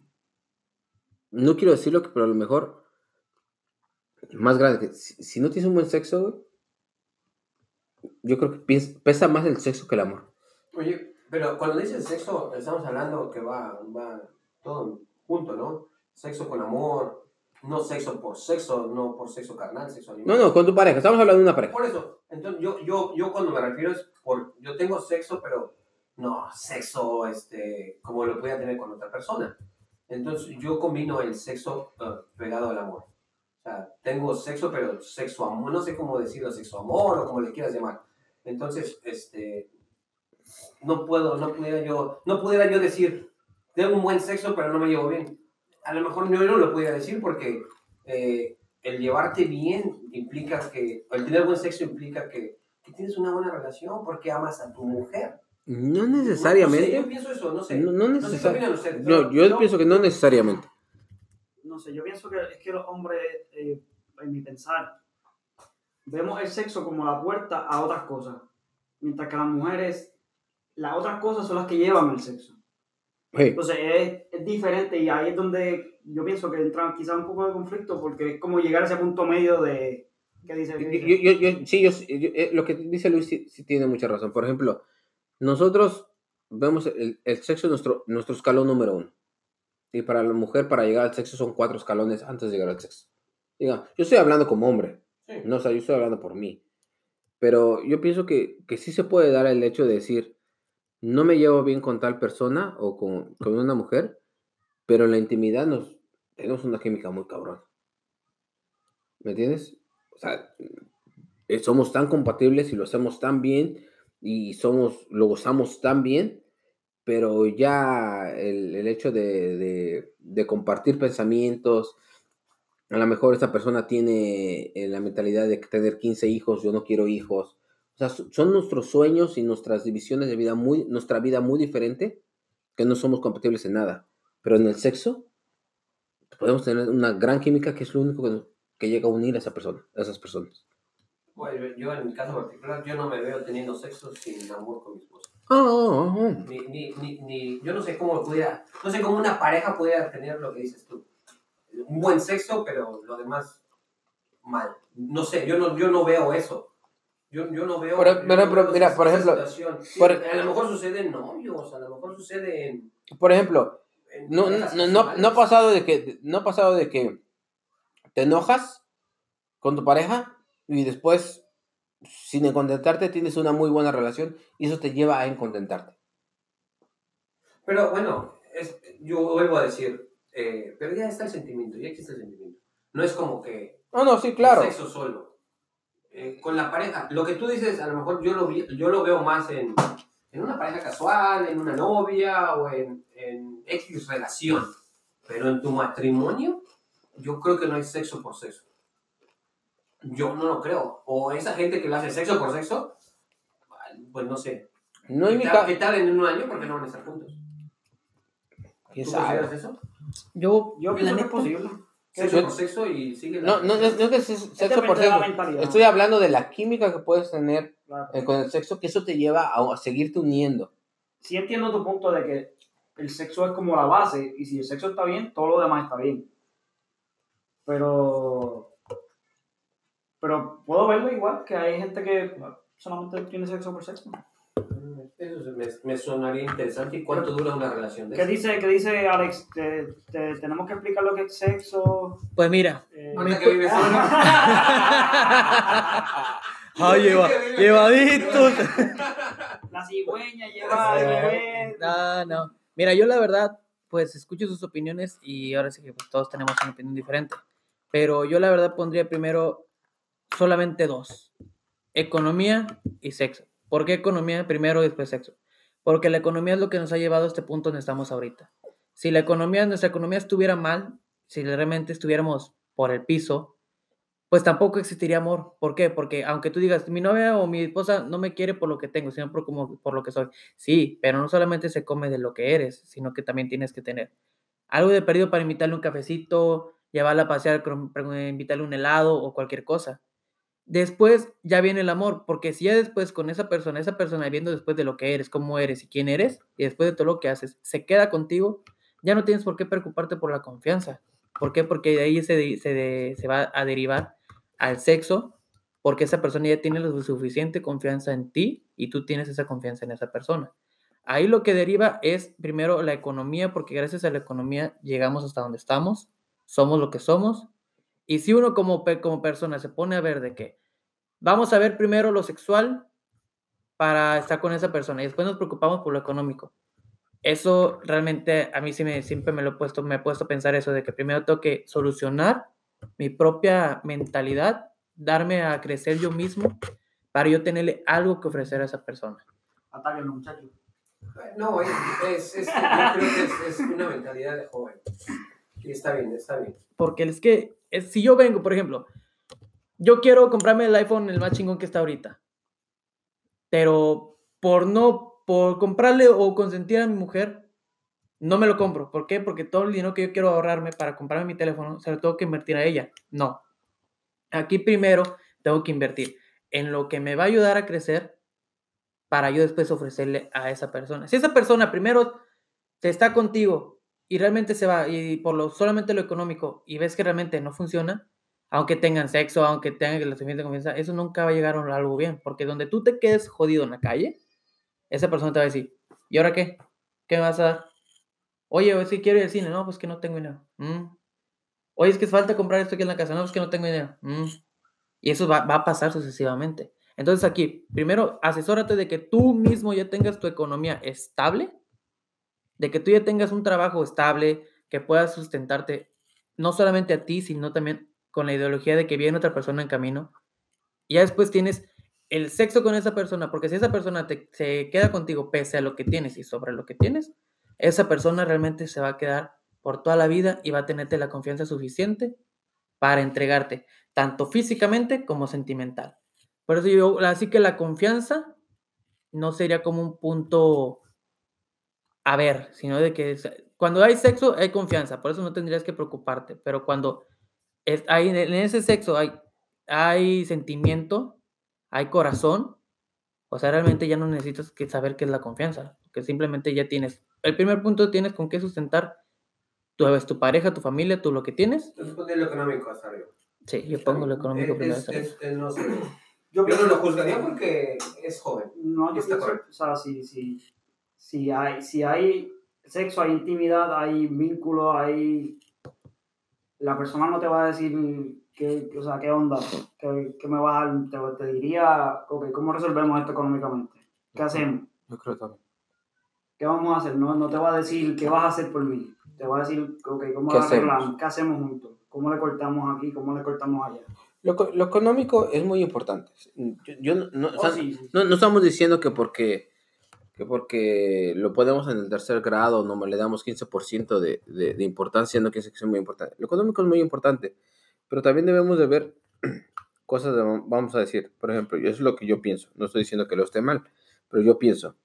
no quiero decirlo, pero a lo mejor más grande, si, si no tienes un buen sexo, yo creo que pesa más el sexo que el amor. Oye, pero cuando dices sexo, estamos hablando que va, va todo junto, ¿no? Sexo con amor, no sexo por sexo, no por sexo carnal, sexo animal. No, no, con tu pareja, estamos hablando de una pareja. Por eso, entonces yo, yo, yo cuando me refiero es por, yo tengo sexo, pero no sexo este, como lo podía tener con otra persona. Entonces yo combino el sexo eh, pegado al amor. O sea, tengo sexo, pero sexo amor, no sé cómo decirlo, sexo amor o como le quieras llamar. Entonces, este, no puedo, no pudiera yo, no pudiera yo decir, tengo un buen sexo, pero no me llevo bien. A lo mejor yo no lo pudiera decir porque eh, el llevarte bien implica que, el tener buen sexo implica que, que tienes una buena relación porque amas a tu mujer. No No sé, necesariamente. yo pienso eso, no sé. No, no No sé qué necesariamente. No, yo No. pienso que no necesariamente. no sé, yo pienso que es que los hombres, eh, en mi pensar, vemos el sexo como la puerta a otras cosas, mientras que las mujeres, las otras cosas son las que llevan el sexo. Hey, Entonces es, es diferente y ahí es donde yo pienso que entra quizás un poco de conflicto porque es como llegar a ese punto medio de... ¿Qué dice? ¿Qué yo, dice? yo- yo- sí, yo, yo- eh, lo que dice Luis sí, sí tiene mucha razón. Por ejemplo, nosotros vemos el, el sexo nuestro, nuestro escalón número uno. Y para la mujer, para llegar al sexo, son cuatro escalones antes de llegar al sexo. Diga, yo estoy hablando como hombre. Sí. No, o sea, yo estoy hablando por mí. Pero yo pienso que, que sí se puede dar el hecho de decir, no me llevo bien con tal persona o con, con una mujer, pero en la intimidad nos tenemos una química muy cabrón. ¿Me entiendes? O sea, eh, somos tan compatibles y lo hacemos tan bien y somos, lo gozamos tan bien, pero ya el, el hecho de, de- de compartir pensamientos, a lo mejor esta persona tiene eh, la mentalidad de tener 15 hijos, yo no quiero hijos. O sea, so- son nuestros sueños y nuestras divisiones de vida muy, nuestra vida muy diferente, que no somos compatibles en nada. Pero en el sexo, podemos tener una gran química que es lo único que, que llega a unir a esa persona, a esas personas. Bueno, yo en mi caso particular, yo no me veo teniendo sexo sin amor con mi esposa. Ah, ah, ah. Ni, ni, ni, ni- yo no sé cómo pudiera, no sé cómo una pareja pudiera tener lo que dices tú. Un buen sexo, pero lo demás mal. No sé, yo no, yo no veo eso. Yo, yo no veo. Por- yo no pero- pero mira, por ejemplo, por- a lo mejor sucede en novios, a lo mejor sucede en. Por ejemplo, en no, no, no, no ha pasado de que no ha pasado de que te enojas con tu pareja y después sin contentarte tienes una muy buena relación y eso te lleva a incontentarte. Pero bueno, es, yo vuelvo a decir, eh, pero ya está el sentimiento, ya existe el sentimiento. No es como que No, no, sí, claro. sexo solo. Eh, con la pareja, lo que tú dices, a lo mejor yo lo, vi- yo lo veo más en, en una pareja casual, en una novia o en, en X relación. Pero en tu matrimonio, yo creo que no hay sexo por sexo. Yo no lo creo. O esa gente que lo hace sexo por sexo, pues no sé. No ¿Qué tal, qué tal en un año? Porque no van a estar juntos. ¿Quién ¿Tú sabe? consideras eso? Yo, Yo pienso que es neta, posible. Sexo por sexo y sigue. No, no, no, no es que es sexo Depende por sexo. mentalidad. Estoy hablando de la química que puedes tener Claro. eh, con el sexo, que eso te lleva a, a seguirte uniendo. Sí entiendo tu punto de que el sexo es como la base y si el sexo está bien, todo lo demás está bien. Pero... Pero puedo verlo igual, que hay gente que solamente tiene sexo por sexo. Eso me, me sonaría interesante. ¿Y cuánto dura una relación de ¿Qué dice, qué dice Alex? Te, te- tenemos que explicar lo que es sexo. pues mira. eh, Ahorita que vives solo. Ay, lleva, llevaditos. la cigüeña lleva al bebé. No, no. Mira, yo la verdad, pues escucho sus opiniones y ahora sí que pues, todos tenemos una opinión diferente. Pero yo la verdad pondría primero solamente dos. Economía y sexo. ¿Por qué economía primero y después sexo? Porque la economía es lo que nos ha llevado a este punto donde estamos ahorita. Si la economía, nuestra economía estuviera mal, si realmente estuviéramos por el piso, pues tampoco existiría amor. ¿Por qué? Porque aunque tú digas, mi novia o mi esposa no me quiere por lo que tengo, sino por, como, por lo que soy. Sí, pero no solamente se come de lo que eres, sino que también tienes que tener algo de perdido para invitarle un cafecito, llevarla a pasear, invitarle un helado o cualquier cosa. Después ya viene el amor, porque si ya después con esa persona, esa persona viendo después de lo que eres, cómo eres y quién eres, y después de todo lo que haces, se queda contigo, ya no tienes por qué preocuparte por la confianza. ¿Por qué? Porque de ahí se, se, se va a derivar al sexo, porque esa persona ya tiene la suficiente confianza en ti y tú tienes esa confianza en esa persona. Ahí lo que deriva es primero la economía, porque gracias a la economía llegamos hasta donde estamos, somos lo que somos. Y si uno como, como persona se pone a ver de que vamos a ver primero lo sexual para estar con esa persona y después nos preocupamos por lo económico. Eso realmente a mí sí me, siempre me lo he puesto, me he puesto a pensar eso de que primero tengo que solucionar mi propia mentalidad, darme a crecer yo mismo para yo tenerle algo que ofrecer a esa persona. Atáquenlo, muchachos. No, es, es, es- yo creo que es, es una mentalidad de joven. Y está bien, está bien. Porque es que es- si yo vengo, por ejemplo, yo quiero comprarme el iPhone el más chingón que está ahorita. Pero por no, por comprarle o consentir a mi mujer, no me lo compro. ¿Por qué? Porque todo el dinero que yo quiero ahorrarme para comprarme mi teléfono, se lo tengo que invertir a ella. No. Aquí primero tengo que invertir en lo que me va a ayudar a crecer para yo después ofrecerle a esa persona. Si esa persona primero se está contigo y realmente se va y por lo solamente lo económico y ves que realmente no funciona, aunque tengan sexo, aunque tengan la suficiente confianza, eso nunca va a llegar a algo bien, porque donde tú te quedes jodido en la calle, esa persona te va a decir, ¿y ahora qué? ¿Qué me vas a dar? Oye, es que quiero ir al cine, no, pues que no tengo dinero. Mm. Oye, es que falta comprar esto aquí en la casa, no, pues que no tengo dinero. Mm. Y eso va, va a pasar sucesivamente. Entonces aquí, primero, asesórate de que tú mismo ya tengas tu economía estable, de que tú ya tengas un trabajo estable, que puedas sustentarte no solamente a ti, sino también con la ideología de que viene otra persona en camino. Y ya después tienes el sexo con esa persona, porque si esa persona te, se queda contigo pese a lo que tienes y sobre lo que tienes, esa persona realmente se va a quedar por toda la vida y va a tenerte la confianza suficiente para entregarte, tanto físicamente como sentimental. Por eso yo, así que la confianza no sería como un punto a ver, sino de que es- cuando hay sexo hay confianza, por eso no tendrías que preocuparte, pero cuando es, hay, en ese sexo hay, hay sentimiento, hay corazón, o sea, realmente ya no necesitas que saber qué es la confianza, que simplemente ya tienes, el primer punto tienes con qué sustentar tu, es tu pareja, tu familia, tú lo que tienes. Entonces lo económico hasta arriba. Sí, yo pongo lo económico Es- primero. es- es- es- no sé. Yo Yo no lo juzgaría porque es joven. No, yo Está pienso, correcto. o sea, si, si, si, hay, si hay sexo, hay intimidad, hay vínculo, hay... La persona no te va a decir qué, o sea, qué onda, qué, qué me va a dar, te, te diría, ok, ¿cómo resolvemos esto económicamente? ¿Qué hacemos? Yo creo también. ¿Qué vamos a hacer? No, no te va a decir qué vas a hacer por mí. Te va a decir, ok, ¿cómo ¿Qué hacemos? ¿Qué hacemos juntos? ¿Cómo le cortamos aquí? ¿Cómo le cortamos allá? Lo, lo económico es muy importante. Yo, yo no, no- o Oh, sea, sí, sí, sí. no, no estamos diciendo que porque, que porque lo ponemos en el tercer grado, no le damos 15% de, de, de importancia, no que sea muy importante. Lo económico es muy importante, pero también debemos de ver cosas, de- vamos a decir, por ejemplo, eso es lo que yo pienso, no estoy diciendo que lo esté mal, pero yo pienso,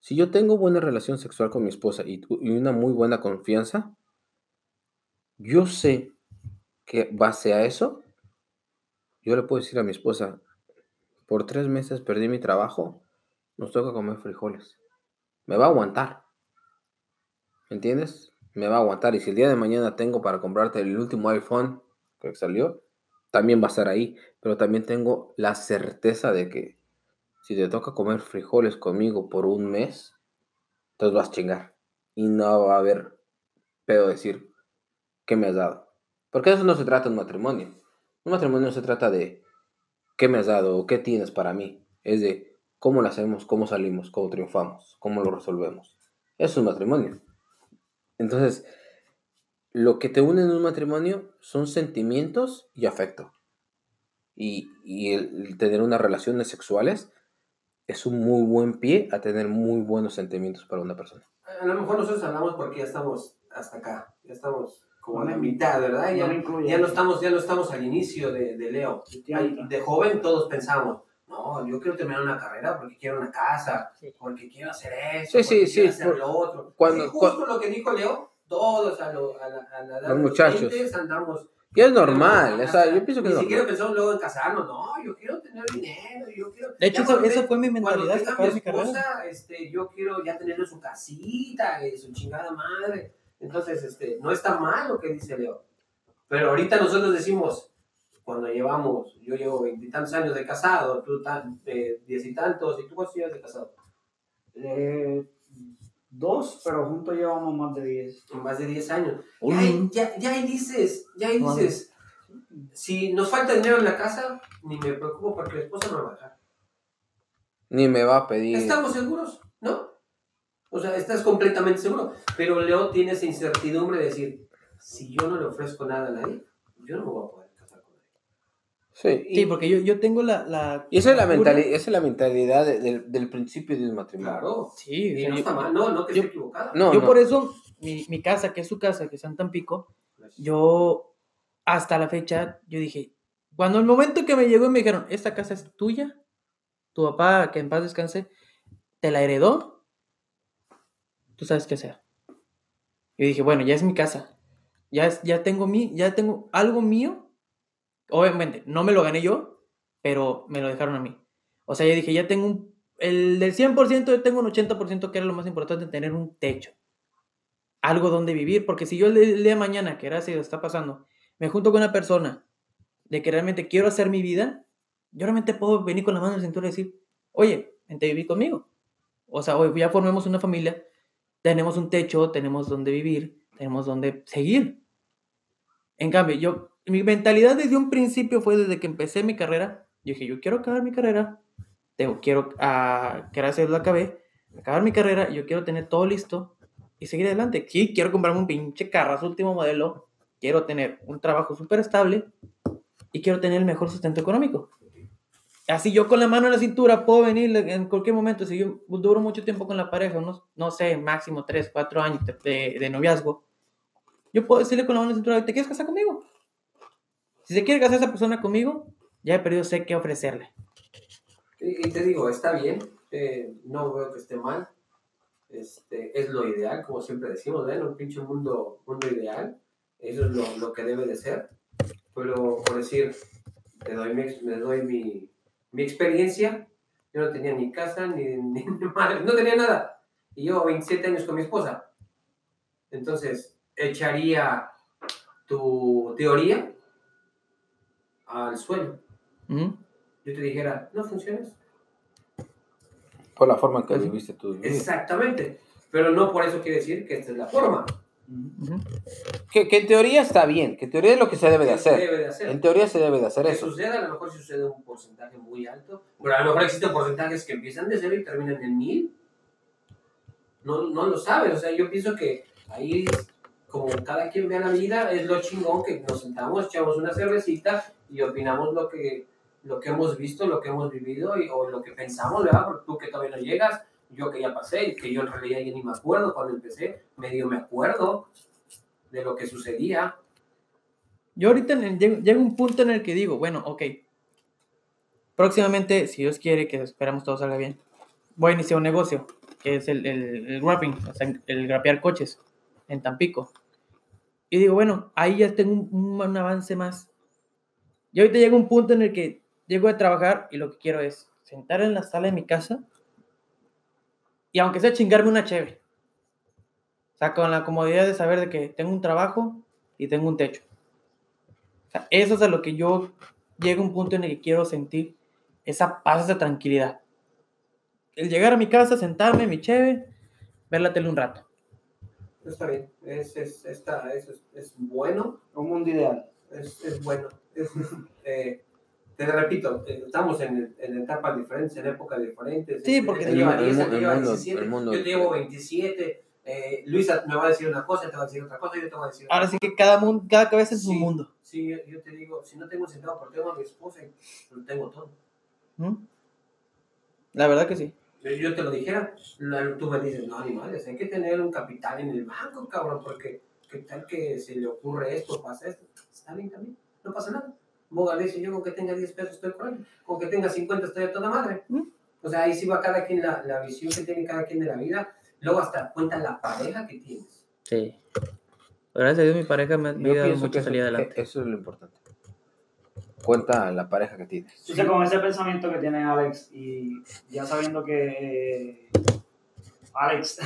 si yo tengo buena relación sexual con mi esposa y, y una muy buena confianza, yo sé que base a eso, yo le puedo decir a mi esposa, por tres meses perdí mi trabajo, nos toca comer frijoles. Me va a aguantar. ¿Me entiendes? Me va a aguantar. Y si el día de mañana tengo para comprarte el último iPhone que salió, también va a estar ahí. Pero también tengo la certeza de que si te toca comer frijoles conmigo por un mes, entonces vas a chingar. Y no va a haber pedo decir, ¿qué me has dado? Porque eso no se trata de un matrimonio. Un matrimonio no se trata de qué me has dado o qué tienes para mí. Es de cómo lo hacemos, cómo salimos, cómo triunfamos, cómo lo resolvemos. Eso es un matrimonio. Entonces, lo que te une en un matrimonio son sentimientos y afecto. Y, y el, el tener unas relaciones sexuales es un muy buen pie a tener muy buenos sentimientos para una persona. A lo mejor nosotros hablamos porque ya estamos hasta acá. Ya estamos como a la mitad, ¿verdad? no Ya, ya no estamos, ya no estamos al inicio de, de Leo. De joven todos pensamos, no, yo quiero terminar una carrera porque quiero una casa, Sí. porque quiero hacer eso, Sí, sí, porque sí, quiero hacer por- lo otro. cuando- Sí, justo lo que dijo Leo, todos a, lo- a la, a la Los de muchachos. 20 andamos Y es normal, o sea, yo pienso que Ni siquiera pensamos luego en casarnos, no, yo quiero tener dinero, yo quiero... De hecho, eso, cuando fue mi cuando mentalidad hasta tenga acabar mi carrera. esposa, este, yo quiero ya tenerle su casita, eh, su chingada madre. Entonces, este, no está mal lo que dice Leo. Pero ahorita nosotros decimos, cuando llevamos, yo llevo veintitantos años de casado, tú tan, eh, diez y tantos, ¿y tú cuántos llevas de casado? Eh, dos, pero juntos llevamos más de diez. Más de 10 años. Ya, ahí- ya, ya ahí dices, ya ahí dices, si nos falta dinero en la casa, ni me preocupo porque la esposa me va a dejar. Ni me va a pedir. Estamos seguros, ¿no? O sea, estás completamente seguro. Pero Leo tiene esa incertidumbre de decir, si yo no le ofrezco nada a nadie, yo no me voy a poder. Sí, y, Sí, porque yo, yo tengo la... la y esa, es la cultura- mentali- esa es la mentalidad de- del- del principio de un matrimonio. Claro. Sí, Y no yo- está mal, no, no que yo- esté equivocada. No, yo no. por eso, mi, mi casa, que es su casa, que es en Tampico, yo hasta la fecha, yo dije, cuando el momento que me llegó y me dijeron, esta casa es tuya, tu papá, que en paz descanse, te la heredó, tú sabes qué hacer. Yo dije, bueno, ya es mi casa, ya, es, ya, tengo, mi, ya tengo algo mío, obviamente, no me lo gané yo, pero me lo dejaron a mí. O sea, yo dije, ya tengo un, el del 100% yo tengo un 80% que era lo más importante, tener un techo algo donde vivir, porque si yo el, el día mañana, que era así, está pasando, me junto con una persona de que realmente quiero hacer mi vida, yo realmente puedo venir con la mano en la cintura y decir, oye, vente a vivir conmigo. O sea, hoy ya formemos una familia, tenemos un techo, tenemos donde vivir, tenemos donde seguir. En cambio, yo, mi mentalidad desde un principio fue desde que empecé mi carrera, dije, yo quiero acabar mi carrera, tengo, quiero, ah, gracias la acabé, acabar mi carrera, yo quiero tener todo listo, y seguir adelante. Sí, quiero comprarme un pinche carrazo último modelo, quiero tener un trabajo súper estable y quiero tener el mejor sustento económico. Así yo con la mano en la cintura puedo venir en cualquier momento, si yo duro mucho tiempo con la pareja, unos, no sé, máximo 3, 4 años de, de- de noviazgo, yo puedo decirle con la mano en la cintura, ¿te quieres casar conmigo? Si se quiere casar esa persona conmigo, ya he perdido, sé qué ofrecerle. Y, te digo, está bien, eh, no veo que esté mal. Este, es lo ideal, como siempre decimos, ¿ven? Un pinche mundo, mundo ideal. Eso es lo, lo que debe de ser. Pero, por decir, te doy mi, me doy mi, mi experiencia. Yo no tenía ni casa, ni, ni madre, no tenía nada. Y yo 27 años con mi esposa. Entonces, echaría tu teoría al suelo. ¿Mm? Yo te dijera, no funciones. Por la forma en que viviste vida. Exactamente. Pero no por eso quiere decir que esta es la forma. Ujú. Que, que en teoría está bien, que en teoría es lo que se debe de hacer. debe de hacer. En teoría se debe de hacer que eso. suceda, a lo mejor si sucede un porcentaje muy alto, pero a lo mejor existen porcentajes que empiezan de cero y terminan en mil. No, no lo sabes, o sea, yo pienso que ahí, como cada quien ve la vida, es lo chingón que nos sentamos, echamos una cervecita y opinamos lo que, lo que hemos visto, lo que hemos vivido y, o lo que pensamos, ¿verdad? Porque tú que todavía no llegas, yo que ya pasé, que yo en realidad ya ni me acuerdo cuando empecé, medio me acuerdo de lo que sucedía. Yo ahorita en el- llego, llego a un punto en el que digo, bueno, ok. Próximamente, si Dios quiere, que esperamos todo salga bien, voy a iniciar un negocio, que es el, el, el wrapping, o sea, el grapear coches en Tampico. Y digo, bueno, ahí ya tengo un, un- un avance más. Y ahorita llega un punto en el que llego a trabajar y lo que quiero es sentar en la sala de mi casa y aunque sea chingarme una cheve. O sea, con la comodidad de saber de que tengo un trabajo y tengo un techo. Eso es a lo que yo llego a un punto en el que quiero sentir esa paz, esa tranquilidad. El llegar a mi casa, sentarme, mi cheve, ver la tele un rato. Está bien, es, es, está, es, es, bueno, Un mundo ideal. es bueno. Es, es, eh, te repito, eh, estamos en, en etapas diferentes, en épocas diferentes. Sí, porque te lleva mu- 10, el él te lleva el mundo- 17, el mundo yo te llevo diferente. 27. eh, Luisa me va a decir una cosa, te va a decir otra cosa, yo te voy a decir otra Ahora sí que cada, mundo, cada cabeza es Sí. un mundo. Sí, yo, te digo, si no tengo un centavo, porque tengo a mi esposa y lo tengo todo. ¿Mm? La verdad que sí. Yo, yo te lo dijera, la- tú me dices, no, animales, hay que tener un capital en el banco, cabrón, porque qué tal que se le ocurre esto, pasa esto. Está bien también, no pasa nada. Boga dice, yo con que tenga 10 pesos estoy correcto, con que tenga 50 estoy a toda madre. ¿Mm? O sea, ahí sí va cada quien la, la visión que tiene cada quien de la vida. Luego hasta cuenta la pareja que tienes. Sí. Gracias a Dios mi pareja me, me ha dado mucha salida adelante. eso es lo importante. Cuenta la pareja que tienes. Entonces, con ese pensamiento que tiene Alex y ya sabiendo que eh, Alex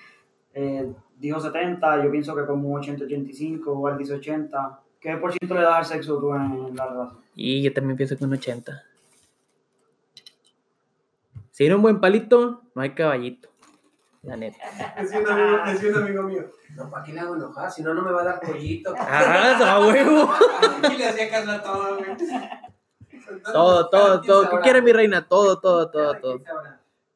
eh, dijo 70, yo pienso que como un 80-85, o al dice 80. ¿Qué por ciento le das al sexo tú en la relación? Y yo también pienso que un 80. Si era un buen palito, no hay caballito. La neta. Decía un amigo, decía un amigo mío, no, ¿para qué le hago enojar? Si no, no me va a dar pollito. ¡Ah, a huevo! Y le hacía caso a todo, güey. Todo, todo, todo. ¿Qué quiere mi reina? Todo, todo, todo, todo.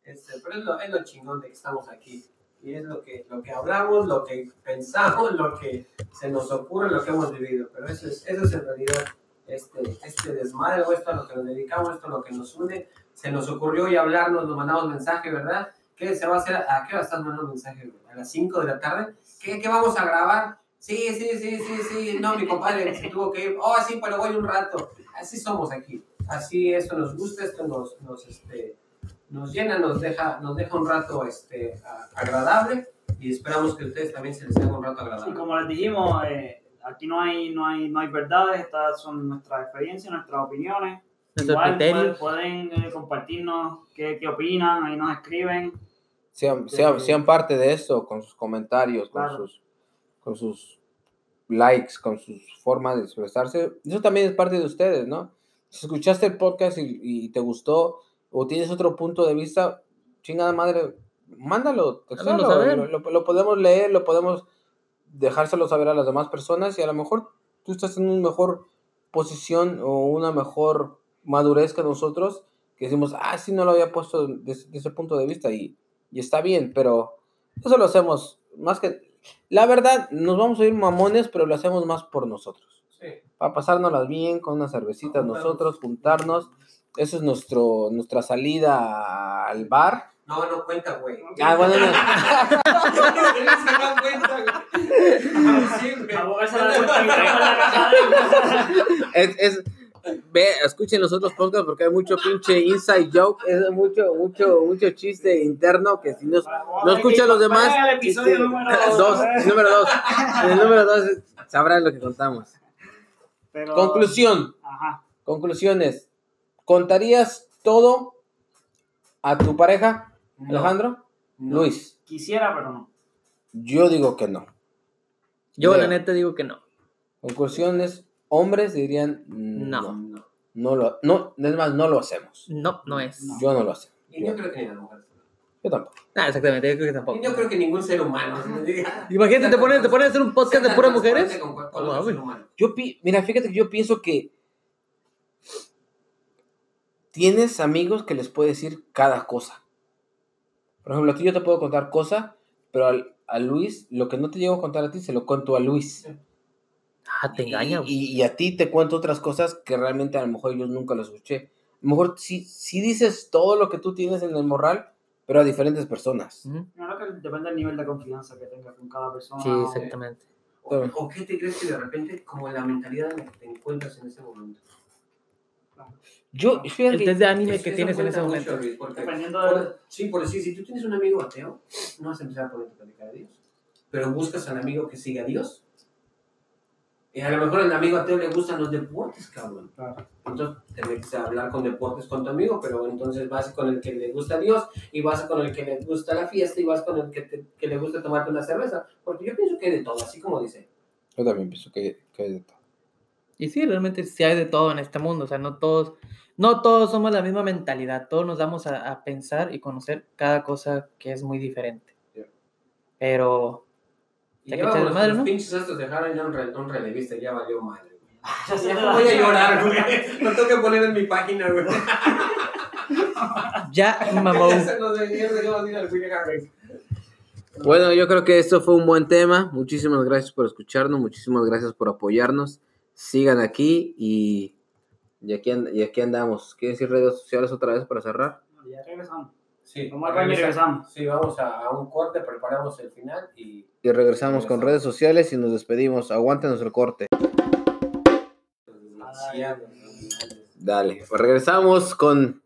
Este, pero es lo, es lo chingón de que estamos aquí. Y es lo que, lo que hablamos, lo que pensamos, lo que se nos ocurre, lo que hemos vivido. Pero eso es, eso es en realidad este, este desmadre, o esto a lo que nos dedicamos, esto a lo que nos une. Se nos ocurrió hoy hablarnos, nos mandamos mensaje, ¿verdad? ¿Qué se va a hacer? ¿A qué hora estás mandando mensaje? ¿A las 5 de la tarde? ¿Qué, ¿Qué vamos a grabar? Sí, sí, sí, sí, sí. No, mi compadre se tuvo que ir. Oh, sí, pero voy un rato. Así somos aquí. Así esto nos gusta, esto nos, nos, este, nos llena, nos deja, nos deja un rato este, agradable y esperamos que a ustedes también se les haga un rato Y agradable. como les dijimos, eh, aquí no hay, no, hay, no hay verdades, estas son nuestras experiencias, nuestras opiniones. Igual pueden, pueden, eh, compartirnos qué, qué opinan, ahí nos escriben. Sean, sean, sean parte de esto con sus comentarios, con, Claro. sus, con sus likes, con sus formas de expresarse. Eso también es parte de ustedes, ¿no? Si escuchaste el podcast y, y te gustó o tienes otro punto de vista, chingada madre, mándalo, saber. lo, lo- lo podemos leer, lo podemos dejárselo saber a las demás personas y a lo mejor tú estás en una mejor posición o una mejor madurez que nosotros, que decimos, ah, sí, no lo había puesto desde ese punto de vista y, y está bien, pero eso lo hacemos más que... La verdad, nos vamos a ir mamones, pero lo hacemos más por nosotros. Sí. Para pasárnoslas bien con unas cervecitas nosotros, juntarnos. Eso es nuestro, nuestra salida al bar. No, no cuenta, güey. Ah, bueno, no. Es, es- ve, escuchen los otros podcasts porque hay mucho pinche inside joke, es mucho, mucho, mucho chiste interno que si no, no escuchan los demás, episodio este, número dos, dos. número dos, el número dos sabrán lo que contamos. Pero- Conclusión, Ajá. conclusiones. ¿Contarías todo a tu pareja, No, Alejandro? no. Luis, Quisiera, pero no. yo digo que no. Yo, Leo. la neta, digo que no. Conclusiones, hombres dirían no. No. No. No lo, no, es más, no lo hacemos. No, no es. No. Yo no lo hacemos. Y yo creo que ni la mujer. Yo tampoco. Ah, exactamente, yo creo que tampoco. Y yo creo que ningún ser humano. Imagínate, te pones, te pones a hacer un podcast de puras mujeres. Con, con ser humano. Yo pi- mira, fíjate que yo pienso que tienes amigos que les puedes decir cada cosa. Por ejemplo, a ti yo te puedo contar cosa, pero al- a Luis, lo que no te llego a contar a ti, se lo cuento a Luis. Ah, te engaña, güey. Y, y a ti te cuento otras cosas que realmente a lo mejor yo nunca las escuché. A lo mejor sí, sí dices todo lo que tú tienes en el morral, pero a diferentes personas. Yo creo que depende del nivel de confianza que tengas con cada persona. Sí, o- exactamente. O, o qué te crees que de repente, como en la mentalidad en la que te encuentras en ese momento? Yo, fíjate El test de anime Eso- que tienes en ese mucho, momento. Luis, porque- Dependiendo de... por- sí, por decir, si tú tienes un amigo ateo, no vas a empezar a ponerte a platicar a Dios. Pero buscas al amigo que siga a Dios. Y a lo mejor al amigo ateo le gustan los deportes, cabrón. Claro. Entonces tendrás que hablar con deportes con tu amigo, pero entonces vas con el que le gusta a Dios y vas con el que le gusta la fiesta y vas con el que, te- que le gusta tomarte una cerveza. Porque yo pienso que hay de todo, así como dice. Yo también pienso que, que hay de todo. Y sí, realmente sí hay de todo en este mundo. O sea, no todos, no todos somos la misma mentalidad. Todos nos damos a, a pensar y conocer cada cosa que es muy diferente. Pero Y Ya vamos, desmadre, los ¿no? pinches estos dejaron ya un, re- un relevista y ya valió madre. güey. Ya Ya te voy a llorar, güey. Lo tengo que poner en mi página, güey. ya, no Harris. Bueno, yo creo que esto fue un buen tema. Muchísimas gracias por escucharnos, muchísimas gracias por apoyarnos. Sigan aquí y, y, aquí, and- y aquí andamos. ¿Quieren decir redes sociales otra vez para cerrar? Ya regresamos. Sí, regresamos. Sí, vamos a, a un corte, preparamos el final y Y regresamos con redes sociales y nos despedimos. Aguántenos el corte. Dale, pues regresamos con...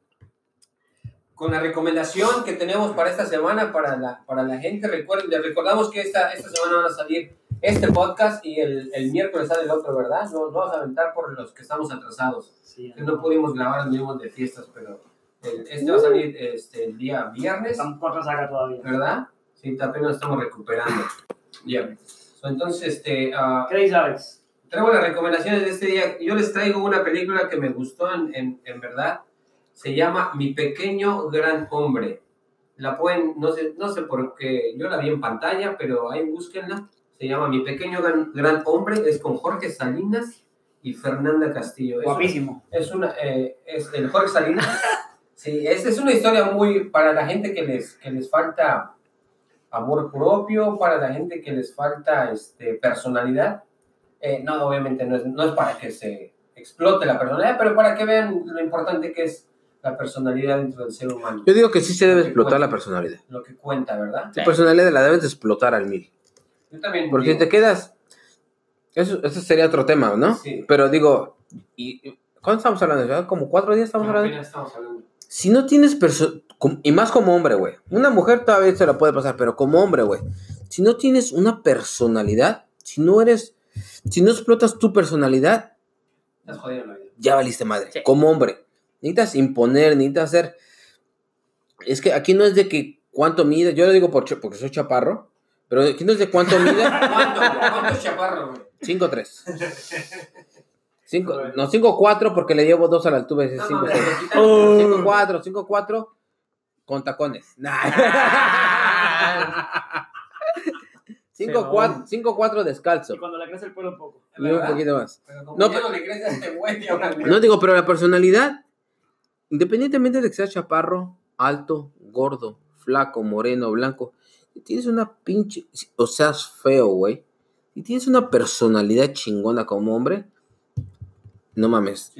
Con la recomendación que tenemos para esta semana, para la, para la gente, recuerden, les recordamos que esta, esta semana van a salir este podcast y el, el miércoles sale el otro, ¿verdad? No, no vamos a aventar por los que estamos atrasados. Sí, Que no pudimos grabar, venimos de fiestas, pero el- este va a salir este, el día viernes, Estamos por todavía. ¿verdad? Sí, apenas estamos recuperando. Ya. So, Entonces, este, ah, ¿Qué dice Alex? traigo las recomendaciones de este día. Yo les traigo una película que me gustó en, en, en verdad. Se llama Mi Pequeño Gran Hombre. La pueden, no sé, no sé por qué, yo la vi en pantalla, pero ahí búsquenla. Se llama Mi Pequeño Gran, Gran Hombre. Es con Jorge Salinas y Fernanda Castillo. Es una- Guapísimo. es una eh, es el Jorge Salinas sí esta es una historia muy para la gente que les que les falta amor propio para la gente que les falta este personalidad Eh, no obviamente no es, no es para que se explote la personalidad pero para que vean lo importante que es la personalidad dentro del ser humano Yo digo que sí se debe explotar la personalidad. lo que cuenta verdad Tu personalidad la debes de explotar al mil. Yo también Porque si digo, te quedas. Eso, eso sería otro tema, ¿no? Sí. Pero digo. Y, ¿Cuánto estamos hablando? ¿Ya ¿Como cuatro días estamos hablando? estamos hablando Si no tienes perso- com- Y más como hombre, güey. Una mujer todavía se la puede pasar, pero como hombre, güey. Si no tienes una personalidad, si no eres. Si no explotas tu personalidad, estás jodido ya valiste madre. Sí. Como hombre. Necesitas imponer, necesitas hacer. Es que aquí no es de que cuánto mide. Yo lo digo por, porque soy chaparro. Pero aquí no es de cuánto mide. ¿cuánto cuánto es chaparro güey? 5-3. Cinco, no, 5-4 porque le llevo dos a la altura. Es No, 5 mames, le quitan- 5-4, 5-4 con tacones. Nah. 5-4 5-4 descalzo. Y cuando le crece el pelo un poco. Y un ¿Verdad? poquito más. Pero como No, ya no le crece a este güey, No digo, pero la personalidad, independientemente de que seas chaparro, alto, gordo, flaco, moreno, blanco, si tienes una pinche, o seas feo, güey, y tienes una personalidad chingona como hombre, no mames.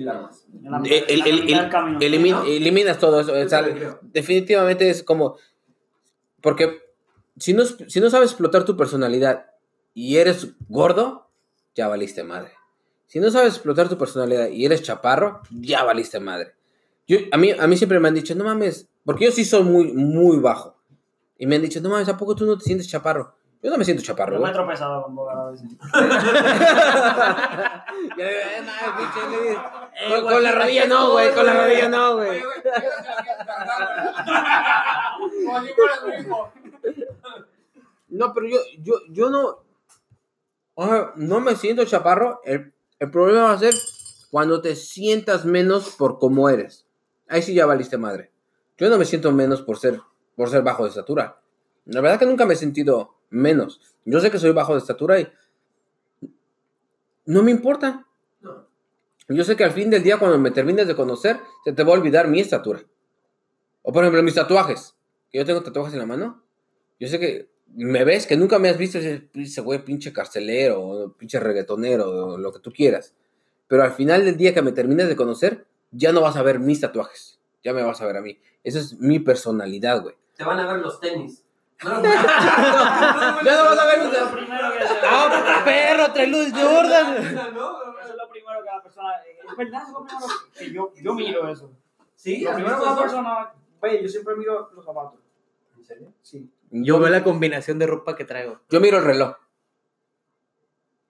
Eliminas todo eso. o sea, definitivamente es como. Porque si no, si no sabes explotar tu personalidad y eres gordo, ya valiste madre. Si no sabes explotar tu personalidad y eres chaparro, ya valiste madre. Yo, a, mí, a mí siempre me han dicho, no mames, porque yo sí soy muy, muy bajo. Y me han dicho, no mames, ¿a poco tú no te sientes chaparro? Yo no me siento chaparro, Yo me he güey. tropezado con a veces. Ya, pinche Luis. Con, con la rodilla no, güey, con la rodilla no, güey. No, pero yo, yo, yo no. Ajá, no me siento chaparro. El, el problema va a ser cuando te sientas menos por cómo eres. Ahí sí ya valiste madre. Yo no me siento menos por ser, por ser bajo de estatura. La verdad que nunca me he sentido menos. Yo sé que soy bajo de estatura y no me importa. Yo sé que al fin del día, cuando me termines de conocer, se te va a olvidar mi estatura. O por ejemplo, mis tatuajes. Que yo tengo tatuajes en la mano. Yo sé que me ves que nunca me has visto ese, ese güey pinche carcelero, o pinche reggaetonero, o lo que tú quieras. Pero al final del día que me termines de conocer, ya no vas a ver mis tatuajes. Ya me vas a ver a mí. Esa es mi personalidad, güey. Te van a ver los tenis. No, Ya no vas a ver mis Eso es lo primero que se ¡Ah, perro! ¡Trae luz Jordan! Eso es lo primero que la persona. Es verdad, eso es lo primero que yo, yo miro eso. Sí, Lo ¿has primero que la persona ve, yo siempre miro los zapatos. ¿En serio? Sí. Yo veo la combinación de ropa que traigo. Yo miro el reloj.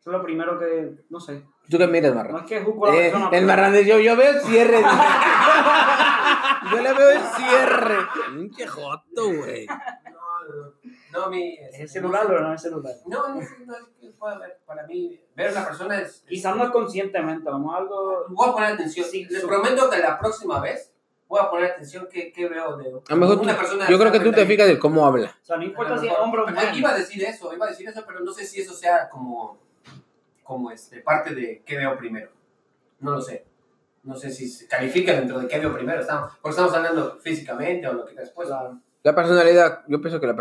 Eso es lo primero que. No sé. ¿Tú qué miras, No Marra? es que juzgo a la Eh, persona. el marrano, yo, yo veo el cierre. yo le veo el cierre. Pinche joto, güey. No, no, no. No, mi. ¿Es el celular o no es el celular? No, no, no, no es que pueda ver. Para mí, ver a una persona es. Quizás no es conscientemente, vamos a algo. Voy a poner atención. Sí, Les su- prometo que la próxima vez voy a poner atención qué, qué veo de A tú- una persona. yo creo que tú te fijas de cómo habla. O sea, no importa si es hombre o mujer. Iba a decir eso, iba a decir eso, pero no sé si eso sea como, como este, parte de qué veo primero. No lo sé. No sé si se califica dentro de qué veo primero. Estamos, porque estamos hablando físicamente o lo que después. Claro. La personalidad, yo pienso que la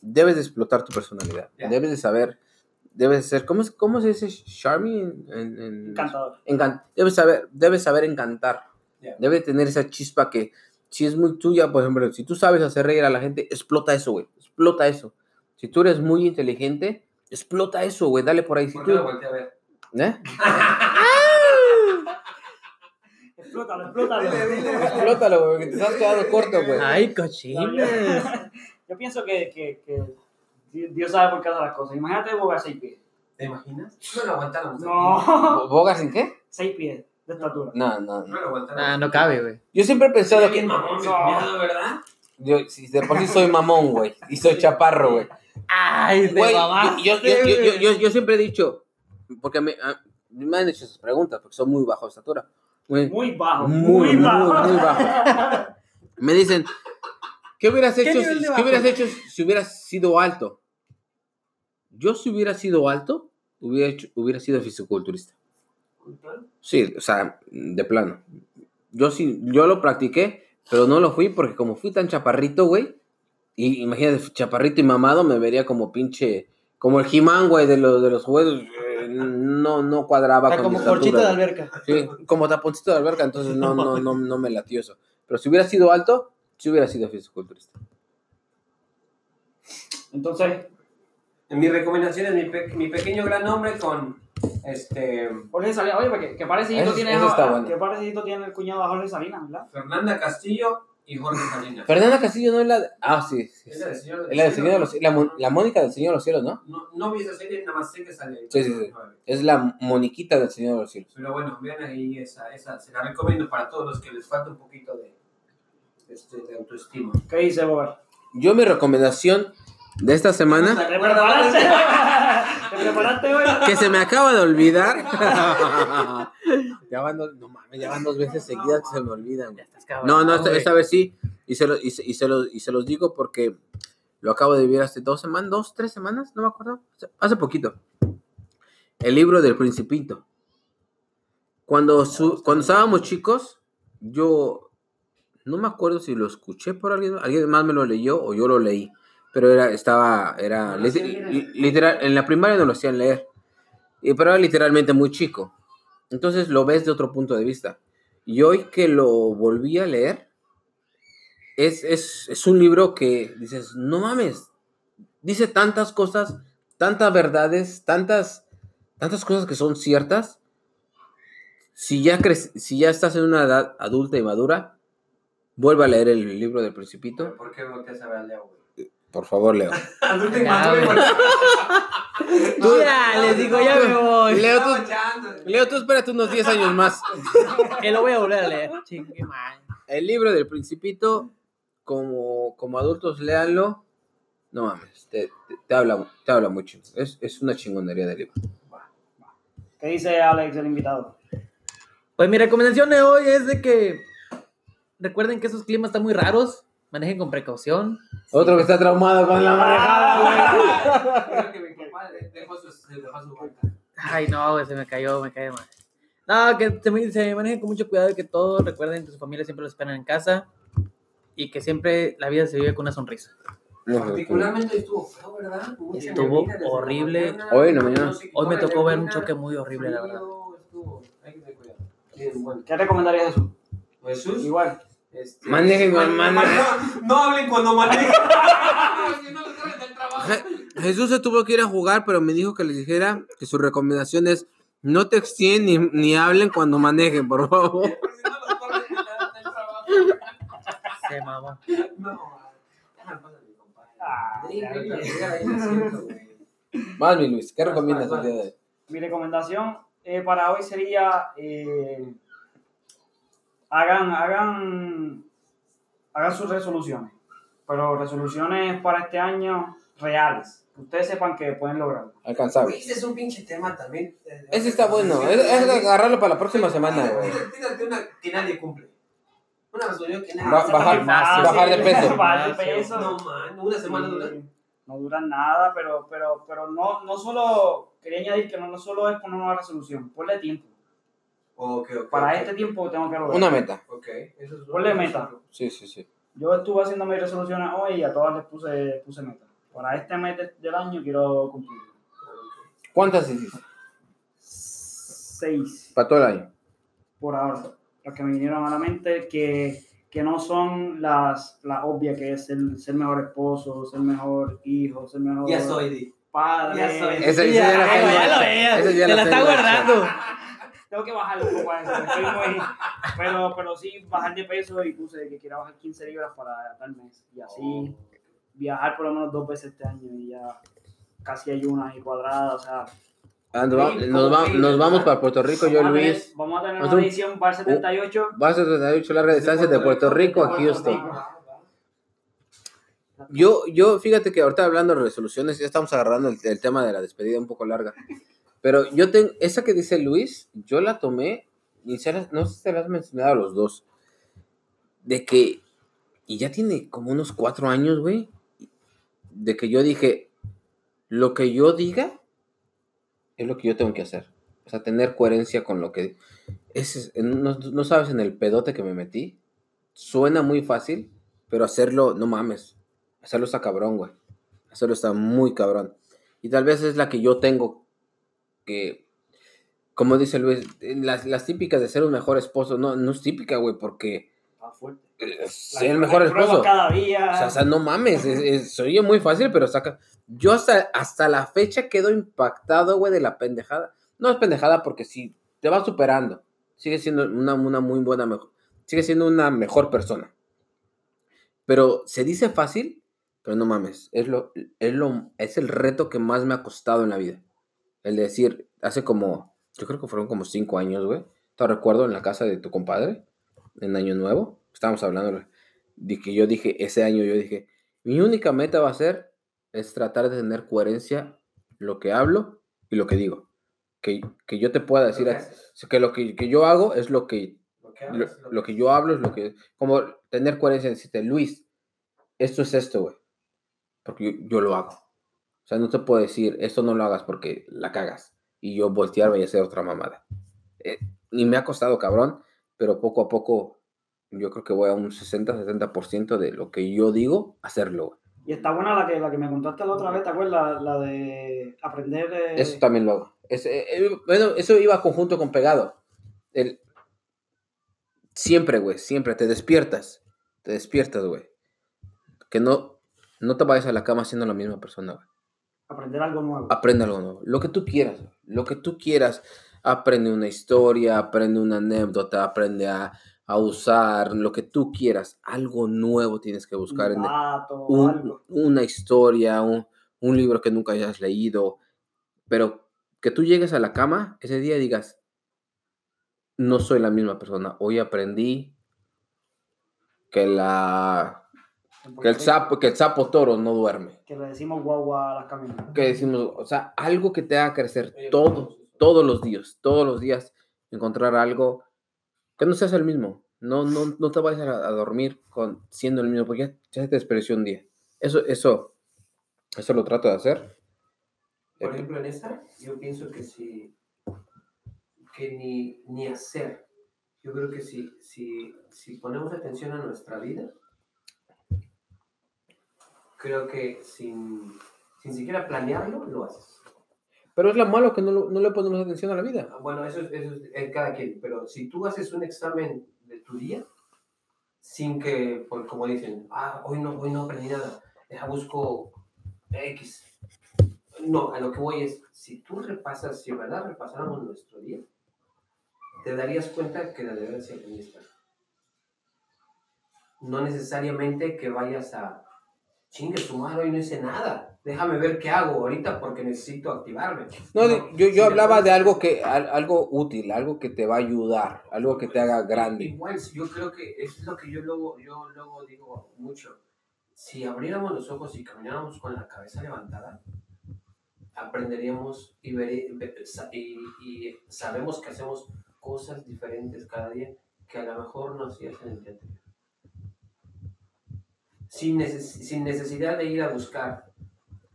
debes de explotar tu personalidad. Debes de saber, debes de ser, ¿cómo, es- cómo se dice charming? En, en- Encantador. encan- debes saber, debes saber encantar. Ya. Debes tener esa chispa que si es muy tuya, por ejemplo, si tú sabes hacer reír a la gente, explota eso, güey. Explota eso. Si tú eres muy inteligente, explota eso, güey. Dale por ahí. Si ¿Por tú, qué volteé a ver? ¿Eh? Explótalo, explótalo. Explótalo, güey, porque te has quedado corto, güey. ¡Ay, cochina! Yo pienso que, que, que Dios sabe por qué hace las cosas. Imagínate Boga seis pies. ¿Te imaginas? No lo aguantáramos. No, ¿Bogas en qué? seis pies de estatura. No, no, No no. lo aguantáramos. Ah, no cabe, güey. Yo siempre he pensado que. mamón, No. ¿verdad? Yo, si de por sí soy mamón, güey. Y soy chaparro, güey. Ay, Güey, mamaste, yo, siempre he dicho, porque me, a- me han hecho esas preguntas, porque son muy bajo de estatura. Güey, Muy bajo. Muy, Muy, bajo. muy bajo. Me dicen, ¿qué hubieras ¿Qué hecho, nivel si, ¿qué hubieras hecho si hubieras sido alto? Yo si hubiera sido alto, hubiera, hecho- hubiera sido fisiculturista. Sí, o sea, de plano. Yo sí, yo lo practiqué, pero no lo fui porque como fui tan chaparrito, güey, y imagínate, chaparrito y mamado, me vería como pinche, como el He-Man, güey, de los, de los juegos, eh, no, no cuadraba O sea, con mi como corchito de alberca. Sí, como taponcito de alberca, entonces no, no, no, no me latió eso. Pero si hubiera sido alto, sí hubiera sido fisiculturista. Entonces, Mi recomendación es mi, pe- mi pequeño gran hombre con este Jorge Salinas, oye, porque qué parecidito tiene, qué parecidito tiene el cuñado de Jorge Salinas, ¿verdad? Fernanda Castillo y Jorge Salinas. Fernanda Castillo no es la de... Ah, sí, sí, Es la del Señor Es la del Señor de los la, Mon- la Mónica del Señor de los Cielos, ¿no? No, no vi esa serie, nada más sé que sale. ahí. Sí, sí, sí. Es la Moniquita del Señor de los Cielos. Pero bueno, vean ahí esa, esa, se la recomiendo para todos los que les falta un poquito de, este, de autoestima. ¿Qué dice Bober? Yo mi recomendación de esta semana, ¿Te preparaste? ¿Te preparaste hoy? que se me acaba de olvidar. ya, van dos, no mames, ya van dos veces seguidas que se me olvidan. güey. Estás cabrón, No, no, esta, vez sí. Y se, lo- y, se, y se los, y se los digo porque lo acabo de vivir hace dos semanas, dos, tres semanas, no me acuerdo. Hace- Hace poquito. El libro del Principito. Cuando, su- cuando estábamos chicos, yo no me acuerdo si lo escuché por alguien, alguien más me lo leyó o yo lo leí. Pero era, estaba, era, No, li- literal, en la primaria no lo hacían leer. Y, pero era literalmente muy chico. Entonces lo ves de otro punto de vista. Y hoy que lo volví a leer, es, es, es un libro que dices, no mames, dice tantas cosas, tantas verdades, tantas, tantas cosas que son ciertas. Si ya, si ya estás en una edad adulta y madura, vuelve a leer el libro del Principito. ¿Por qué volteas a ver? Por favor, Leo. Ya, les digo, ya me voy. Leo, tú, echando. Leo, tú espérate unos 10 años más. Que lo voy a volver a leer. Chingue. El libro del Principito, como, como adultos, léanlo. No mames, te, te- te habla, te habla mucho. Es, es una chingonería de libro. ¿Qué dice Alex, el invitado? Pues mi recomendación de hoy es de que recuerden que esos climas están muy raros. Manejen con precaución. Otro que está traumado con la manejada, Creo que mi compadre dejó su, dejó. Ay, no, güey, se me cayó, me cae mal. No, que se, se manejen con mucho cuidado y que todos recuerden que su familia siempre los esperan en casa y que siempre la vida se vive con una sonrisa. Particularmente estuvo feo, ¿verdad? Estuvo horrible. mañana, Hoy mañana. no qué Hoy me tocó ver un choque muy horrible, la verdad. ¿Qué recomendarías Jesús? Jesús. Igual. Este, Manejen, no, manejen. No, no hablen cuando manejen. Jesús se tuvo que ir a jugar, pero me dijo que le dijera que su recomendación es no texten ni, ni hablen cuando manejen, por favor. Si no los corren del- del trabajo. Se mamó. No, déjame pasar mi compadre. Ah. Más, mi Luis, ¿qué recomiendas el día de hoy? Mi recomendación eh, para hoy sería eh, hagan, hagan, hagan sus resoluciones, pero resoluciones para este año reales, que ustedes sepan que pueden lograrlo. Alcanzable. Ese es un pinche tema también. Ese está bueno, es, es agarrarlo para la próxima semana. Tírate- una que nadie cumple. Una resolución que nadie cumple. bajar- bajar de peso. Bajar de peso. No, man, una semana dura. No duran nada, pero, pero, pero no, no solo, quería añadir que no, no solo es poner una resolución, ponle tiempo. Para este tiempo tengo que lograr. Una meta. Ok, eso es Ponle meta. Sí, sí, sí. Yo estuve haciendo mis resoluciones hoy y a todas les puse, puse meta. Para este mes de- del año quiero cumplir. ¿Cuántas hiciste? Seis Para todo el año. por ahora. Las que me vinieron a la mente que, que no son las, las obvias, que es el ser mejor esposo, ser mejor hijo, ser mejor Ya soy, padre. Ya soy. Esa, esa ya la ya ya Te la la está guardando. Tengo que bajarle un poco a eso. estoy muy- pero, pero sí, bajar de peso y puse que quiera bajar 15 libras para tal mes. Y así viajar por lo menos dos veces este año y ya casi hay una y cuadrada. O sea, Ah, nos, va- nos va- nos vamos para Puerto Rico, yo vamos, tener, Luis. vamos a tener una edición Bar 78. Vas a 38 larga distancia de Puerto Rico a Houston. Yo, yo, fíjate que ahorita hablando de resoluciones, ya estamos agarrando el, el tema de la despedida un poco larga. Pero yo tengo, esa que dice Luis, yo la tomé, y se no sé si te la has mencionado a los dos, de que, y ya tiene como unos cuatro años, güey, de que yo dije, lo que yo diga es lo que yo tengo que hacer. O sea, tener coherencia con lo que... es- no, no sabes en el pedote que me metí. Suena muy fácil, pero hacerlo, no mames. Hacerlo está cabrón, güey. Hacerlo está muy cabrón. Y tal vez es la que yo tengo que, como dice Luis, las, las típicas de ser un mejor esposo, no, no es típica, güey, porque eh, ser el mejor esposo. cada día. O sea, o sea, no mames, es, es- se oye muy fácil, pero saca. Yo hasta, hasta la fecha quedo impactado, güey, de la pendejada. No es pendejada porque si te vas superando, sigue siendo una, una muy buena, mejor, sigue siendo una mejor persona. Pero se dice fácil, pero no mames, es, lo, es, lo, es el reto que más me ha costado en la vida. El de decir, hace como, yo creo que fueron como cinco años, güey. Te recuerdo en la casa de tu compadre, en Año Nuevo, estábamos hablando de que yo dije, ese año yo dije, mi única meta va a ser es tratar de tener coherencia lo que hablo y lo que digo. Que, que yo te pueda decir, que lo que, que yo hago es lo que, lo que lo, hablas, lo lo que yo hablo es lo que, como tener coherencia, decirte, Luis, esto es esto, güey, porque yo, yo lo hago. O sea, no te puedo decir, esto no lo hagas porque la cagas y yo voltearme y hacer otra mamada. Eh, y me ha costado cabrón, pero poco a poco yo creo que voy a un 60-70% de lo que yo digo, hacerlo. Y está buena la que, la que me contaste la otra vez, ¿te acuerdas? La de aprender. eh, Eso también lo hago. Es- eh, eh, bueno, eso iba conjunto con pegado. El, siempre, güey, siempre te despiertas. Te despiertas, güey. Que no, no te vayas a la cama siendo la misma persona, güey. Aprender algo nuevo. Aprende algo nuevo. Lo que tú quieras, lo que tú quieras. Aprende una historia, aprende una anécdota, aprende a, a usar lo que tú quieras. Algo nuevo tienes que buscar en un dato, un- algo. una historia, un, un libro que nunca hayas leído, pero que tú llegues a la cama ese día y digas, no soy la misma persona, hoy aprendí que, la, que, el, sapo, que el sapo toro no duerme, Que le decimos guagua a las camionetas. que decimos, o sea, algo que te haga crecer Oye, todo, todos los días, todos los días, encontrar algo que no seas el mismo. No, no, no te vayas a, a dormir con, siendo el mismo, porque ya, ya te despreció un día. Eso, eso, eso lo trato de hacer. Por ejemplo, en esa, yo pienso que si, que ni, ni hacer. Yo creo que si, si, si ponemos atención a nuestra vida, creo que sin, sin siquiera planearlo, lo haces. Pero es lo malo que no, no le ponemos atención a la vida. Ah, Bueno, eso es, eso es cada quien, pero si tú haces un examen de tu día, sin que, por- como dicen, ah, hoy no, hoy no aprendí nada, deja busco X. No, a lo que voy es, si tú repasas, si verdad repasáramos nuestro día, te darías cuenta que la de verdad sí aprendiste. No necesariamente que vayas a, chingue su madre, hoy no hice nada, déjame ver qué hago ahorita porque necesito activarme. No, yo, yo hablaba de algo que al- algo útil, algo que te va a ayudar, algo que te haga grande. Igual, yo creo que es lo que yo luego, yo luego digo mucho. Si abriéramos los ojos y camináramos con la cabeza levantada, aprenderíamos y, vere- ve- sa- y, y sabemos que hacemos cosas diferentes cada día que a lo mejor no hacías en el día anterior. Sin, neces- sin necesidad de ir a buscar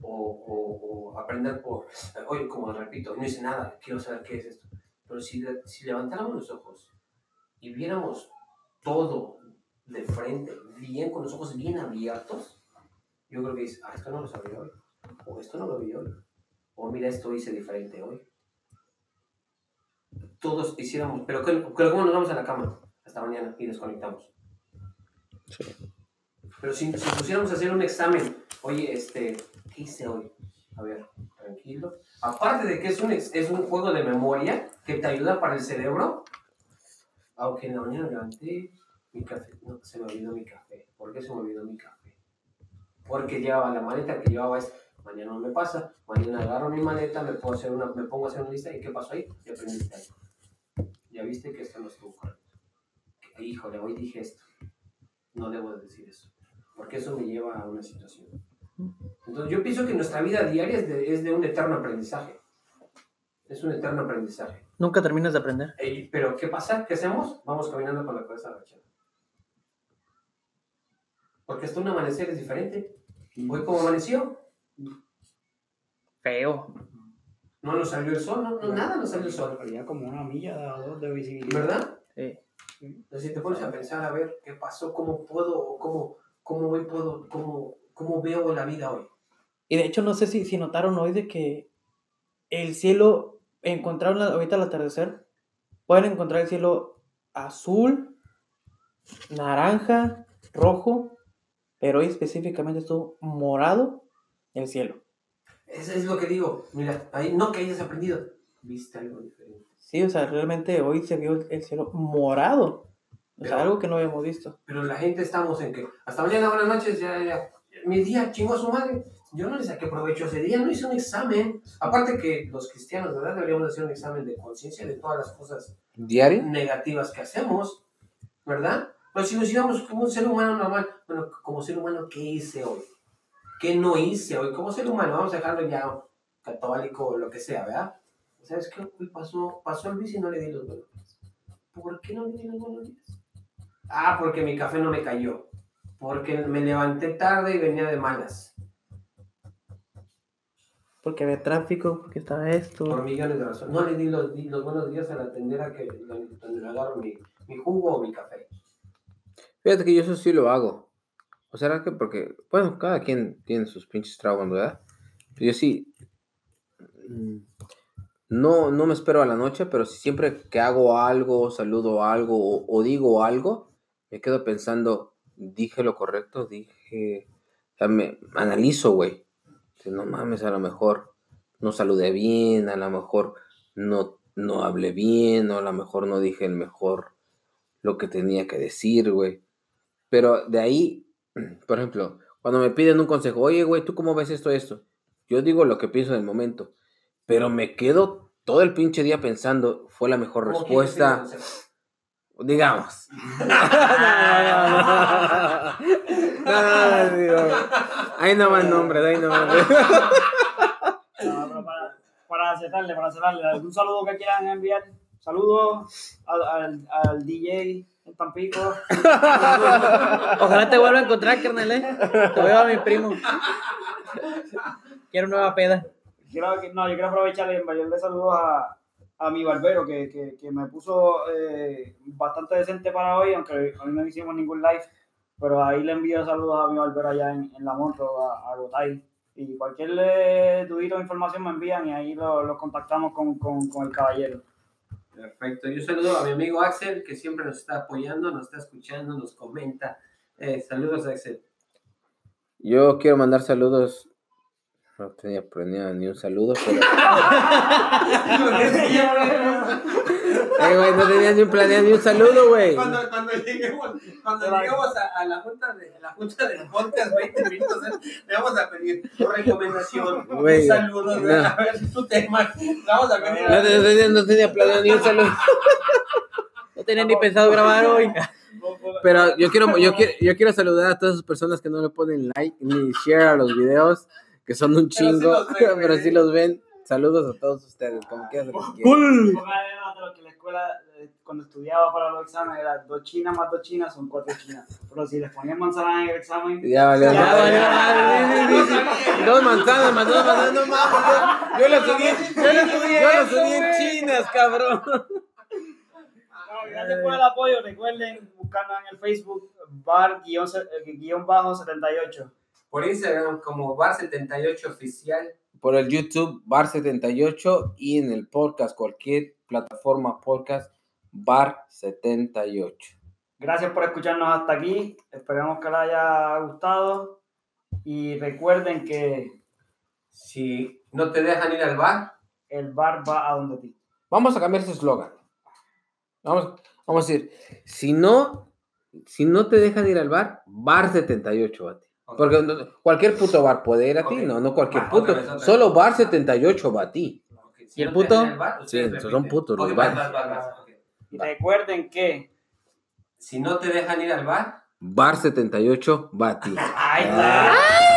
o, o- o aprender por, oye, como repito, no hice nada, quiero saber qué es esto. Pero si, si levantáramos los ojos y viéramos todo de frente, bien, con los ojos bien abiertos, yo creo que dices, ah, esto no lo sabía hoy, o esto no lo vi hoy, o mira, esto hice diferente hoy. Todos hiciéramos, pero, ¿qué- pero ¿cómo nos vamos a la cama? Hasta mañana y desconectamos. Pero si, si pusiéramos a hacer un examen, oye, este, ¿qué hice hoy? A ver, tranquilo. Aparte de que es un, es un juego de memoria que te ayuda para el cerebro, aunque en la mañana levanté mi café, no, se me olvidó mi café. ¿Por qué se me olvidó mi café? Porque llevaba la maleta que llevaba es, mañana no me pasa, mañana agarro mi maleta, me, puedo hacer una, me pongo a hacer una lista y ¿qué pasó ahí? Ya aprendiste algo. Ya viste que esto no estuvo correcto. Híjole, hoy dije esto. No debo de decir eso. Porque eso me lleva a una situación. Entonces yo pienso que nuestra vida diaria es de, es de un eterno aprendizaje. Es un eterno aprendizaje. Nunca terminas de aprender. Ey, Pero ¿qué pasa? ¿Qué hacemos? Vamos caminando con la cabeza agachada. Porque hasta un amanecer es diferente. Hoy como amaneció, Feo. no nos salió el sol, no, no, nada nos salió el sol. Había como una milla o dos de visibilidad. ¿Verdad? Sí. Entonces si te pones a pensar a ver qué pasó, cómo puedo, o cómo, cómo hoy puedo, cómo, cómo veo la vida hoy. Y de hecho, no sé si, si notaron hoy de que el cielo, encontraron la- ahorita al atardecer, pueden encontrar el cielo azul, naranja, rojo, pero hoy específicamente estuvo morado el cielo. Eso es lo que digo. Mira, ahí no que hayas aprendido, viste algo diferente. Sí, o sea, realmente hoy se vio el cielo morado. O sea, Pero- algo que no habíamos visto. Pero la gente estamos en que hasta mañana, buenas noches, ya, ya. Mi día chingó a su madre. Yo no le saqué provecho ese día, no hice un examen. Aparte que los cristianos, ¿verdad? Deberíamos hacer un examen de conciencia de todas las cosas ¿Diario? negativas que hacemos, ¿verdad? Pero si nos íbamos como un ser humano normal, bueno, como ser humano, ¿qué hice hoy? ¿Qué no hice hoy? Como ser humano, vamos a dejarlo ya católico o lo que sea, ¿verdad? ¿Sabes qué? Hoy pasó, pasó el bici y no le di los buenos días. ¿Por qué no le di los buenos días? Ah, porque mi café no me cayó. Porque me levanté tarde y venía de malas. Porque había tráfico, porque estaba esto. Por millones de razones. No le di los, di los buenos días a la tendera que, donde le agarro mi, mi jugo o mi café. Fíjate que yo eso sí lo hago. O será que porque, bueno, cada quien tiene sus pinches traumas, ¿verdad? Pero yo sí. mm, No, no me espero a la noche, pero si siempre que hago algo, saludo algo o, o digo algo, me quedo pensando, dije lo correcto, dije. O sea, me analizo, güey. Si no mames, a lo mejor no saludé bien, a lo mejor no, no hablé bien, o a lo mejor no dije el mejor lo que tenía que decir, güey. Pero de ahí, por ejemplo, cuando me piden un consejo, oye, güey, ¿tú cómo ves esto, esto? Yo digo lo que pienso en el momento, pero me quedo todo el pinche día pensando, fue la mejor ¿Cómo quieres que te respuesta? Digamos. No, no, no, ahí no más nombres, ahí no más nombres. No, pero para, para cerrarle, para cerrarle, ¿algún saludo que quieran enviar? Saludos al, al, al DJ en Tampico. Ojalá te vuelva a encontrar, carnal, ¿eh? Te veo a mi primo. Quiero nueva peda. Quiero, no, yo quiero aprovechar y enviarle saludos a, a mi barbero que, que, que me puso eh, bastante decente para hoy, aunque hoy no hicimos ningún live, pero ahí le envío saludos a mi barbero allá en, en La Monto, a, a Gotay. Y cualquier eh, dudito o información me envían y ahí lo, lo contactamos con, con, con el caballero. Perfecto. Yo saludo a mi amigo Axel, que siempre nos está apoyando, nos está escuchando, nos comenta. Eh, saludos, Axel. Yo quiero mandar saludos. No tenía planeado ni un saludo, pero. Eh, güey, no tenía ni un planeado ni un saludo, güey. Cuando, cuando lleguemos, cuando lleguemos a, a la junta de a la junta del podcast 20 minutos, eh, le vamos a pedir tu recomendación, Güey, un saludo, no. a ver tu tema. Vamos a pedir No, te- no tenía, no tenía planeado ni un saludo. No tenía ni pensado grabar hoy. Pero yo quiero, yo quiero, yo quiero saludar a todas esas personas que no le ponen like ni share a los videos, que son un Pero sí chingo, los ven, pero sí los ven. Saludos a todos ustedes, como quiere. ¡Cool! Porque además de lo que la escuela, eh, cuando estudiaba para los exámenes, era dos chinas más dos chinas son cuatro chinas. Pero si les ponían manzana en el examen, Ya valió Ya valió. Dos manzanas más dos manzanas, no mames. Yo lo subí, yo lo subí, yo lo subí en chinas, cabrón. Gracias por el apoyo. Recuerden buscarnos en el Facebook, bar-78. Por Instagram como Bar78 Oficial. Por el YouTube, Bar78 y en el podcast, cualquier plataforma podcast, Bar78. Gracias por escucharnos hasta aquí. Esperamos que les haya gustado. Y recuerden que Si no te dejan ir al bar, el bar va a donde ti. Vamos a cambiar ese eslogan. Vamos, vamos a decir, si no, si no te dejan ir al bar, Bar78 va a ti. Porque no- cualquier puto bar puede ir a ti, Ok. no, no cualquier Va, puto. vez. Solo Bar78 va a ti. Ok, si ¿Y el puto? al bar, Sí, son putos los bares. ok. Y recuerden que Si no te dejan ir al bar, Bar 78, Bati. Ahí está.